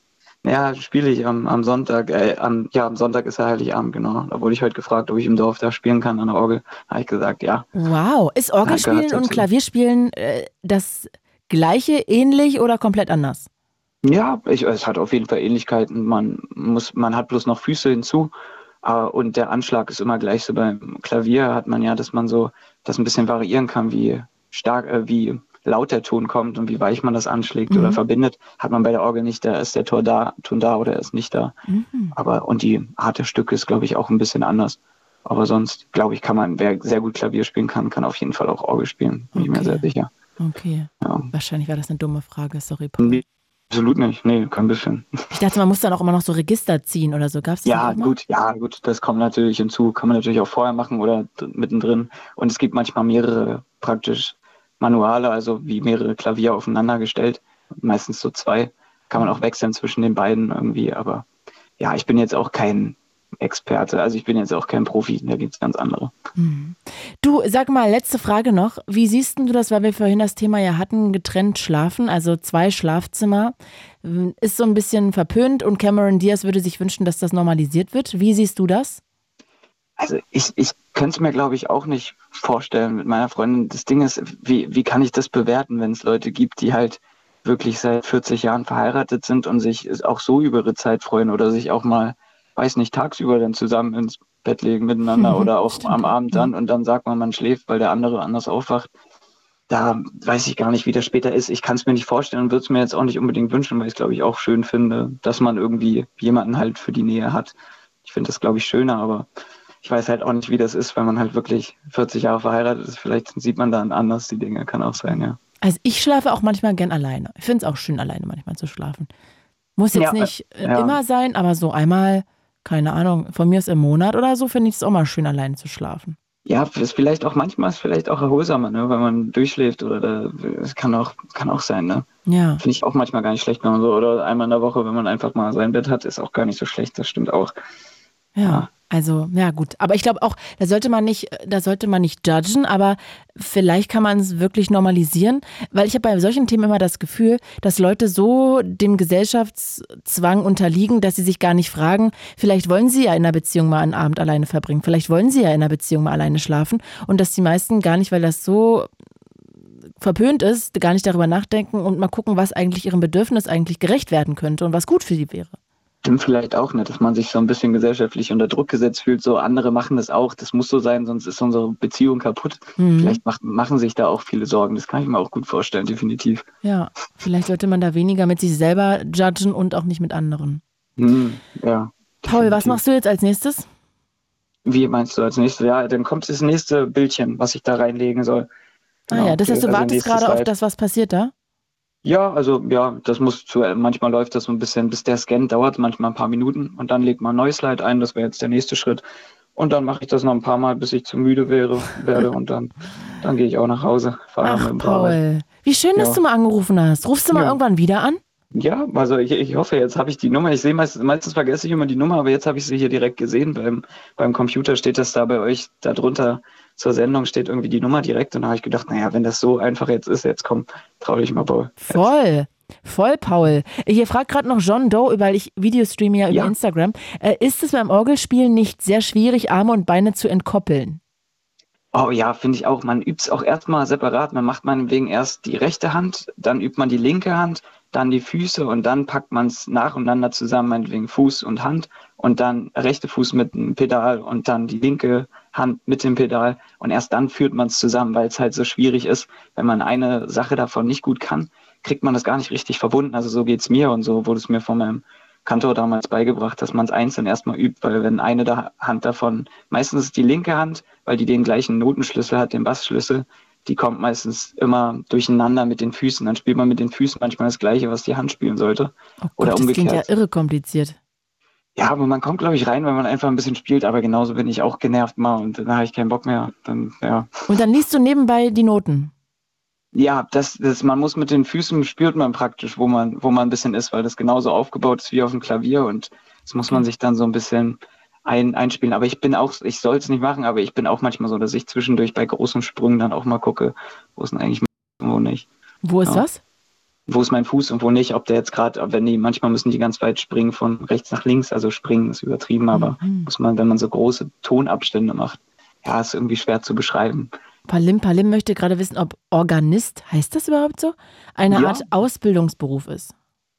Ja, spiele ich am, am Sonntag. Äh, am, ja, am Sonntag ist ja Heiligabend, genau. Da wurde ich heute gefragt, ob ich im Dorf da spielen kann an der Orgel. Habe ich gesagt, ja. Wow. Ist Orgelspielen und Klavierspielen äh, das gleiche, ähnlich oder komplett anders? Ja, ich, es hat auf jeden Fall Ähnlichkeiten. Man, muss, man hat bloß noch Füße hinzu. Äh, und der Anschlag ist immer gleich so beim Klavier hat man ja, dass man so das ein bisschen variieren kann, wie stark, äh, wie laut der Ton kommt und wie weich man das anschlägt mhm. oder verbindet, hat man bei der Orgel nicht, da ist der Ton da, Ton da oder er ist nicht da. Mhm. Aber und die Art der Stücke ist, glaube ich, auch ein bisschen anders. Aber sonst, glaube ich, kann man, wer sehr gut Klavier spielen kann, kann auf jeden Fall auch Orgel spielen. Bin okay. ich mir sehr sicher. Okay. Ja. Wahrscheinlich war das eine dumme Frage, sorry. Paul. Nee, absolut nicht. Nee, kein bisschen. Ich dachte, man muss dann auch immer noch so Register ziehen oder so. Gab es Ja, gut, ja, gut. Das kommt natürlich hinzu. Kann man natürlich auch vorher machen oder mittendrin. Und es gibt manchmal mehrere praktisch Manuale, also wie mehrere Klavier aufeinander gestellt, meistens so zwei. Kann man auch wechseln zwischen den beiden irgendwie, aber ja, ich bin jetzt auch kein Experte. Also ich bin jetzt auch kein Profi, da gibt es ganz andere. Du, sag mal, letzte Frage noch. Wie siehst du das, weil wir vorhin das Thema ja hatten, getrennt schlafen, also zwei Schlafzimmer, ist so ein bisschen verpönt und Cameron Diaz würde sich wünschen, dass das normalisiert wird. Wie siehst du das? Also ich, ich könnte es mir, glaube ich, auch nicht vorstellen mit meiner Freundin. Das Ding ist, wie, wie kann ich das bewerten, wenn es Leute gibt, die halt wirklich seit 40 Jahren verheiratet sind und sich auch so über ihre Zeit freuen oder sich auch mal, weiß nicht, tagsüber dann zusammen ins Bett legen miteinander oder auch am Abend dann und dann sagt man, man schläft, weil der andere anders aufwacht. Da weiß ich gar nicht, wie das später ist. Ich kann es mir nicht vorstellen und würde es mir jetzt auch nicht unbedingt wünschen, weil ich es, glaube ich, auch schön finde, dass man irgendwie jemanden halt für die Nähe hat. Ich finde das, glaube ich, schöner, aber ich weiß halt auch nicht, wie das ist, wenn man halt wirklich 40 Jahre verheiratet ist. Vielleicht sieht man dann anders die Dinge, kann auch sein, ja. Also ich schlafe auch manchmal gern alleine. Ich finde es auch schön, alleine manchmal zu schlafen. Muss jetzt Ja, nicht äh, ja. immer sein, aber so einmal, keine Ahnung, von mir ist im Monat oder so, finde ich es auch mal schön, alleine zu schlafen. Ja, ist vielleicht auch manchmal ist vielleicht auch erholsamer, ne, wenn man durchschläft oder es kann auch, kann auch sein, ne? Ja. Finde ich auch manchmal gar nicht schlecht, wenn man so, oder einmal in der Woche, wenn man einfach mal sein Bett hat, ist auch gar nicht so schlecht, das stimmt auch. Ja, also, ja gut. Aber ich glaube auch, da sollte man nicht, da sollte man nicht judgen, aber vielleicht kann man es wirklich normalisieren, weil ich habe bei solchen Themen immer das Gefühl, dass Leute so dem Gesellschaftszwang unterliegen, dass sie sich gar nicht fragen, vielleicht wollen sie ja in einer Beziehung mal einen Abend alleine verbringen, vielleicht wollen sie ja in einer Beziehung mal alleine schlafen und dass die meisten gar nicht, weil das so verpönt ist, gar nicht darüber nachdenken und mal gucken, was eigentlich ihrem Bedürfnis eigentlich gerecht werden könnte und was gut für sie wäre. Stimmt vielleicht auch nicht, dass man sich so ein bisschen gesellschaftlich unter Druck gesetzt fühlt, so andere machen das auch, das muss so sein, sonst ist unsere Beziehung kaputt. Mhm. Vielleicht macht, machen sich da auch viele Sorgen, das kann ich mir auch gut vorstellen, definitiv. Ja, vielleicht sollte man da weniger mit sich selber judgen und auch nicht mit anderen. Hm, ja. Paul, was machst du jetzt als nächstes? Wie meinst du als nächstes? Ja, dann kommt das nächste Bildchen, was ich da reinlegen soll. ah ja, das heißt, du also wartest gerade auf das, was passiert da? Ja, also ja, das muss zu, manchmal läuft das so ein bisschen, bis der Scan dauert, manchmal ein paar Minuten und dann legt man ein neues Slide ein, das wäre jetzt der nächste Schritt. Und dann mache ich das noch ein paar Mal, bis ich zu müde wäre, werde und dann, dann gehe ich auch nach Hause, Ach. Paul, wie schön, dass Ja. du mal angerufen hast. Rufst du mal Ja. irgendwann wieder an? Ja, also ich, ich hoffe, jetzt habe ich die Nummer. Ich sehe meistens, meistens vergesse ich immer die Nummer, aber jetzt habe ich sie hier direkt gesehen. Beim, beim Computer steht das da bei euch, da drunter zur Sendung steht irgendwie die Nummer direkt. Und da habe ich gedacht, naja, wenn das so einfach jetzt ist, jetzt komm, trau dich mal, Paul. Voll. Voll, Paul. Hier fragt gerade noch John Doe, weil ich Videos streame ja über Ja. Instagram. Äh, ist es beim Orgelspielen nicht sehr schwierig, Arme und Beine zu entkoppeln? Oh ja, finde ich auch. Man übt es auch erstmal separat. Man macht meinetwegen erst die rechte Hand, dann übt man die linke Hand, dann die Füße und dann packt man es nacheinander zusammen, meinetwegen Fuß und Hand und dann rechte Fuß mit dem Pedal und dann die linke Hand mit dem Pedal und erst dann führt man es zusammen, weil es halt so schwierig ist. Wenn man eine Sache davon nicht gut kann, kriegt man das gar nicht richtig verbunden. Also so geht's mir und so wurde es mir von meinem Kantor damals beigebracht, dass man es einzeln erstmal übt, weil wenn eine Hand davon, meistens ist die linke Hand, weil die den gleichen Notenschlüssel hat, den Bassschlüssel, die kommt meistens immer durcheinander mit den Füßen. Dann spielt man mit den Füßen manchmal das Gleiche, was die Hand spielen sollte. Oder Gott, das klingt ja umgekehrt. irre kompliziert. Ja, aber man kommt, glaube ich, rein, wenn man einfach ein bisschen spielt, aber genauso bin ich auch genervt mal und dann habe ich keinen Bock mehr. Dann, ja. Und dann liest du nebenbei die Noten. Ja, das, das, man muss mit den Füßen spürt man praktisch, wo man, wo man ein bisschen ist, weil das genauso aufgebaut ist wie auf dem Klavier und das muss man sich dann so ein bisschen ein, einspielen. Aber ich bin auch, ich soll es nicht machen, aber ich bin auch manchmal so, dass ich zwischendurch bei großen Sprüngen dann auch mal gucke, wo ist denn eigentlich mein Fuß und wo nicht. Wo ist Ja. was? Wo ist mein Fuß und wo nicht, ob der jetzt gerade, wenn die, manchmal müssen die ganz weit springen von rechts nach links, also springen ist übertrieben, aber Mhm. muss man, wenn man so große Tonabstände macht, ja, ist irgendwie schwer zu beschreiben. Palim Palim möchte gerade wissen, ob Organist, heißt das überhaupt so, eine Ja. Art Ausbildungsberuf ist.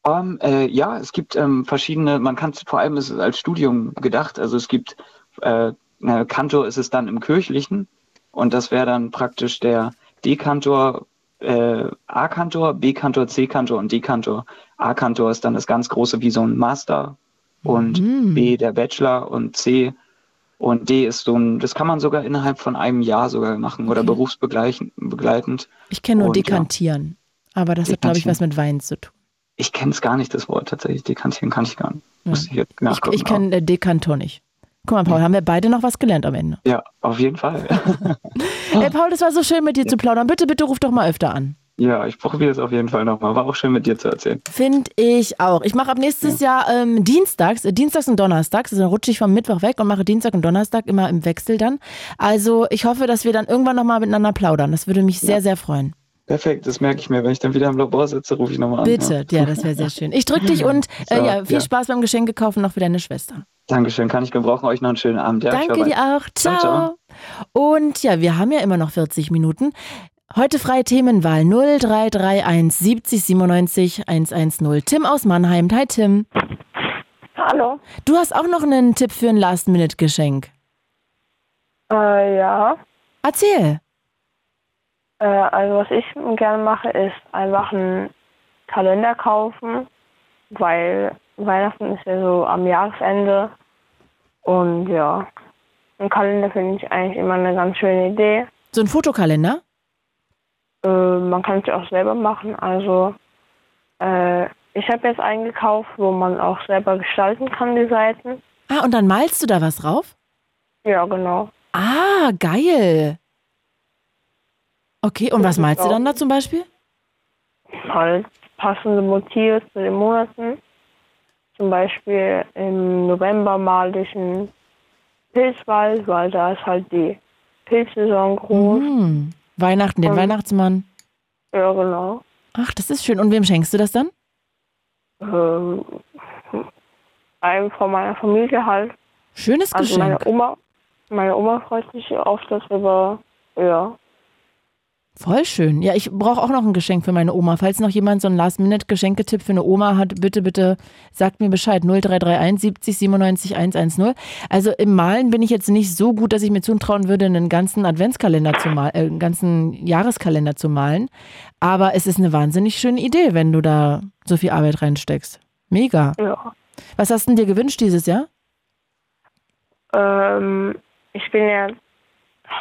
Ähm, äh, ja, es gibt ähm, verschiedene, man kann vor allem ist es als Studium gedacht, also es gibt, äh, äh, Kantor ist es dann im Kirchlichen und das wäre dann praktisch der D-Kantor, äh, A-Kantor, B-Kantor, C-Kantor und D-Kantor. A-Kantor ist dann das ganz große wie so ein Master und Mhm. B der Bachelor und C und D ist so ein, das kann man sogar innerhalb von einem Jahr sogar machen oder berufsbegleitend. begleitend. Ich kenne nur Und ja. dekantieren, aber das hat, glaube ich, was mit Wein zu tun. Ich kenne es gar nicht, das Wort tatsächlich. Dekantieren kann ich gar nicht. Ich jetzt Ich, nachgucken. ich kenne äh, Dekantor nicht. Guck mal, Paul, haben wir beide noch was gelernt am Ende. Ja, auf jeden Fall. Ey, Paul, das war so schön mit dir zu plaudern. Bitte, bitte ruf doch mal öfter an. Ja, ich probiere es auf jeden Fall nochmal. War auch schön mit dir zu erzählen. Finde ich auch. Ich mache ab nächstes Jahr ähm, dienstags, äh, dienstags und donnerstags, also dann rutsche ich vom Mittwoch weg und mache Dienstag und Donnerstag immer im Wechsel dann. Also ich hoffe, dass wir dann irgendwann nochmal miteinander plaudern. Das würde mich sehr, Ja. sehr freuen. Perfekt, das merke ich mir. Wenn ich dann wieder im Labor sitze, rufe ich nochmal an. Bitte, ja, das wäre sehr schön. Ich drücke dich und äh, So, ja, viel ja. Spaß beim Geschenke kaufen noch für deine Schwester. Dankeschön, kann ich gebrauchen. Euch noch einen schönen Abend. Ja, Danke dir auch. Ciao. Ciao, Und ja, wir haben ja immer noch 40 Minuten. Heute freie Themenwahl 0331 70 97 110. Tim aus Mannheim. Hi Tim. Hallo. Du hast auch noch einen Tipp für ein Last-Minute-Geschenk. Äh, ja. Erzähl. Äh, also was ich gerne mache, ist einfach einen Kalender kaufen, weil Weihnachten ist ja so am Jahresende. Und ja, ein Kalender finde ich eigentlich immer eine ganz schöne Idee. So ein Fotokalender? Äh, man kann es ja auch selber machen. Also äh, ich habe jetzt einen gekauft, wo man auch selber gestalten kann, die Seiten. Ah, und dann malst du da was drauf? Ja, genau. Ah, geil. Okay, und was malst du dann da zum Beispiel? halt passende Motive zu den Monaten. Zum Beispiel im November male ich einen Pilzwald, weil da ist halt die Pilzsaison groß. Hm. Weihnachten, den Und- Weihnachtsmann. Ja, genau. Ach, das ist schön. Und wem schenkst du das dann? Ähm, einem von meiner Familie halt. Schönes also Geschenk. meine Oma, meine Oma freut sich oft darüber. Ja. Voll schön. Ja, ich brauche auch noch ein Geschenk für meine Oma. Falls noch jemand so einen Last-Minute-Geschenketipp für eine Oma hat, bitte, bitte sagt mir Bescheid. 0331 70 97 110. Also im Malen bin ich jetzt nicht so gut, dass ich mir zutrauen würde, einen ganzen Adventskalender zu malen, äh, einen ganzen Jahreskalender zu malen. Aber es ist eine wahnsinnig schöne Idee, wenn du da so viel Arbeit reinsteckst. Mega. Ja. Was hast du denn dir gewünscht dieses Jahr? Ähm, ich bin ja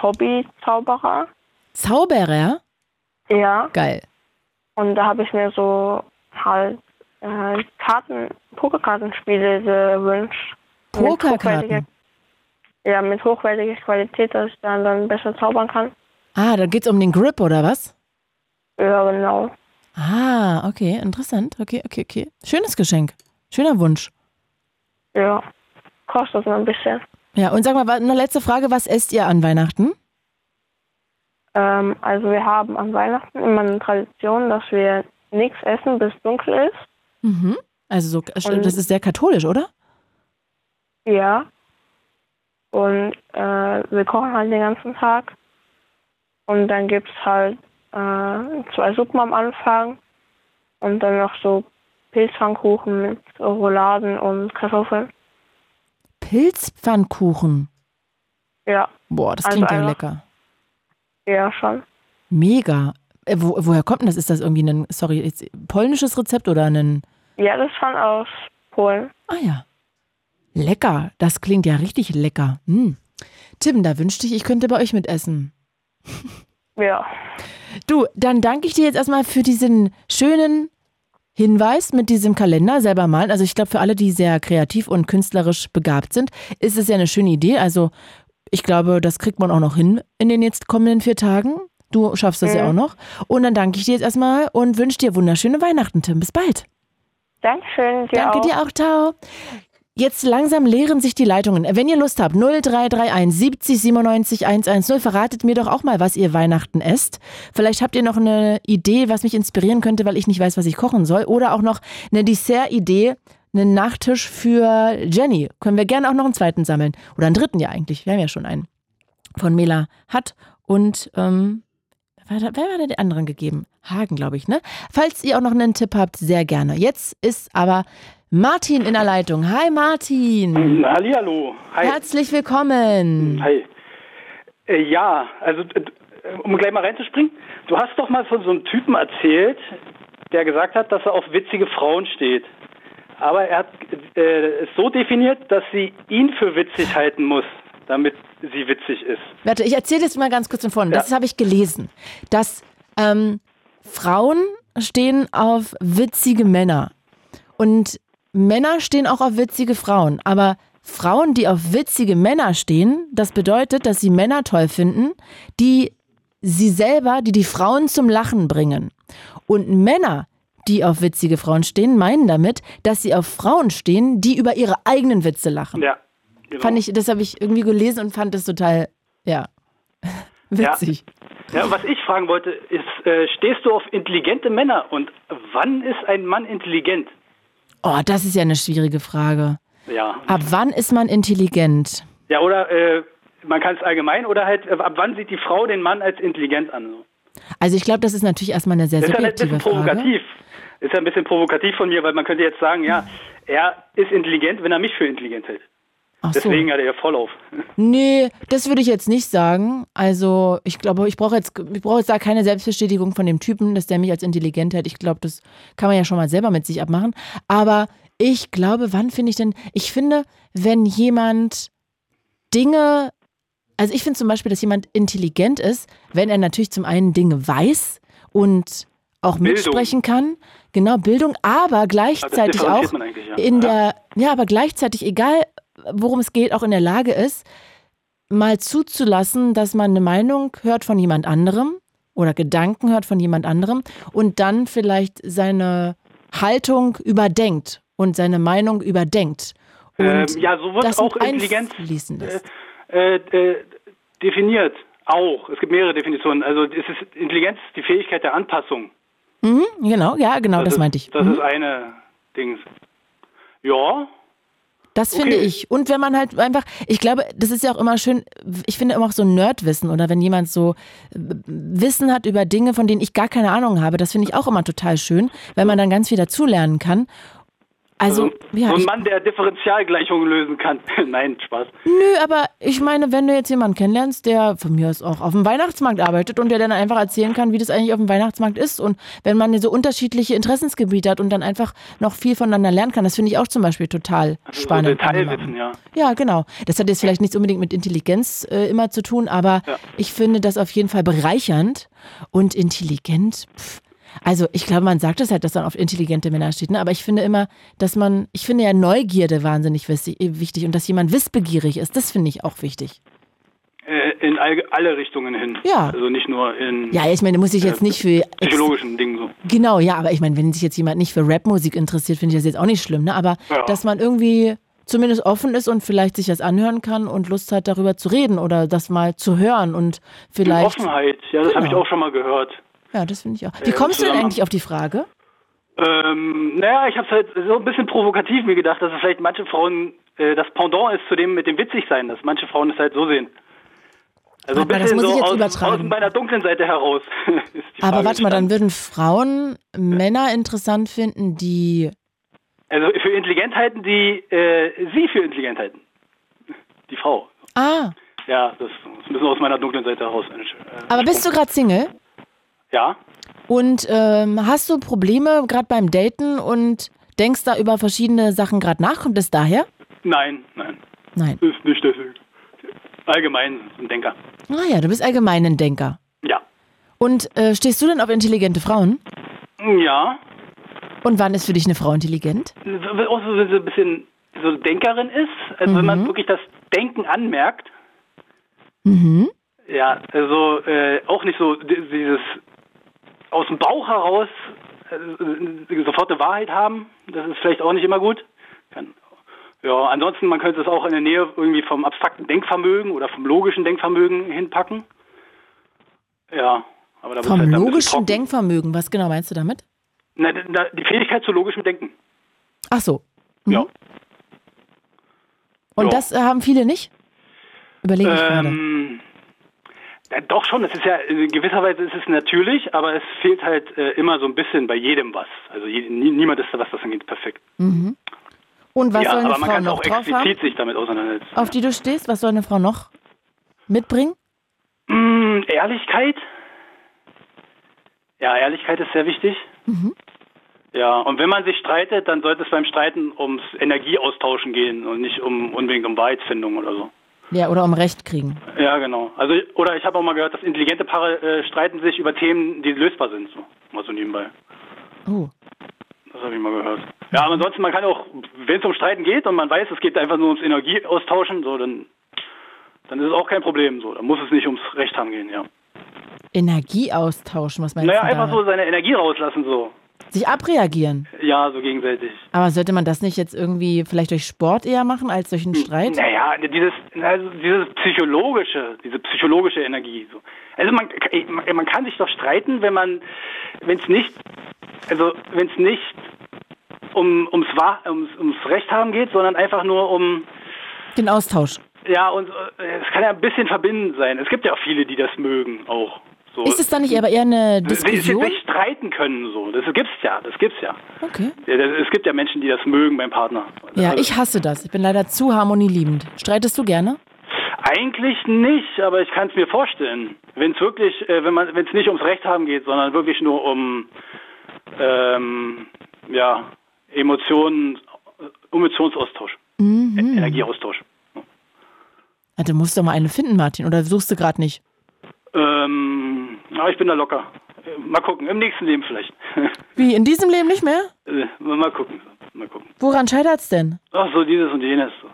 Hobby-Zauberer. Zauberer? Ja. Geil. Und da habe ich mir so halt äh, Karten, Pokerkartenspiele gewünscht. Pokerkarten? Ja, mit hochwertiger Qualität, dass ich dann, dann besser zaubern kann. Ah, da geht's um den Grip oder was? Ja, genau. Ah, okay, interessant. Okay, okay, okay. Schönes Geschenk. Schöner Wunsch. Ja, kostet nur ein bisschen. Ja, und sag mal, eine letzte Frage, was esst ihr an Weihnachten? Ähm, also wir haben an Weihnachten immer eine Tradition, dass wir nichts essen, bis dunkel ist. Mhm. Also so, Und- das ist sehr katholisch, oder? Ja. Und äh, wir kochen halt den ganzen Tag. Und dann gibt es halt äh, zwei Suppen am Anfang. Und dann noch so Pilzpfannkuchen mit Rouladen und Kartoffeln. Pilzpfannkuchen. Ja. Boah, das Also klingt ja einfach- lecker. Ja, schon. Mega. Äh, wo, woher kommt denn das? Ist das irgendwie ein, sorry, polnisches Rezept oder ein. Ja, das schon aus Polen. Ah ja. Lecker. Das klingt ja richtig lecker. Hm. Tim, da wünschte ich, ich könnte bei euch mitessen. Ja. Du, dann danke ich dir jetzt erstmal für diesen schönen Hinweis mit diesem Kalender selber malen. Also ich glaube, für alle, die sehr kreativ und künstlerisch begabt sind, ist es ja eine schöne Idee. Also ich glaube, das kriegt man auch noch hin in den jetzt kommenden vier Tagen. Du schaffst das ja Mhm. auch noch. Und dann danke ich dir jetzt erstmal und wünsche dir wunderschöne Weihnachten, Tim. Bis bald. Dankeschön. Dir Danke auch. dir auch, ciao. Jetzt langsam leeren sich die Leitungen. Wenn ihr Lust habt, 0331 70 97 110, verratet mir doch auch mal, was ihr Weihnachten esst. Vielleicht habt ihr noch eine Idee, was mich inspirieren könnte, weil ich nicht weiß, was ich kochen soll. Oder auch noch eine Dessert-Idee, einen Nachtisch für Jenny. Können wir gerne auch noch einen zweiten sammeln. Oder einen dritten ja eigentlich. Wir haben ja schon einen. Von Mela Hatt und, ähm, wer, war denn der anderen gegeben? Hagen, glaube ich, ne? Falls ihr auch noch einen Tipp habt, sehr gerne. Jetzt ist aber Martin in der Leitung. Hi Martin. Hallihallo. Hi. Herzlich willkommen. Hi. Äh, ja, also um gleich mal reinzuspringen, du hast doch mal von so einem Typen erzählt, der gesagt hat, dass er auf witzige Frauen steht. Aber er hat äh, es so definiert, dass sie ihn für witzig halten muss, damit sie witzig ist. Warte, ich erzähle jetzt mal ganz kurz von vorne. Das habe ich gelesen, dass ähm, Frauen stehen auf witzige Männer und Männer stehen auch auf witzige Frauen. Aber Frauen, die auf witzige Männer stehen, das bedeutet, dass sie Männer toll finden, die sie selber, die die Frauen zum Lachen bringen. Und Männer, die auf witzige Frauen stehen, meinen damit, dass sie auf Frauen stehen, die über ihre eigenen Witze lachen. Ja. Genau. Fand ich, das habe ich irgendwie gelesen und fand das total, ja, witzig. Ja, was ich fragen wollte, ist, äh, stehst du auf intelligente Männer und wann ist ein Mann intelligent? Oh, das ist ja eine schwierige Frage. Ja. Ab wann ist man intelligent? Ja, oder äh, man kann es allgemein oder halt, äh, ab wann sieht die Frau den Mann als intelligent an? So. Also ich glaube, das ist natürlich erstmal eine sehr Das ist subjektive bisschen Frage. provokativ. Ist ja ein bisschen provokativ von mir, weil man könnte jetzt sagen, ja, er ist intelligent, wenn er mich für intelligent hält. Ach so. Deswegen hat er ja Vorlauf. Nee, das würde ich jetzt nicht sagen. Also ich glaube, ich brauche jetzt, ich brauche jetzt da keine Selbstbestätigung von dem Typen, dass der mich als intelligent hält. Ich glaube, das kann man ja schon mal selber mit sich abmachen. Aber ich glaube, wann finde ich denn, ich finde, wenn jemand Dinge, also ich finde zum Beispiel, dass jemand intelligent ist, wenn er natürlich zum einen Dinge weiß und auch Bildung. mitsprechen kann. Genau, Bildung, aber gleichzeitig differenziert auch ja. in der, ja, aber gleichzeitig, egal worum es geht, auch in der Lage ist, mal zuzulassen, dass man eine Meinung hört von jemand anderem oder Gedanken hört von jemand anderem und dann vielleicht seine Haltung überdenkt und seine Meinung überdenkt. Und Ähm, ja, so wird das auch Intelligenz lässt. Äh, äh, definiert. Auch. Es gibt mehrere Definitionen. Also es ist Intelligenz die Fähigkeit der Anpassung. Mhm, genau, ja, genau, das, ist, meinte ich. Das Mhm. ist eine Dings. Ja, Das finde ich. Und wenn man halt einfach, ich glaube, das ist ja auch immer schön, ich finde immer auch so Nerdwissen oder wenn jemand so äh, Wissen hat über Dinge, von denen ich gar keine Ahnung habe, das finde ich auch immer total schön, weil man dann ganz viel dazulernen kann. Also, ja, so ein Mann, der Differentialgleichungen lösen kann. Nein, Spaß. nö, aber ich meine, wenn du jetzt jemanden kennenlernst, der von mir aus auch auf dem Weihnachtsmarkt arbeitet und der dann einfach erzählen kann, wie das eigentlich auf dem Weihnachtsmarkt ist und wenn man so unterschiedliche Interessensgebiete hat und dann einfach noch viel voneinander lernen kann, das finde ich auch zum Beispiel total spannend. So. Detailwissen, ja. Ja, genau. Das hat jetzt vielleicht nichts unbedingt mit Intelligenz äh, immer zu tun, aber ich finde das auf jeden Fall bereichernd und intelligent. Pff. Also ich glaube, man sagt es halt, dass man auf intelligente Männer steht, ne? aber ich finde immer, dass man, ich finde ja Neugierde wahnsinnig wichtig, wichtig und dass jemand wissbegierig ist, das finde ich auch wichtig. Äh, in all, alle Richtungen hin. Ja. Also nicht nur in Ja, ich meine, muss ich jetzt nicht für psychologischen Dingen so. Genau, ja, aber ich meine, wenn sich jetzt jemand nicht für Rapmusik interessiert, finde ich das jetzt auch nicht schlimm, ne? Aber Ja. dass man irgendwie zumindest offen ist und vielleicht sich das anhören kann und Lust hat, darüber zu reden oder das mal zu hören und vielleicht. Offenheit, ja, das habe ich Genau. auch schon mal gehört. Ja, das finde ich auch. Wie Äh, kommst du denn eigentlich auf die Frage? Ähm, naja, ich habe es halt so ein bisschen provokativ mir gedacht, dass es vielleicht manche Frauen äh, das Pendant ist zu dem mit dem Witzigsein, dass manche Frauen es halt so sehen. Also ein mal, das bisschen muss so ich jetzt aus, aus meiner dunklen Seite heraus. ist die Aber warte mal, dann würden Frauen Männer interessant finden, die. Also für Intelligentheiten, die äh, sie für Intelligentheiten. Die Frau. Ah, Ja, das ist ein bisschen aus meiner dunklen Seite heraus. Äh, aber bist du gerade Single? Ja. Und ähm, hast du Probleme gerade beim Daten und denkst da über verschiedene Sachen gerade nach? Kommt es daher? Nein, nein. Nein. Ist nicht deswegen. Allgemein ein Denker. Ah ja, du bist allgemein ein Denker. Ja. Und äh, stehst du denn auf intelligente Frauen? Ja. Und wann ist für dich eine Frau intelligent? So- Auch so, so ein bisschen so Denkerin ist. Also wenn man wirklich das Denken anmerkt. Mhm. Ja, also äh, auch nicht so di- dieses aus dem Bauch heraus äh, sofort eine Wahrheit haben. Das ist vielleicht auch nicht immer gut. Kann, ja, ansonsten, man könnte es auch in der Nähe irgendwie vom abstrakten Denkvermögen oder vom logischen Denkvermögen hinpacken. Ja, aber da Vom halt logischen. Denkvermögen, was genau meinst du damit? Na, na, die Fähigkeit zu logischem Denken. Ach so. Mhm. Ja. Und Ja. das äh, haben viele nicht? Überlege ich gerade. Ähm, ja, doch schon, es ist ja, in gewisser Weise ist es natürlich, aber es fehlt halt äh, immer so ein bisschen bei jedem was. Also je, nie, niemand ist da, was das angeht, perfekt. Mhm. Und was ja, soll eine aber man Frau kann noch auch drauf explizit haben, sich damit auseinandersetzen. auf die du stehst? Was soll eine Frau noch mitbringen? Mm, Ehrlichkeit? Ja, Ehrlichkeit ist sehr wichtig. Mhm. Ja, und wenn man sich streitet, dann sollte es beim Streiten ums Energieaustauschen gehen und nicht um unbedingt um Wahrheitsfindung oder so. Ja, oder um Recht kriegen. Ja, genau. Also oder ich habe auch mal gehört, dass intelligente Paare äh, streiten sich über Themen, die lösbar sind, so mal so nebenbei. Oh. Das habe ich mal gehört. Ja, aber ansonsten man kann auch, wenn es um Streiten geht und man weiß, es geht einfach nur ums Energieaustauschen, so dann dann ist es auch kein Problem, so. Dann muss es nicht ums Recht haben gehen, ja. Energie austauschen, was meinst Naja, du einfach da? so seine Energie rauslassen, so. Sich abreagieren. Ja, so gegenseitig. Aber sollte man das nicht jetzt irgendwie vielleicht durch Sport eher machen als durch einen Streit? Naja, dieses, also dieses psychologische, diese psychologische Energie. So. Also man, man kann sich doch streiten, wenn man, wenn es nicht, also wenn es nicht um, ums, ums, ums Recht haben geht, sondern einfach nur um, Den Austausch. ja, und äh, es kann ja ein bisschen verbindend sein. Es gibt ja auch viele, die das mögen, auch. So. Ist es dann nicht aber eher eine Die sich Diskussion? sich streiten können, so. Das gibt's ja, das gibt's ja. Okay. es gibt ja Menschen, die das mögen beim Partner. Ja, ich hasse das. Ich bin leider zu harmonieliebend. Streitest du gerne? Eigentlich nicht, aber ich kann es mir vorstellen. Wenn es wirklich, äh, wenn man, wenn es nicht ums Recht haben geht, sondern wirklich nur um ähm, ja, Emotionen, Emotionsaustausch, Mhm. Energieaustausch. Ja, du musst doch mal eine finden, Martin. Oder suchst du gerade nicht? Ähm, aber ich bin da locker. Mal gucken, im nächsten Leben vielleicht. Wie, in diesem Leben nicht mehr? Äh, mal gucken, mal gucken. Woran scheitert's denn? Ach so, dieses und jenes. So.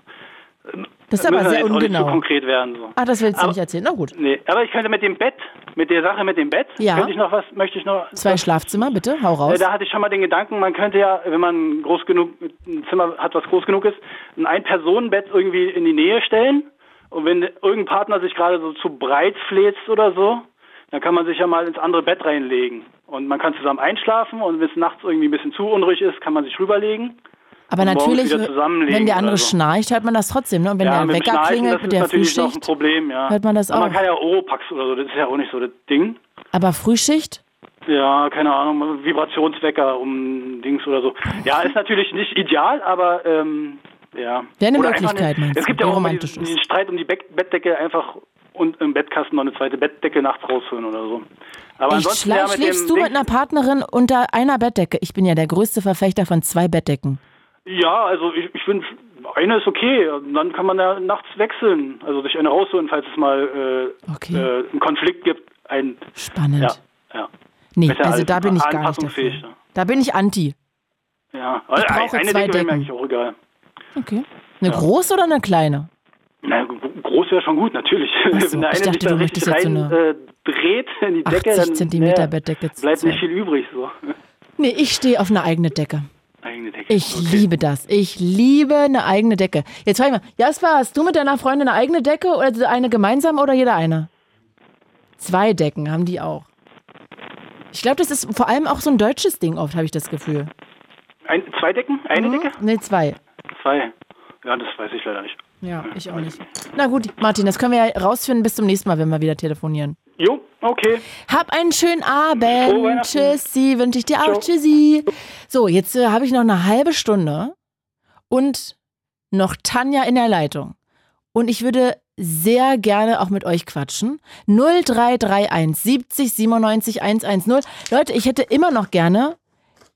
Das ist aber sehr jetzt auch nicht ungenau. zu konkret werden. So. Ah, das willst du Aber- nicht erzählen. Na gut. Nee, aber ich könnte mit dem Bett, mit der Sache mit dem Bett, Ja. könnte ich noch was, möchte ich noch. Zwei Schlafzimmer, bitte. Hau raus. Äh, da hatte ich schon mal den Gedanken, man könnte ja, wenn man groß genug, ein Zimmer hat, was groß genug ist, ein Ein-Personen-Bett irgendwie in die Nähe stellen. Und wenn irgendein Partner sich gerade so zu breit fläzt oder so, dann kann man sich ja mal ins andere Bett reinlegen. Und man kann zusammen einschlafen und wenn es nachts irgendwie ein bisschen zu unruhig ist, kann man sich rüberlegen. aber natürlich, wenn der andere so. schnarcht, hört man das trotzdem. Ne? Und wenn ja, der Wecker klingelt das mit ist der Frühschicht. Problem, ja. hört man das Aber Man auch. kann ja Oropax oder so, das ist ja auch nicht so das Ding. Aber Frühschicht? Ja, keine Ahnung, Vibrationswecker um Dings oder so. Ja, ist natürlich nicht ideal, aber ähm, ja. Wäre eine Möglichkeit, meinst Es gibt ja auch immer romantisch diesen, diesen Streit um die Bettdecke einfach und im Bettkasten noch eine zweite Bettdecke nachts rausholen oder so. Aber Ich ansonsten schla schläfst du mit einer Partnerin unter einer Bettdecke? Ich bin ja der größte Verfechter von zwei Bettdecken. Ja, also ich, ich finde, eine ist okay. Dann kann man ja nachts wechseln. Also sich eine rausholen, falls es mal äh, äh, einen Konflikt gibt. Ein, Spannend. Ja, ja. Nee, ja also da bin ich gar nicht dafür. Da bin ich anti. Ja, Ich eine, brauche eine zwei Decke wäre mir eigentlich auch egal. Okay. Eine Ja. große oder eine kleine? Na, groß wäre schon gut, natürlich. So, Wenn der ich eine dachte, sich da du richtig möchtest jetzt so rein eine äh, dreht in die Decke, 80 dann Zentimeter Bettdecke zu bleibt nicht zweit. viel übrig. So. Nee, ich stehe auf eine eigene Decke. Eigene Decke. Ich liebe das. Ich liebe eine eigene Decke. Jetzt frag ich mal, Jasper, hast du mit deiner Freundin eine eigene Decke oder eine gemeinsam oder jeder eine? Zwei Decken haben die auch. Ich glaube, das ist vor allem auch so ein deutsches Ding oft, habe ich das Gefühl. Ein, zwei Decken? Eine Mhm. Decke? Nee, zwei. Zwei. Ja, das weiß ich leider nicht. Ja, ich auch nicht. Na gut, Martin, das können wir ja rausfinden bis zum nächsten Mal, wenn wir wieder telefonieren. Jo, okay. Hab einen schönen Abend. Tschüssi, wünsche ich dir auch. Ciao. Tschüssi. So, jetzt äh, habe ich noch eine halbe Stunde und noch Tanja in der Leitung. Und ich würde sehr gerne auch mit euch quatschen. 0331 70 97 110. Leute, ich hätte immer noch gerne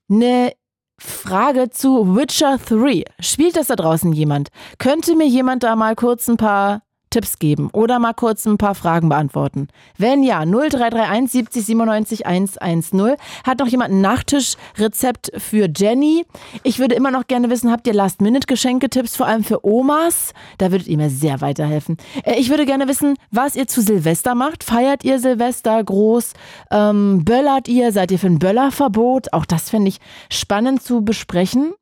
eine Frage zu Witcher 3. Spielt das da draußen jemand? Könnte mir jemand da mal kurz ein paar Tipps geben oder mal kurz ein paar Fragen beantworten? Wenn ja, 0331 70 97 110. Hat noch jemand ein Nachtischrezept für Jenny? Ich würde immer noch gerne wissen, habt ihr Last-Minute-Geschenketipps, vor allem für Omas? Da würdet ihr mir sehr weiterhelfen. Äh, Ich würde gerne wissen, was ihr zu Silvester macht. Feiert ihr Silvester groß? Ähm, böllert ihr? Seid ihr für ein Böllerverbot? Auch das fände ich spannend zu besprechen.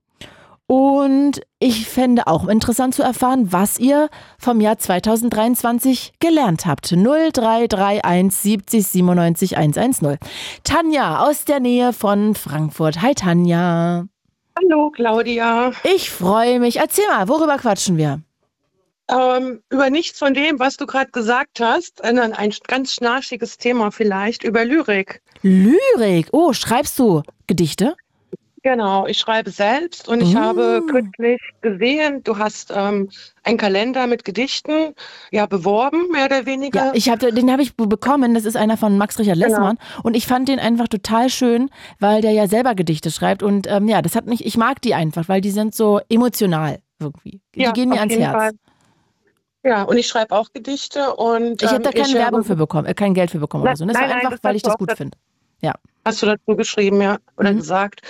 Und ich fände auch interessant zu erfahren, was ihr vom Jahr 2023 gelernt habt. 0331 70 97 110. Tanja aus der Nähe von Frankfurt. Hi Tanja. Hallo Claudia. Ich freue mich. Erzähl mal, worüber quatschen wir? Ähm, über nichts von dem, was du gerade gesagt hast, sondern ein ganz schnarchiges Thema vielleicht, über Lyrik. Lyrik. Oh, schreibst du Gedichte? Genau, ich schreibe selbst und ich Oh. habe kürzlich gesehen, du hast ähm, einen Kalender mit Gedichten ja beworben, mehr oder weniger. Ja, ich hab, den habe ich be- bekommen. Das ist einer von Max Richard Lessmann. Und ich fand den einfach total schön, weil der ja selber Gedichte schreibt. Und ähm, ja, das hat mich, ich mag die einfach, weil die sind so emotional irgendwie. Die Ja, gehen mir ans Herz. Fall. Ja, und ich schreibe auch Gedichte und Ich habe ähm, da keine Werbung für bekommen, äh, kein Geld für bekommen oder so. Das Nein, war nein, einfach, das weil ich das gut finde. Ja. Hast du dazu geschrieben, ja, oder Mhm. gesagt.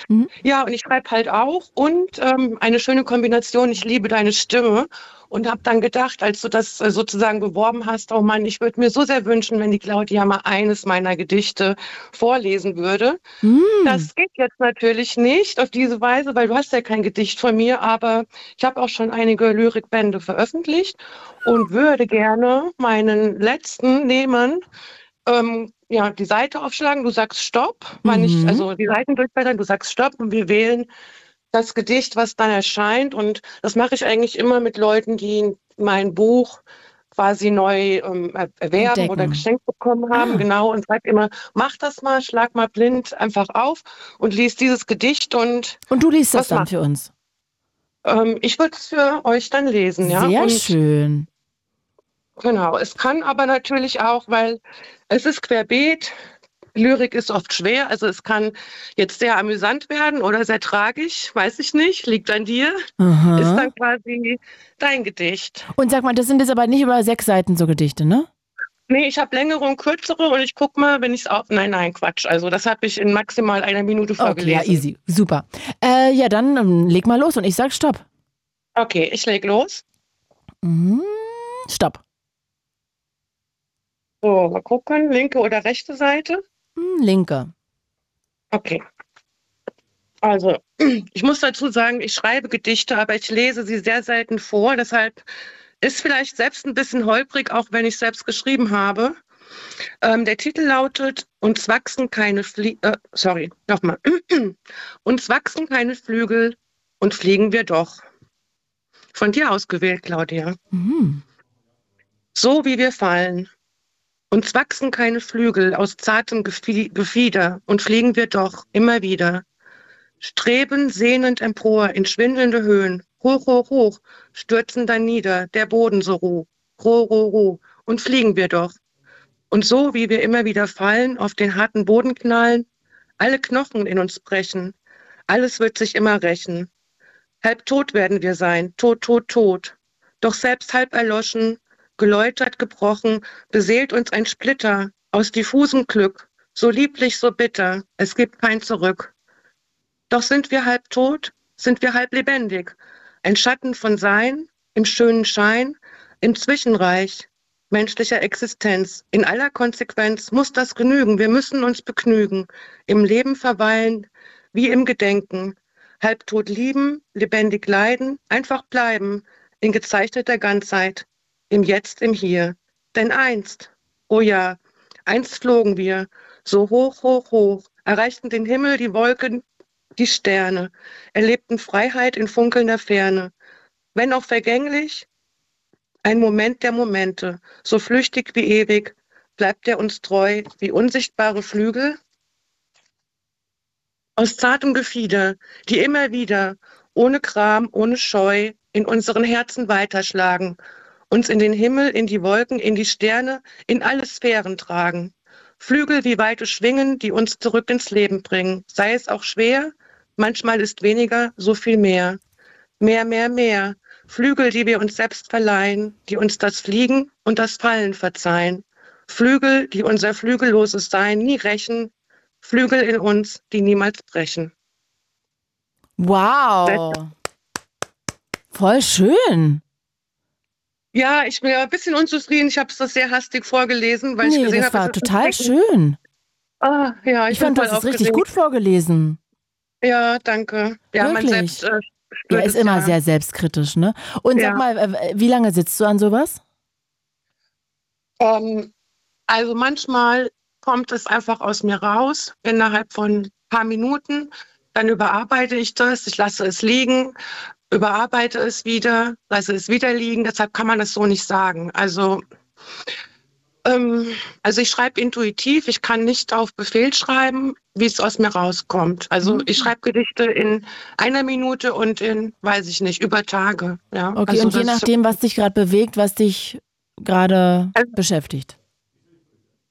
Ja, und ich schreibe halt auch und ähm, eine schöne Kombination, ich liebe deine Stimme und habe dann gedacht, als du das äh, sozusagen beworben hast, oh Mann, ich würde mir so sehr wünschen, wenn die Claudia mal eines meiner Gedichte vorlesen würde. Mm. Das geht jetzt natürlich nicht auf diese Weise, weil du hast ja kein Gedicht von mir, aber ich habe auch schon einige Lyrikbände veröffentlicht und würde gerne meinen letzten nehmen, ähm, ja, die Seite aufschlagen, du sagst Stopp, Mhm. also die Seiten durchblättern, du sagst Stopp und wir wählen das Gedicht, was dann erscheint. Und das mache ich eigentlich immer mit Leuten, die mein Buch quasi neu ähm, er- erwerben Entdecken. oder geschenkt bekommen haben. Ah. Genau, und sag immer, mach das mal, schlag mal blind einfach auf und lies dieses Gedicht und Und du liest das dann macht- für uns. ähm, ich würde es für euch dann lesen. Ja? Sehr und schön. Genau, es kann aber natürlich auch, weil es ist querbeet, Lyrik ist oft schwer, also es kann jetzt sehr amüsant werden oder sehr tragisch, weiß ich nicht, liegt an dir. Aha. Ist dann quasi dein Gedicht. Und sag mal, das sind jetzt aber nicht über sechs Seiten so Gedichte, ne? Nee, ich habe längere und kürzere und ich guck mal, wenn ich es auch. Nein, nein, Quatsch. Also das habe ich in maximal einer Minute Okay, vorgelesen. ja, easy. Super. Äh, ja, dann ähm, leg mal los und ich sag Stopp. Okay, ich leg los. Mhm. Stopp. So, mal gucken, linke oder rechte Seite. Hm, linke. Okay. Also, ich muss dazu sagen, ich schreibe Gedichte, aber ich lese sie sehr selten vor. Deshalb ist vielleicht selbst ein bisschen holprig, auch wenn ich selbst geschrieben habe. Ähm, der Titel lautet Uns wachsen keine Flie äh, sorry, nochmal. Uns wachsen keine Flügel und fliegen wir doch. Von dir ausgewählt, Claudia. Mhm. So wie wir fallen. Uns wachsen keine Flügel aus zartem Gefi- Gefieder und fliegen wir doch immer wieder. Streben sehnend empor in schwindelnde Höhen. Hoch, hoch, hoch, stürzen dann nieder, der Boden so roh. Roh, roh, roh, und fliegen wir doch. Und so wie wir immer wieder fallen, auf den harten Boden knallen, alle Knochen in uns brechen, alles wird sich immer rächen. Halb tot werden wir sein, tot, tot, tot. Doch selbst halb erloschen, geläutert, gebrochen, beseelt uns ein Splitter aus diffusem Glück, so lieblich, so bitter, es gibt kein Zurück. Doch sind wir halb tot, sind wir halb lebendig, ein Schatten von Sein, im schönen Schein, im Zwischenreich menschlicher Existenz. In aller Konsequenz muss das genügen, wir müssen uns begnügen, im Leben verweilen, wie im Gedenken, halbtot lieben, lebendig leiden, einfach bleiben, in gezeichneter Ganzheit, im Jetzt, im Hier. Denn einst, oh ja, einst flogen wir, so hoch, hoch, hoch, erreichten den Himmel, die Wolken, die Sterne, erlebten Freiheit in funkelnder Ferne. Wenn auch vergänglich, ein Moment der Momente, so flüchtig wie ewig, bleibt er uns treu wie unsichtbare Flügel aus zartem Gefieder, die immer wieder, ohne Gram, ohne Scheu, in unseren Herzen weiterschlagen, uns in den Himmel, in die Wolken, in die Sterne, in alle Sphären tragen. Flügel wie weite Schwingen, die uns zurück ins Leben bringen, sei es auch schwer, manchmal ist weniger, so viel mehr. Mehr, mehr, mehr. Flügel, die wir uns selbst verleihen, die uns das Fliegen und das Fallen verzeihen. Flügel, die unser flügelloses Sein nie rächen, Flügel in uns, die niemals brechen. Wow. Voll schön. Ja, ich bin ja ein bisschen unzufrieden. Ich habe es das sehr hastig vorgelesen, weil ich Nee, gesehen das habe, war es ist total ein- schön. Ah, ja, Ich fand, bin das voll ist richtig gut vorgelesen. Ja, danke. Ja, man Wirklich? selbst äh, Er ist es immer ja. sehr selbstkritisch, ne? Und Ja. sag mal, wie lange sitzt du an sowas? Ähm, also manchmal kommt es einfach aus mir raus innerhalb von ein paar Minuten. Dann überarbeite ich das, ich lasse es liegen, überarbeite es wieder, lasse es wieder liegen. Deshalb kann man das so nicht sagen. Also, ähm, also ich schreibe intuitiv, ich kann nicht auf Befehl schreiben, wie es aus mir rauskommt. Also ich schreibe Gedichte in einer Minute und in, weiß ich nicht, über Tage. Ja, Okay, also und je nachdem, was dich gerade bewegt, was dich gerade beschäftigt.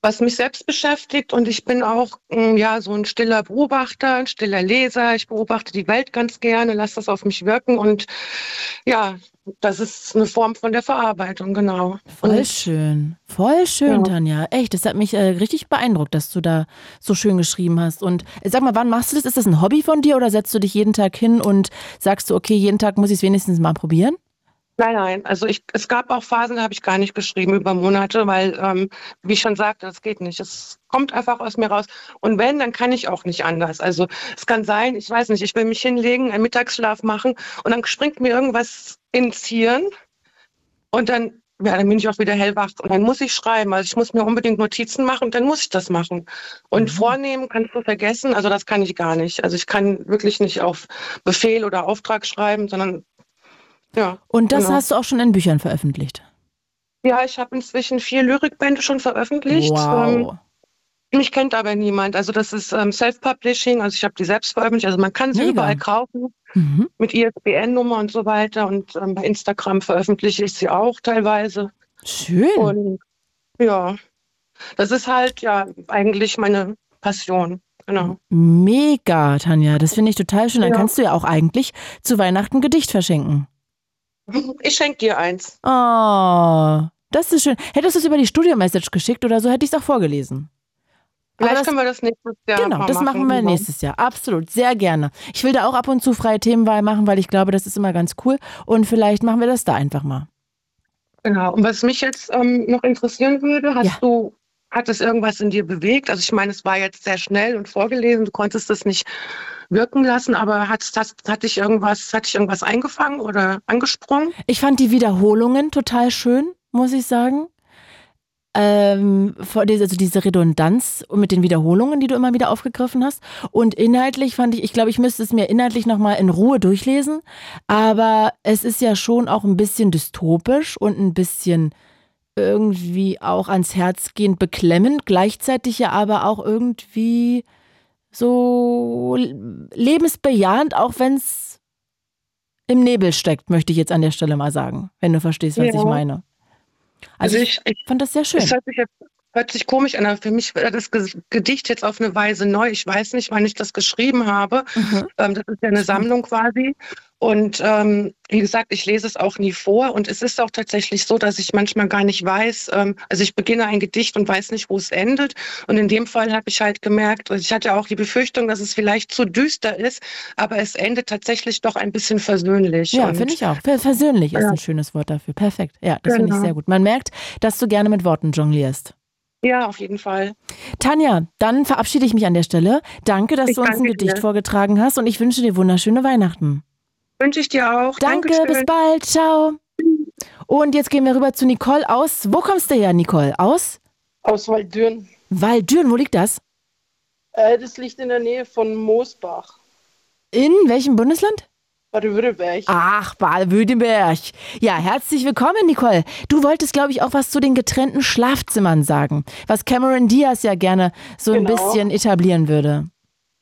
Was mich selbst beschäftigt und ich bin auch mm, ja so ein stiller Beobachter, ein stiller Leser. Ich beobachte die Welt ganz gerne, lasse das auf mich wirken und ja, das ist eine Form von der Verarbeitung, genau. Voll Und schön. Voll schön, Ja. Tanja. Echt, das hat mich äh, richtig beeindruckt, dass du da so schön geschrieben hast. Und äh, sag mal, wann machst du das? Ist das ein Hobby von dir oder setzt du dich jeden Tag hin und sagst du, okay, jeden Tag muss ich es wenigstens mal probieren? Nein, nein. Also ich, es gab auch Phasen, da habe ich gar nicht geschrieben über Monate, weil, ähm, wie ich schon sagte, das geht nicht. Es kommt einfach aus mir raus. Und wenn, dann kann ich auch nicht anders. Also es kann sein, ich weiß nicht, ich will mich hinlegen, einen Mittagsschlaf machen und dann springt mir irgendwas ins Hirn und dann, ja, dann bin ich auch wieder hellwach und dann muss ich schreiben. Also ich muss mir unbedingt Notizen machen und dann muss ich das machen. Und vornehmen kannst du vergessen, also das kann ich gar nicht. Also ich kann wirklich nicht auf Befehl oder Auftrag schreiben, sondern ja. Und das genau. hast du auch schon in Büchern veröffentlicht. Ja, ich habe inzwischen vier Lyrikbände schon veröffentlicht. Wow. Ähm, mich kennt aber niemand. Also das ist ähm, Self-Publishing, also ich habe die selbst veröffentlicht. Also man kann sie überall kaufen Mhm. mit ISBN-Nummer und so weiter. Und ähm, bei Instagram veröffentliche ich sie auch teilweise. Schön. Und ja, das ist halt ja eigentlich meine Passion. Genau. Mega, Tanja. Das finde ich total schön. Dann Ja. kannst du ja auch eigentlich zu Weihnachten ein Gedicht verschenken. Ich schenke dir eins. Oh, das ist schön. Hättest du es über die Studio-Message geschickt oder so, hätte ich es auch vorgelesen. Vielleicht das- können wir das nächstes Jahr Genau, mal das machen wir nächstes Jahr. Absolut, sehr gerne. Ich will da auch ab und zu freie Themenwahl machen, weil ich glaube, das ist immer ganz cool. Und vielleicht machen wir das da einfach mal. Genau. Und was mich jetzt ähm, noch interessieren würde, hast du, hat es irgendwas in dir bewegt? Also ich meine, es war jetzt sehr schnell und vorgelesen, du konntest es nicht wirken lassen, aber hat, hat, hat dich irgendwas, hat dich irgendwas eingefangen oder angesprungen? Ich fand die Wiederholungen total schön, muss ich sagen. Ähm, also diese Redundanz mit den Wiederholungen, die du immer wieder aufgegriffen hast. Und inhaltlich fand ich, ich glaube, ich müsste es mir inhaltlich nochmal in Ruhe durchlesen. Aber es ist ja schon auch ein bisschen dystopisch und ein bisschen irgendwie auch ans Herz gehend beklemmend, gleichzeitig ja aber auch irgendwie so lebensbejahend, auch wenn es im Nebel steckt, möchte ich jetzt an der Stelle mal sagen, wenn du verstehst, was Ja. ich meine. Also, ich, fand das sehr schön. Es hört sich, jetzt, hört sich komisch an, aber für mich war das Ge- Gedicht jetzt auf eine Weise neu. Ich weiß nicht, wann ich das geschrieben habe. Mhm. Ähm, das ist ja eine Sammlung quasi. Und ähm, wie gesagt, ich lese es auch nie vor. Und es ist auch tatsächlich so, dass ich manchmal gar nicht weiß, ähm, also ich beginne ein Gedicht und weiß nicht, wo es endet. Und in dem Fall habe ich halt gemerkt, also ich hatte auch die Befürchtung, dass es vielleicht zu düster ist, aber es endet tatsächlich doch ein bisschen versöhnlich. Ja, finde ich auch. Ver- Versöhnlich ist Ja. ein schönes Wort dafür. Perfekt. Ja, das finde ich Genau. sehr gut. Man merkt, dass du gerne mit Worten jonglierst. Ja, auf jeden Fall. Tanja, dann verabschiede ich mich an der Stelle. Danke, dass Ich du uns ein Gedicht dir. vorgetragen hast und ich wünsche dir wunderschöne Weihnachten. Wünsche ich dir auch. Danke, Dankeschön. bis bald. Ciao. Und jetzt gehen wir rüber zu Nicole aus. Wo kommst du her, Nicole? Aus? Aus Waldürn. Waldürn, wo liegt das? Äh, das liegt in der Nähe von Moosbach, In welchem Bundesland? Baden-Württemberg. Ach, Baden-Württemberg. Ja, herzlich willkommen, Nicole. Du wolltest, glaube ich, auch was zu den getrennten Schlafzimmern sagen, was Cameron Diaz ja gerne so ein Genau. bisschen etablieren würde.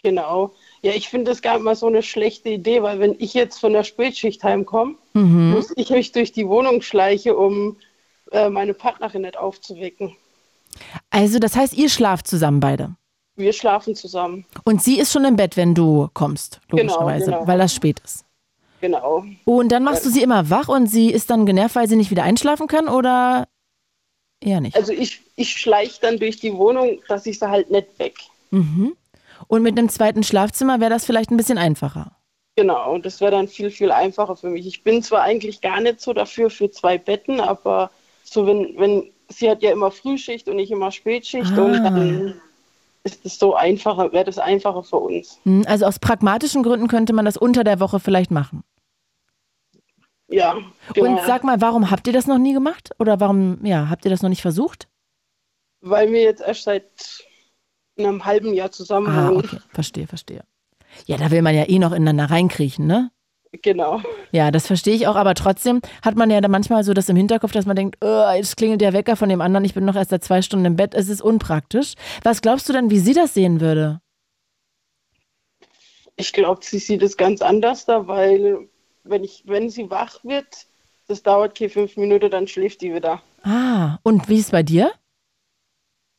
Genau. Ja, ich finde das gar nicht mal so eine schlechte Idee, weil wenn ich jetzt von der Spätschicht heimkomme, Mhm. muss ich mich durch die Wohnung schleiche, um äh, meine Partnerin nicht aufzuwecken. Also, das heißt, ihr schlaft zusammen beide. Wir schlafen zusammen. Und sie ist schon im Bett, wenn du kommst, Genau, logischerweise, genau. weil das spät ist. Genau. Und dann machst du sie immer wach und sie ist dann genervt, weil sie nicht wieder einschlafen kann oder eher nicht? Also ich, ich schleiche dann durch die Wohnung, dass ich sie halt nicht weg. Mhm. Und mit einem zweiten Schlafzimmer wäre das vielleicht ein bisschen einfacher. Genau, und das wäre dann viel, viel einfacher für mich. Ich bin zwar eigentlich gar nicht so dafür für zwei Betten, aber so wenn, wenn sie hat ja immer Frühschicht und ich immer Spätschicht Ah. und dann ist es so einfacher, wäre das einfacher für uns. Hm, Also aus pragmatischen Gründen könnte man das unter der Woche vielleicht machen. Ja, genau. Und sag mal, warum habt ihr das noch nie gemacht? Oder warum, ja, habt ihr das noch nicht versucht? Weil wir jetzt erst seit einem halben Jahr zusammen Ah, okay, verstehe, verstehe. Ja, da will man ja eh noch ineinander reinkriechen, ne? Genau. Ja, das verstehe ich auch, aber trotzdem hat man ja dann manchmal so das im Hinterkopf, dass man denkt, oh, jetzt klingelt der Wecker von dem anderen, ich bin noch erst seit zwei Stunden im Bett, es ist unpraktisch. Was glaubst du denn, wie sie das sehen würde? Ich glaube, sie sieht es ganz anders da, weil wenn, ich, wenn sie wach wird, das dauert keine fünf Minuten, dann schläft die wieder. Ah, und wie ist es bei dir?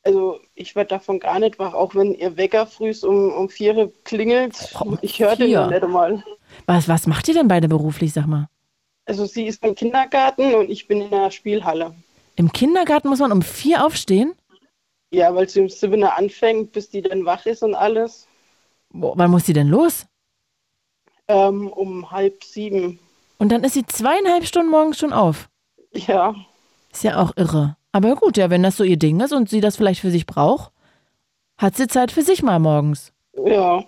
Also ich werde davon gar nicht wach, auch wenn ihr Wecker früh um, um vier klingelt. ich höre den noch nicht einmal. Was, was macht ihr denn beide beruflich, sag mal? Also sie ist im Kindergarten und ich bin in der Spielhalle. Im Kindergarten muss man um vier aufstehen? Ja, weil sie um sieben anfängt, bis die dann wach ist und alles. Boah, wann muss sie denn los? Ähm, um halb sieben. Und dann ist sie zweieinhalb Stunden morgens schon auf. Ja. Ist ja auch irre. Aber gut, ja, wenn das so ihr Ding ist und sie das vielleicht für sich braucht, hat sie Zeit für sich mal morgens. Ja.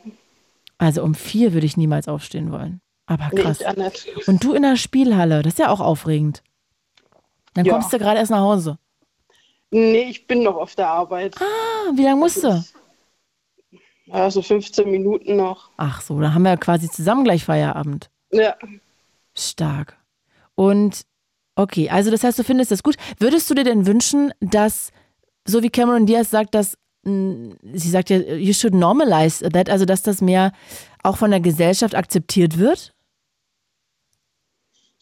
Also um vier würde ich niemals aufstehen wollen. Aber Nee, krass. nicht. Und du in der Spielhalle, das ist ja auch aufregend. Dann Ja. kommst du gerade erst nach Hause. Nee, ich bin noch auf der Arbeit. Ah, wie lange musst du? Ja, so 15 Minuten noch. Ach so, da haben wir quasi zusammen gleich Feierabend. Ja. Stark. Und okay, also das heißt, du findest das gut. Würdest du dir denn wünschen, dass, so wie Cameron Diaz sagt, dass mh, sie sagt ja, you should normalize that, also dass das mehr auch von der Gesellschaft akzeptiert wird?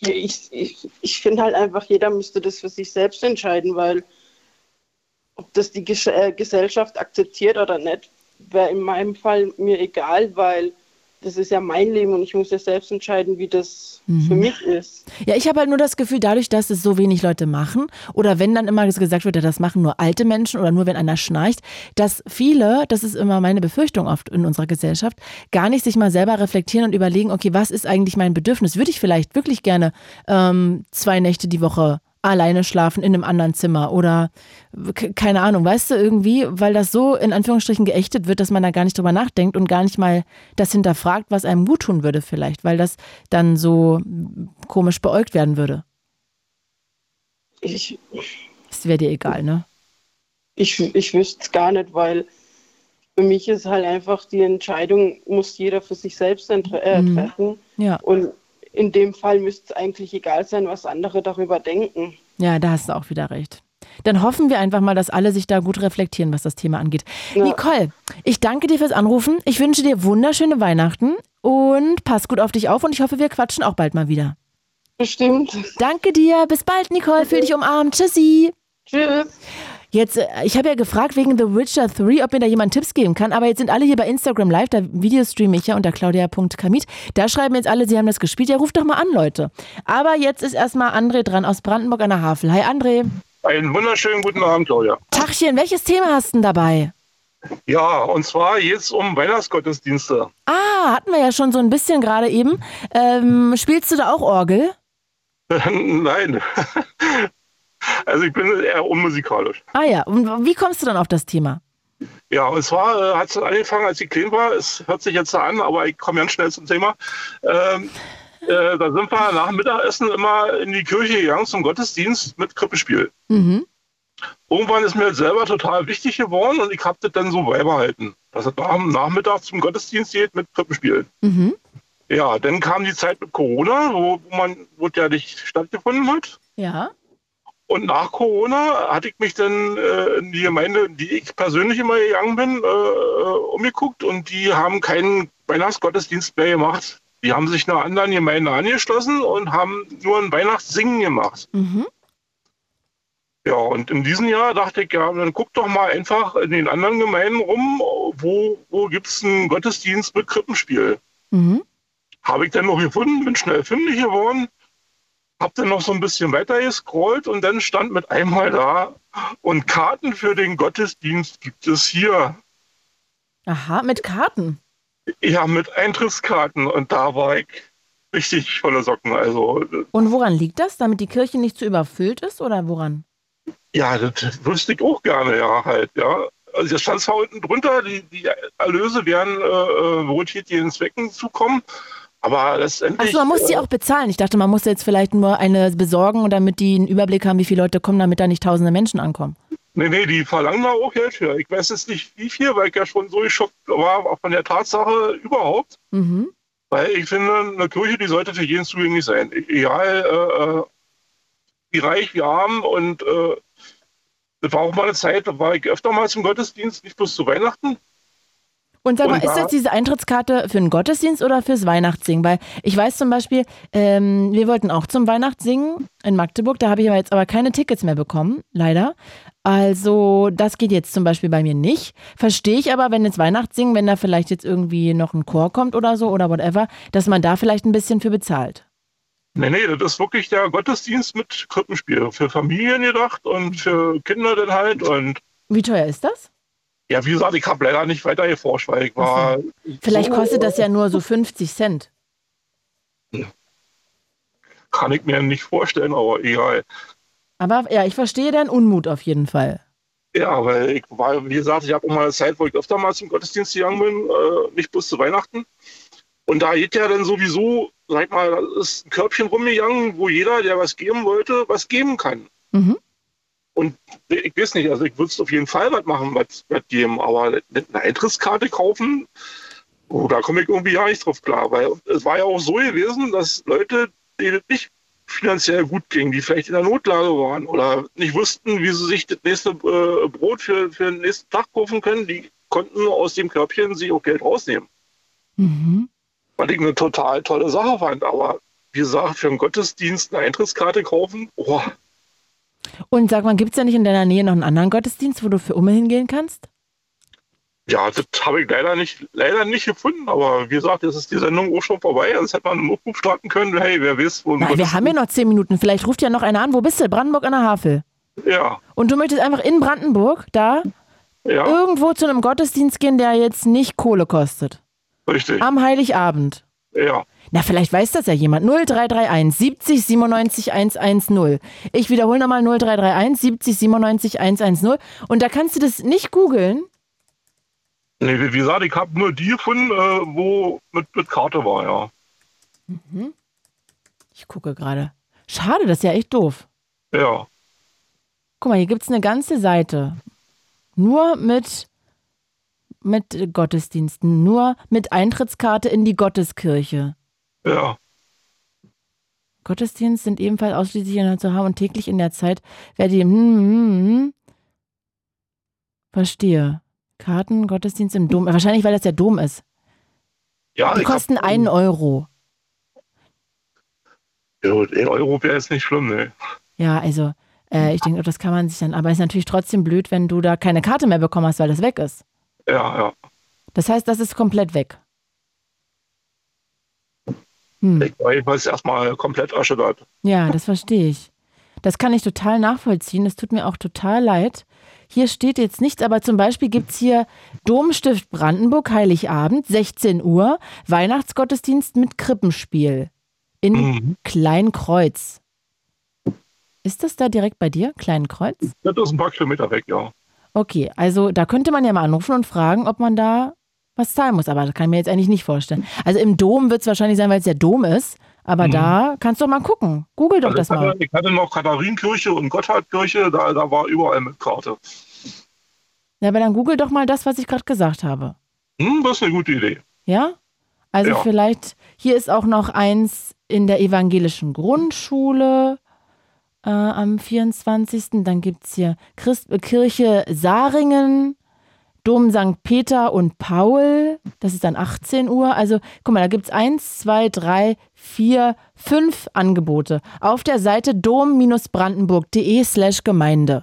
Ich ich, ich finde halt einfach, jeder müsste das für sich selbst entscheiden, weil ob das die äh, Gesellschaft akzeptiert oder nicht, wäre in meinem Fall mir egal, weil das ist ja mein Leben und ich muss ja selbst entscheiden, wie das für mich ist. Ja, ich habe halt nur das Gefühl, dadurch, dass es so wenig Leute machen, oder wenn dann immer gesagt wird, ja, das machen nur alte Menschen oder nur wenn einer schnarcht, dass viele, das ist immer meine Befürchtung oft in unserer Gesellschaft, gar nicht sich mal selber reflektieren und überlegen, okay, was ist eigentlich mein Bedürfnis? Würde ich vielleicht wirklich gerne ähm, zwei Nächte die Woche alleine schlafen in einem anderen Zimmer oder keine Ahnung, weißt du, irgendwie, weil das so in Anführungsstrichen geächtet wird, dass man da gar nicht drüber nachdenkt und gar nicht mal das hinterfragt, was einem gut tun würde vielleicht, weil das dann so komisch beäugt werden würde. Ich, Das wäre dir egal, ne? ich, ich wüsste es gar nicht, weil für mich ist halt einfach die Entscheidung, muss jeder für sich selbst äh, Mhm. treffen. Ja. Und in dem Fall müsste es eigentlich egal sein, was andere darüber denken. Ja, da hast du auch wieder recht. Dann hoffen wir einfach mal, dass alle sich da gut reflektieren, was das Thema angeht. Nicole, ich danke dir fürs Anrufen. Ich wünsche dir wunderschöne Weihnachten und pass gut auf dich auf und ich hoffe, wir quatschen auch bald mal wieder. Bestimmt. Danke dir. Bis bald, Nicole. Fühl dich umarmt. Tschüssi. Tschüss. Jetzt, äh, ich habe ja gefragt wegen The Witcher 3, ob mir da jemand Tipps geben kann, aber jetzt sind alle hier bei Instagram Live, da Videostreame ich ja unter claudia.kamit. Da schreiben jetzt alle, sie haben das gespielt. Ja, ruft doch mal an, Leute. Aber jetzt ist erstmal André dran aus Brandenburg an der Havel. Hi, André. Einen wunderschönen guten Abend, Claudia. Tachchen, welches Thema hast du denn dabei? Ja, und zwar jetzt um Weihnachtsgottesdienste. Ah, hatten wir ja schon so ein bisschen gerade eben. Ähm, spielst du da auch Orgel? Nein. Also ich bin eher unmusikalisch. Ah ja, und wie kommst du dann auf das Thema? Ja, und zwar äh, hat es angefangen, als ich klein war. Es hört sich jetzt an, aber ich komme ganz schnell zum Thema. Ähm, äh, da sind wir nach dem Mittagessen immer in die Kirche gegangen zum Gottesdienst mit Krippenspiel. Mhm. Irgendwann ist mir das selber total wichtig geworden und ich habe das dann so beibehalten, dass es nach dem Nachmittag zum Gottesdienst geht mit Krippenspiel. Mhm. Ja, dann kam die Zeit mit Corona, wo, wo man wo ja nicht stattgefunden hat. Ja. Und nach Corona hatte ich mich dann äh, in die Gemeinde, in die ich persönlich immer gegangen bin, äh, äh, umgeguckt und die haben keinen Weihnachtsgottesdienst mehr gemacht. Die haben sich einer anderen Gemeinde angeschlossen und haben nur ein Weihnachtssingen gemacht. Mhm. Ja, und in diesem Jahr dachte ich, ja, dann guck doch mal einfach in den anderen Gemeinden rum, wo, wo gibt es einen Gottesdienst mit Krippenspiel. Mhm. Habe ich dann noch gefunden, bin schnell fündig geworden, habe dann noch so ein bisschen weiter gescrollt und dann stand mit einmal da, und Karten für den Gottesdienst gibt es hier. Aha, mit Karten. Ja, mit Eintrittskarten und da war ich richtig voller Socken. Also, Und woran liegt das? Damit die Kirche nicht zu überfüllt ist oder woran? ja, das wüsste ich auch gerne, ja, halt, ja. Also, das stand zwar unten drunter, die, die Erlöse werden äh, äh, wohltätigen Zwecken zukommen, aber letztendlich. Achso, man muss die äh, auch bezahlen. Ich dachte, man muss jetzt vielleicht nur eine besorgen, damit die einen Überblick haben, wie viele Leute kommen, damit da nicht tausende Menschen ankommen. Nee, nee, die verlangen da auch Geld für. Ich weiß jetzt nicht wie viel, weil ich ja schon so geschockt war auch von der Tatsache überhaupt. Mhm. Weil ich finde, eine Kirche, die sollte für jeden zugänglich sein. Egal äh, äh, wie reich, wie arm und äh, das war auch mal eine Zeit, da war ich öfter mal zum Gottesdienst, nicht bloß zu Weihnachten. Und sag mal, Und ist da- das diese Eintrittskarte für einen Gottesdienst oder fürs Weihnachtssingen? Weil ich weiß zum Beispiel, ähm, wir wollten auch zum Weihnachtssingen in Magdeburg, da habe ich aber jetzt aber keine Tickets mehr bekommen, leider. Also das geht jetzt zum Beispiel bei mir nicht. Verstehe ich aber, wenn jetzt Weihnachtssingen, wenn da vielleicht jetzt irgendwie noch ein Chor kommt oder so oder whatever, dass man da vielleicht ein bisschen für bezahlt. Nee, nee, das ist wirklich der Gottesdienst mit Krippenspiel. Für Familien gedacht und für Kinder dann halt. Und Wie teuer ist das? Ja, wie gesagt, ich habe leider nicht weiter geforscht, weil ich war. Vielleicht so, kostet das ja nur so 50 Cent. kann ich mir nicht vorstellen, aber egal. Aber ja, ich verstehe deinen Unmut auf jeden Fall. Ja, weil ich war, wie gesagt, ich habe auch mal eine Zeit, wo ich öfter mal zum Gottesdienst gegangen bin, äh, nicht bloß zu Weihnachten. Und da geht ja dann sowieso, sag mal, da ist ein Körbchen rumgegangen, wo jeder, der was geben wollte, was geben kann. Mhm. Und ich weiß nicht, also ich würde auf jeden Fall was machen, was, geben, aber eine Eintrittskarte kaufen, oh, da komme ich irgendwie gar nicht drauf klar, weil es war ja auch so gewesen, dass Leute, denen es nicht finanziell gut ging, die vielleicht in der Notlage waren oder nicht wussten, wie sie sich das nächste äh, Brot für, für den nächsten Tag kaufen können, die konnten aus dem Körbchen sich auch Geld rausnehmen. Mhm. Was ich eine total tolle Sache fand, aber wie gesagt, für einen Gottesdienst eine Eintrittskarte kaufen, oh, Und sag mal, gibt es ja nicht in deiner Nähe noch einen anderen Gottesdienst, wo du für Umme hingehen kannst? Ja, das habe ich leider nicht, leider nicht gefunden, aber wie gesagt, jetzt ist die Sendung auch schon vorbei. Also hätte man einen Aufruf starten können, hey, wer weiß, wo Na, wir haben ja noch zehn Minuten. Vielleicht ruft ja noch einer an. Wo bist du? Brandenburg an der Havel. Ja, Und du möchtest einfach in Brandenburg da Ja. irgendwo zu einem Gottesdienst gehen, der jetzt nicht Kohle kostet. richtig. Am Heiligabend. Ja. Na, vielleicht weiß das ja jemand. 0331 70 97 110. Ich wiederhole nochmal 0331 70 97 110. Und da kannst du das nicht googeln. Nee, wie gesagt, ich habe nur die gefunden, äh, wo mit, mit Karte war, ja. Mhm. Ich gucke gerade. Schade, das ist ja echt doof. Ja. Guck mal, hier gibt es eine ganze Seite. Nur mit, mit Gottesdiensten. Nur mit Eintrittskarte in die Gotteskirche. Ja. Gottesdienst sind ebenfalls ausschließlich in der zu haben und täglich in der Zeit, wer die. Hm, hm, hm. Verstehe. Karten, Gottesdienst im Dom. Wahrscheinlich, weil das der Dom ist. Ja, Die ich hab- kosten einen Euro. Ja, ein Euro wäre jetzt nicht schlimm, ne? Ja, also, äh, ich denke, das kann man sich dann. Aber es ist natürlich trotzdem blöd, wenn du da keine Karte mehr bekommen hast, weil das weg ist. Ja, ja. Das heißt, das ist komplett weg. Hm. Ich war jedenfalls erstmal komplett erschüttert. Ja, das verstehe ich. Das kann ich total nachvollziehen. Das tut mir auch total leid. Hier steht jetzt nichts, aber zum Beispiel gibt es hier Domstift Brandenburg, Heiligabend, 16 Uhr, Weihnachtsgottesdienst mit Krippenspiel in Mhm. Kleinkreuz. Ist das da direkt bei dir, Kleinkreuz? Das ist ein paar Kilometer weg, ja. Okay, also da könnte man ja mal anrufen und fragen, ob man da was zahlen muss. Aber das kann ich mir jetzt eigentlich nicht vorstellen. Also im Dom wird es wahrscheinlich sein, weil es der Dom ist. Aber Mhm. da kannst du doch mal gucken. Google doch Also das mal. hatte, ich hatte noch Katharinenkirche und Gotthardkirche, da, da war überall mit Karte. Ja, aber dann google doch mal das, was ich gerade gesagt habe. Hm, das ist eine gute Idee. Ja? Also Ja. vielleicht, hier ist auch noch eins in der evangelischen Grundschule äh, am 24. Dann gibt es hier Christ äh, Kirche Saringen, Dom St. Peter und Paul. Das ist dann 18 Uhr. Also guck mal, da gibt es eins, zwei, drei, vier, fünf Angebote auf der Seite dom-brandenburg.de slash Gemeinde.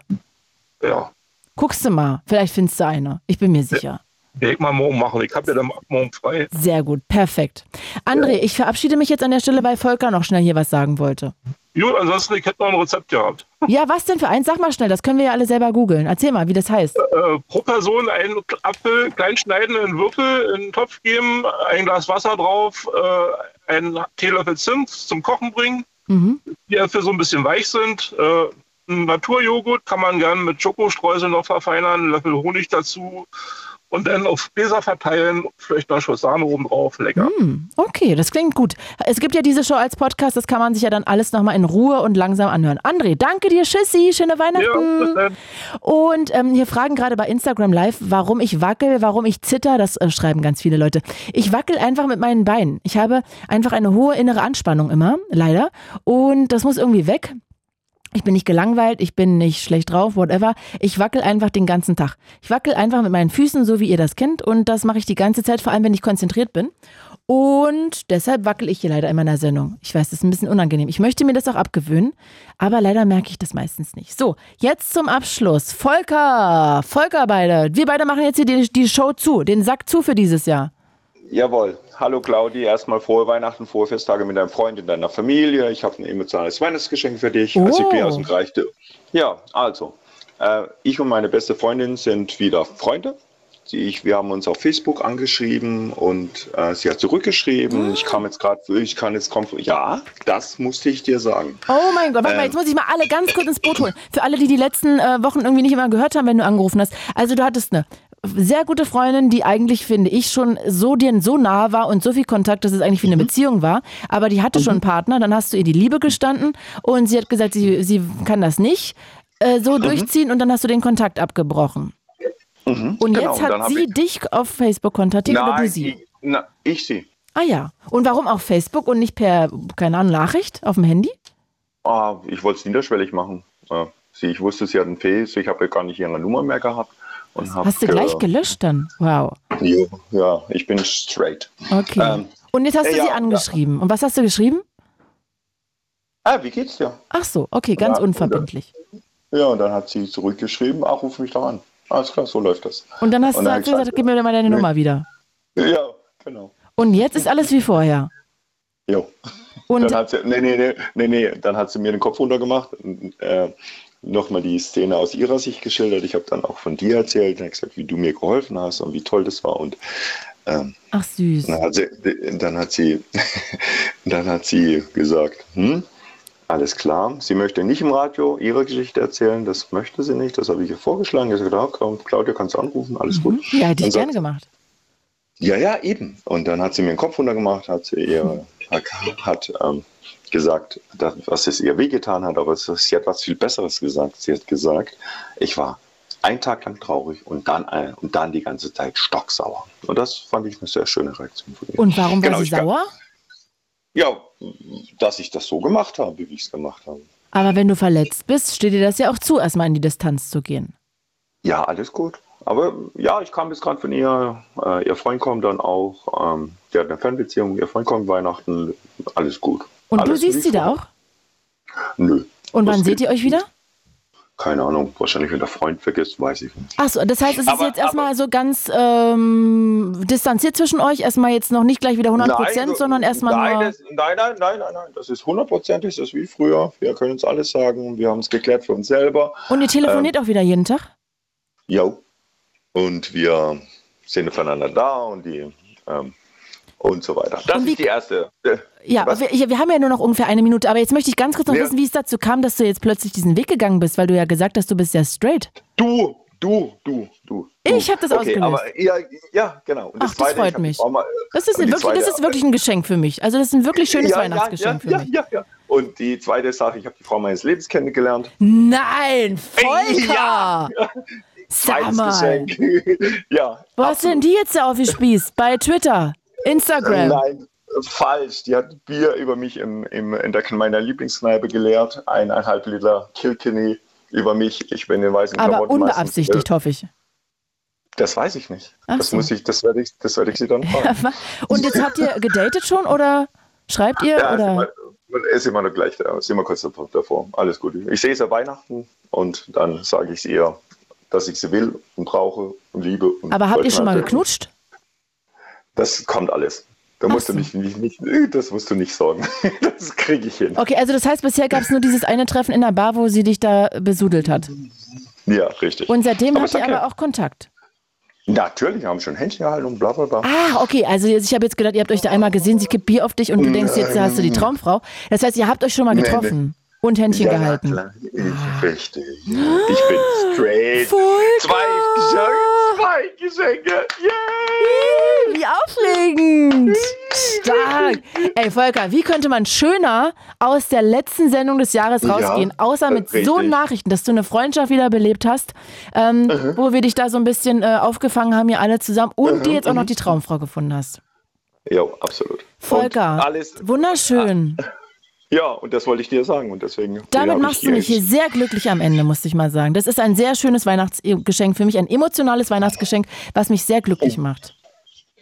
Ja. Guckst du mal, vielleicht findest du eine. Ich bin mir sicher. Werde ich mal morgen machen. Ich habe ja dann morgen frei. Sehr gut, perfekt. André, ich verabschiede mich jetzt an der Stelle, weil Volker noch schnell hier was sagen wollte. Gut, ansonsten, ich hätte noch ein Rezept gehabt. Ja, was denn für eins? Sag mal schnell, das können wir ja alle selber googeln. Erzähl mal, wie das heißt. Äh, pro Person einen Apfel klein schneiden, in Würfel in den Topf geben, ein Glas Wasser drauf, äh, einen Teelöffel Zimt zum Kochen bringen, Mhm. die dafür so ein bisschen weich sind. Äh, ein Naturjoghurt kann man gern mit Schokostreusel noch verfeinern, einen Löffel Honig dazu und dann auf Gläser verteilen, vielleicht noch Schuss Sahne oben drauf, lecker. Hm, okay, das klingt gut. Es gibt ja diese Show als Podcast, das kann man sich ja dann alles nochmal in Ruhe und langsam anhören. André, danke dir, Tschüssi, schöne Weihnachten. und ähm, hier fragen gerade bei Instagram Live, warum ich wackel, warum ich zitter, das äh, schreiben ganz viele Leute. Ich wackel einfach mit meinen Beinen. Ich habe einfach eine hohe innere Anspannung immer, leider. Und das muss irgendwie weg. Ich bin nicht gelangweilt, ich bin nicht schlecht drauf, whatever. Ich wackel einfach den ganzen Tag. Ich wackel einfach mit meinen Füßen, so wie ihr das kennt. Und das mache ich die ganze Zeit, vor allem wenn ich konzentriert bin. Und deshalb wackel ich hier leider in meiner Sendung. Ich weiß, das ist ein bisschen unangenehm. Ich möchte mir das auch abgewöhnen, aber leider merke ich das meistens nicht. So, jetzt zum Abschluss. Volker, Volker beide. Wir beide machen jetzt hier die, die Show zu, den Sack zu für dieses Jahr. Jawohl. Hallo Claudi, erstmal frohe Weihnachten, frohe Festtage mit deinem Freund und deiner Familie. Ich habe ein emotionales Weihnachtsgeschenk für dich. Also ich bin Oh. aus dem Bereich. der- Ja, also, äh, ich und meine beste Freundin sind wieder Freunde Ich, wir haben uns auf Facebook angeschrieben und äh, sie hat zurückgeschrieben. Ich kam jetzt gerade, ich kann jetzt kommen. Ja, das musste ich dir sagen. Oh mein Gott, warte mal, Ähm. jetzt muss ich mal alle ganz kurz ins Boot holen. Für alle, die die letzten äh, Wochen irgendwie nicht immer gehört haben, wenn du angerufen hast. Also du hattest eine sehr gute Freundin, die eigentlich, finde ich, schon so dir so nahe war und so viel Kontakt, dass es eigentlich wie Mhm. eine Beziehung war. Aber die hatte schon einen Partner, dann hast du ihr die Liebe gestanden und sie hat gesagt, sie, sie kann das nicht äh, so durchziehen und dann hast du den Kontakt abgebrochen. Mhm, Und genau, jetzt und hat hab sie ich, dich auf Facebook kontaktiert oder du Nein, sie? ich, na, ich sie. Ah ja. Und warum auf Facebook und nicht per, keine Ahnung, Nachricht auf dem Handy? Ah, ich wollte es niederschwellig machen. Äh, sie, ich wusste, sie hat einen Face, ich habe ja gar nicht ihre Nummer mehr gehabt. Und hab, Hast du gleich gelöscht dann? Wow. Jo, ja, ich bin straight. Okay. Ähm, und jetzt hast du ja, sie angeschrieben. Und was hast du geschrieben? Ah, wie geht's dir? Ach so, okay, ganz Ja, unverbindlich. Ja, und dann hat sie zurückgeschrieben, ach, ruf mich doch an. Alles klar, so läuft das. Und dann hast Und du dann du gesagt, gib mir mal deine nee. Nummer wieder. Ja, genau. Und jetzt ist alles wie vorher. Jo. Und dann hat sie, nee, nee, nee, nee, nee, dann hat sie mir den Kopf runtergemacht und äh, nochmal die Szene aus ihrer Sicht geschildert. Ich habe dann auch von dir erzählt und gesagt, wie du mir geholfen hast und wie toll das war. Und ähm, ach süß. dann hat sie, dann hat sie, dann hat sie gesagt, hm, alles klar, sie möchte nicht im Radio ihre Geschichte erzählen, das möchte sie nicht, das habe ich ihr vorgeschlagen. Ich habe gesagt, komm, Claudia, kannst du anrufen, alles gut. Ja, hätte ich gerne gemacht. ja, ja, eben. Und dann hat sie mir den Kopf runtergemacht, hat sie ihr, hat ähm, gesagt, dass, was es ihr wehgetan hat, aber es, sie hat was viel Besseres gesagt. Sie hat gesagt, ich war einen Tag lang traurig und dann, äh, und dann die ganze Zeit stocksauer. Und das fand ich eine sehr schöne Reaktion von ihr. Und warum war Genau, sie sauer? Ja, dass ich das so gemacht habe, wie ich es gemacht habe. Aber wenn du verletzt bist, steht dir das ja auch zu, erstmal in die Distanz zu gehen. Ja, alles gut. Aber ja, ich kam jetzt gerade von ihr. Äh, ihr Freund kommt dann auch. Ähm, die hat eine Fernbeziehung. Ihr Freund kommt Weihnachten. Alles gut. Und alles du siehst sie da auch? Nö, Und wann seht ihr euch wieder? keine Ahnung. Wahrscheinlich, wenn der Freund vergisst, weiß ich nicht. Achso, das heißt, es ist Aber- jetzt erstmal so ganz ähm, distanziert zwischen euch. Erstmal jetzt noch nicht gleich wieder 100 Prozent, sondern erstmal nein, das, nein, nein, nein, nein, nein. Das ist hundertprozentig, das ist wie früher. Wir können uns alles sagen. Wir haben es geklärt für uns selber. Und ihr telefoniert auch wieder jeden Tag? Ja. Und wir sind füreinander da und die ähm, und so weiter. Das ist die erste. äh, Ja, was? wir, ja, wir haben ja nur noch ungefähr eine Minute, aber jetzt möchte ich ganz kurz noch Ja. wissen, wie es dazu kam, dass du jetzt plötzlich diesen Weg gegangen bist, weil du ja gesagt hast, du bist ja straight. Du, du, du, du. Ich habe das okay, ausgelöst. Aber, ja, ja, genau. Und Ach, das Zweite, ich freut mich. mal- Das ist, wirklich, das zweite- ist wirklich ein Geschenk für mich. Also das ist ein wirklich schönes Ja, ja, Weihnachtsgeschenk ja, für mich. Ja, ja. Und die zweite Sache, ich habe die Frau meines Lebens kennengelernt. Nein, Volker! Ja. Sag Zweites mal. Geschenk. ja. Wo hast du denn die jetzt da aufgespießt? Bei Twitter? Instagram? Nein, falsch. Die hat Bier über mich im, im, in der, meiner Lieblingskneipe geleert. Eineinhalb Liter Kilkenny über mich. Ich bin in weißen Aber Klamotten. unbeabsichtigt, hoffe ich. Das weiß ich nicht. Ach das so. muss ich, das werde ich, das werde ich sie dann fragen. Und jetzt habt ihr gedatet schon oder schreibt ihr? Ja, ist oder? immer, ist immer noch gleich da. Ist immer kurz davor. Alles gut. Ich sehe es ja Weihnachten und dann sage ich es ihr, dass ich sie will und brauche und liebe. Und Aber habt ihr schon mal geknutscht? Das kommt alles. Da Ach musst du nicht, nicht, nicht, das musst du nicht sorgen. Das kriege ich hin. Okay, also das heißt, bisher gab es nur dieses eine Treffen in der Bar, wo sie dich da besudelt hat. Ja, richtig. Und seitdem Aber habt ihr aber auch Kontakt. Natürlich, haben schon Händchen gehalten und bla bla bla. Ah, okay, also ich habe jetzt gedacht, ihr habt euch da einmal gesehen, sie kippt Bier auf dich und du denkst, jetzt hast du die Traumfrau. Das heißt, ihr habt euch schon mal getroffen und Händchen ja, gehalten. Ja. Ich, richtig. Ich bin straight. Volker! Zwei Geschenke. Zwei Geschenke. Wie aufregend! Stark! Ey, Volker, wie könnte man schöner aus der letzten Sendung des Jahres Ja, rausgehen, außer mit so richtig. Nachrichten, dass du eine Freundschaft wiederbelebt hast, ähm, Mhm. wo wir dich da so ein bisschen äh, aufgefangen haben, hier alle zusammen und Mhm, dir jetzt auch noch mhm. die Traumfrau gefunden hast. Ja, absolut. Volker, Und alles, wunderschön. Ja, und das wollte ich dir sagen. Und deswegen. Damit machst du mich hier sehr glücklich am Ende, musste ich mal sagen. Das ist ein sehr schönes Weihnachtsgeschenk für mich, ein emotionales Weihnachtsgeschenk, was mich sehr glücklich macht.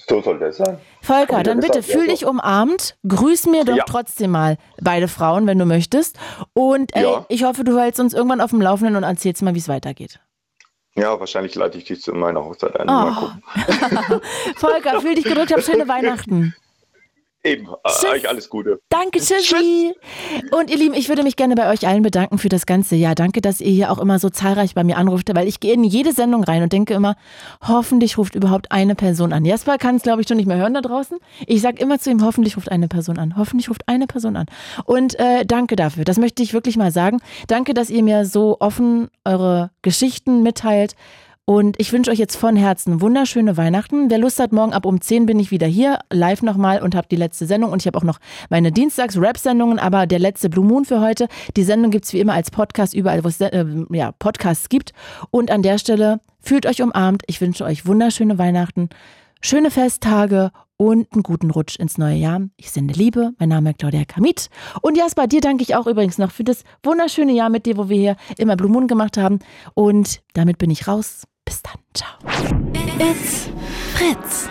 So soll das sein. Volker, dann ja bitte gesagt, ja, fühl so. dich umarmt. Grüß mir doch Ja. trotzdem mal beide Frauen, wenn du möchtest. Und ey, Ja. ich hoffe, du hältst uns irgendwann auf dem Laufenden und erzählst mal, wie es weitergeht. Ja, wahrscheinlich leite ich dich zu meiner Hochzeit ein. Oh. Mal gucken. Volker, fühl dich gedrückt, hab schöne Weihnachten. Eben, äh, euch alles Gute. Danke, tschüssi. Und ihr Lieben, ich würde mich gerne bei euch allen bedanken für das ganze Jahr. Danke, dass ihr hier auch immer so zahlreich bei mir anruft, weil ich gehe in jede Sendung rein und denke immer, hoffentlich ruft überhaupt eine Person an. Jasper kann es, glaube ich, schon nicht mehr hören da draußen. Ich sage immer zu ihm, hoffentlich ruft eine Person an. Hoffentlich ruft eine Person an. Und äh, danke dafür. Das möchte ich wirklich mal sagen. Danke, dass ihr mir so offen eure Geschichten mitteilt. Und ich wünsche euch jetzt von Herzen wunderschöne Weihnachten. Wer Lust hat, morgen ab um 10 bin ich wieder hier, live nochmal und habe die letzte Sendung. Und ich habe auch noch meine Dienstags-Rap-Sendungen, aber der letzte Blue Moon für heute. Die Sendung gibt's wie immer als Podcast überall, wo es äh, ja, Podcasts gibt. Und an der Stelle fühlt euch umarmt. Ich wünsche euch wunderschöne Weihnachten, schöne Festtage und einen guten Rutsch ins neue Jahr. Ich sende Liebe. Mein Name ist Claudia Kamit. Und Jasper, dir danke ich auch übrigens noch für das wunderschöne Jahr mit dir, wo wir hier immer Blue Moon gemacht haben. Und damit bin ich raus. Bis dann. Ciao. It's Fritz.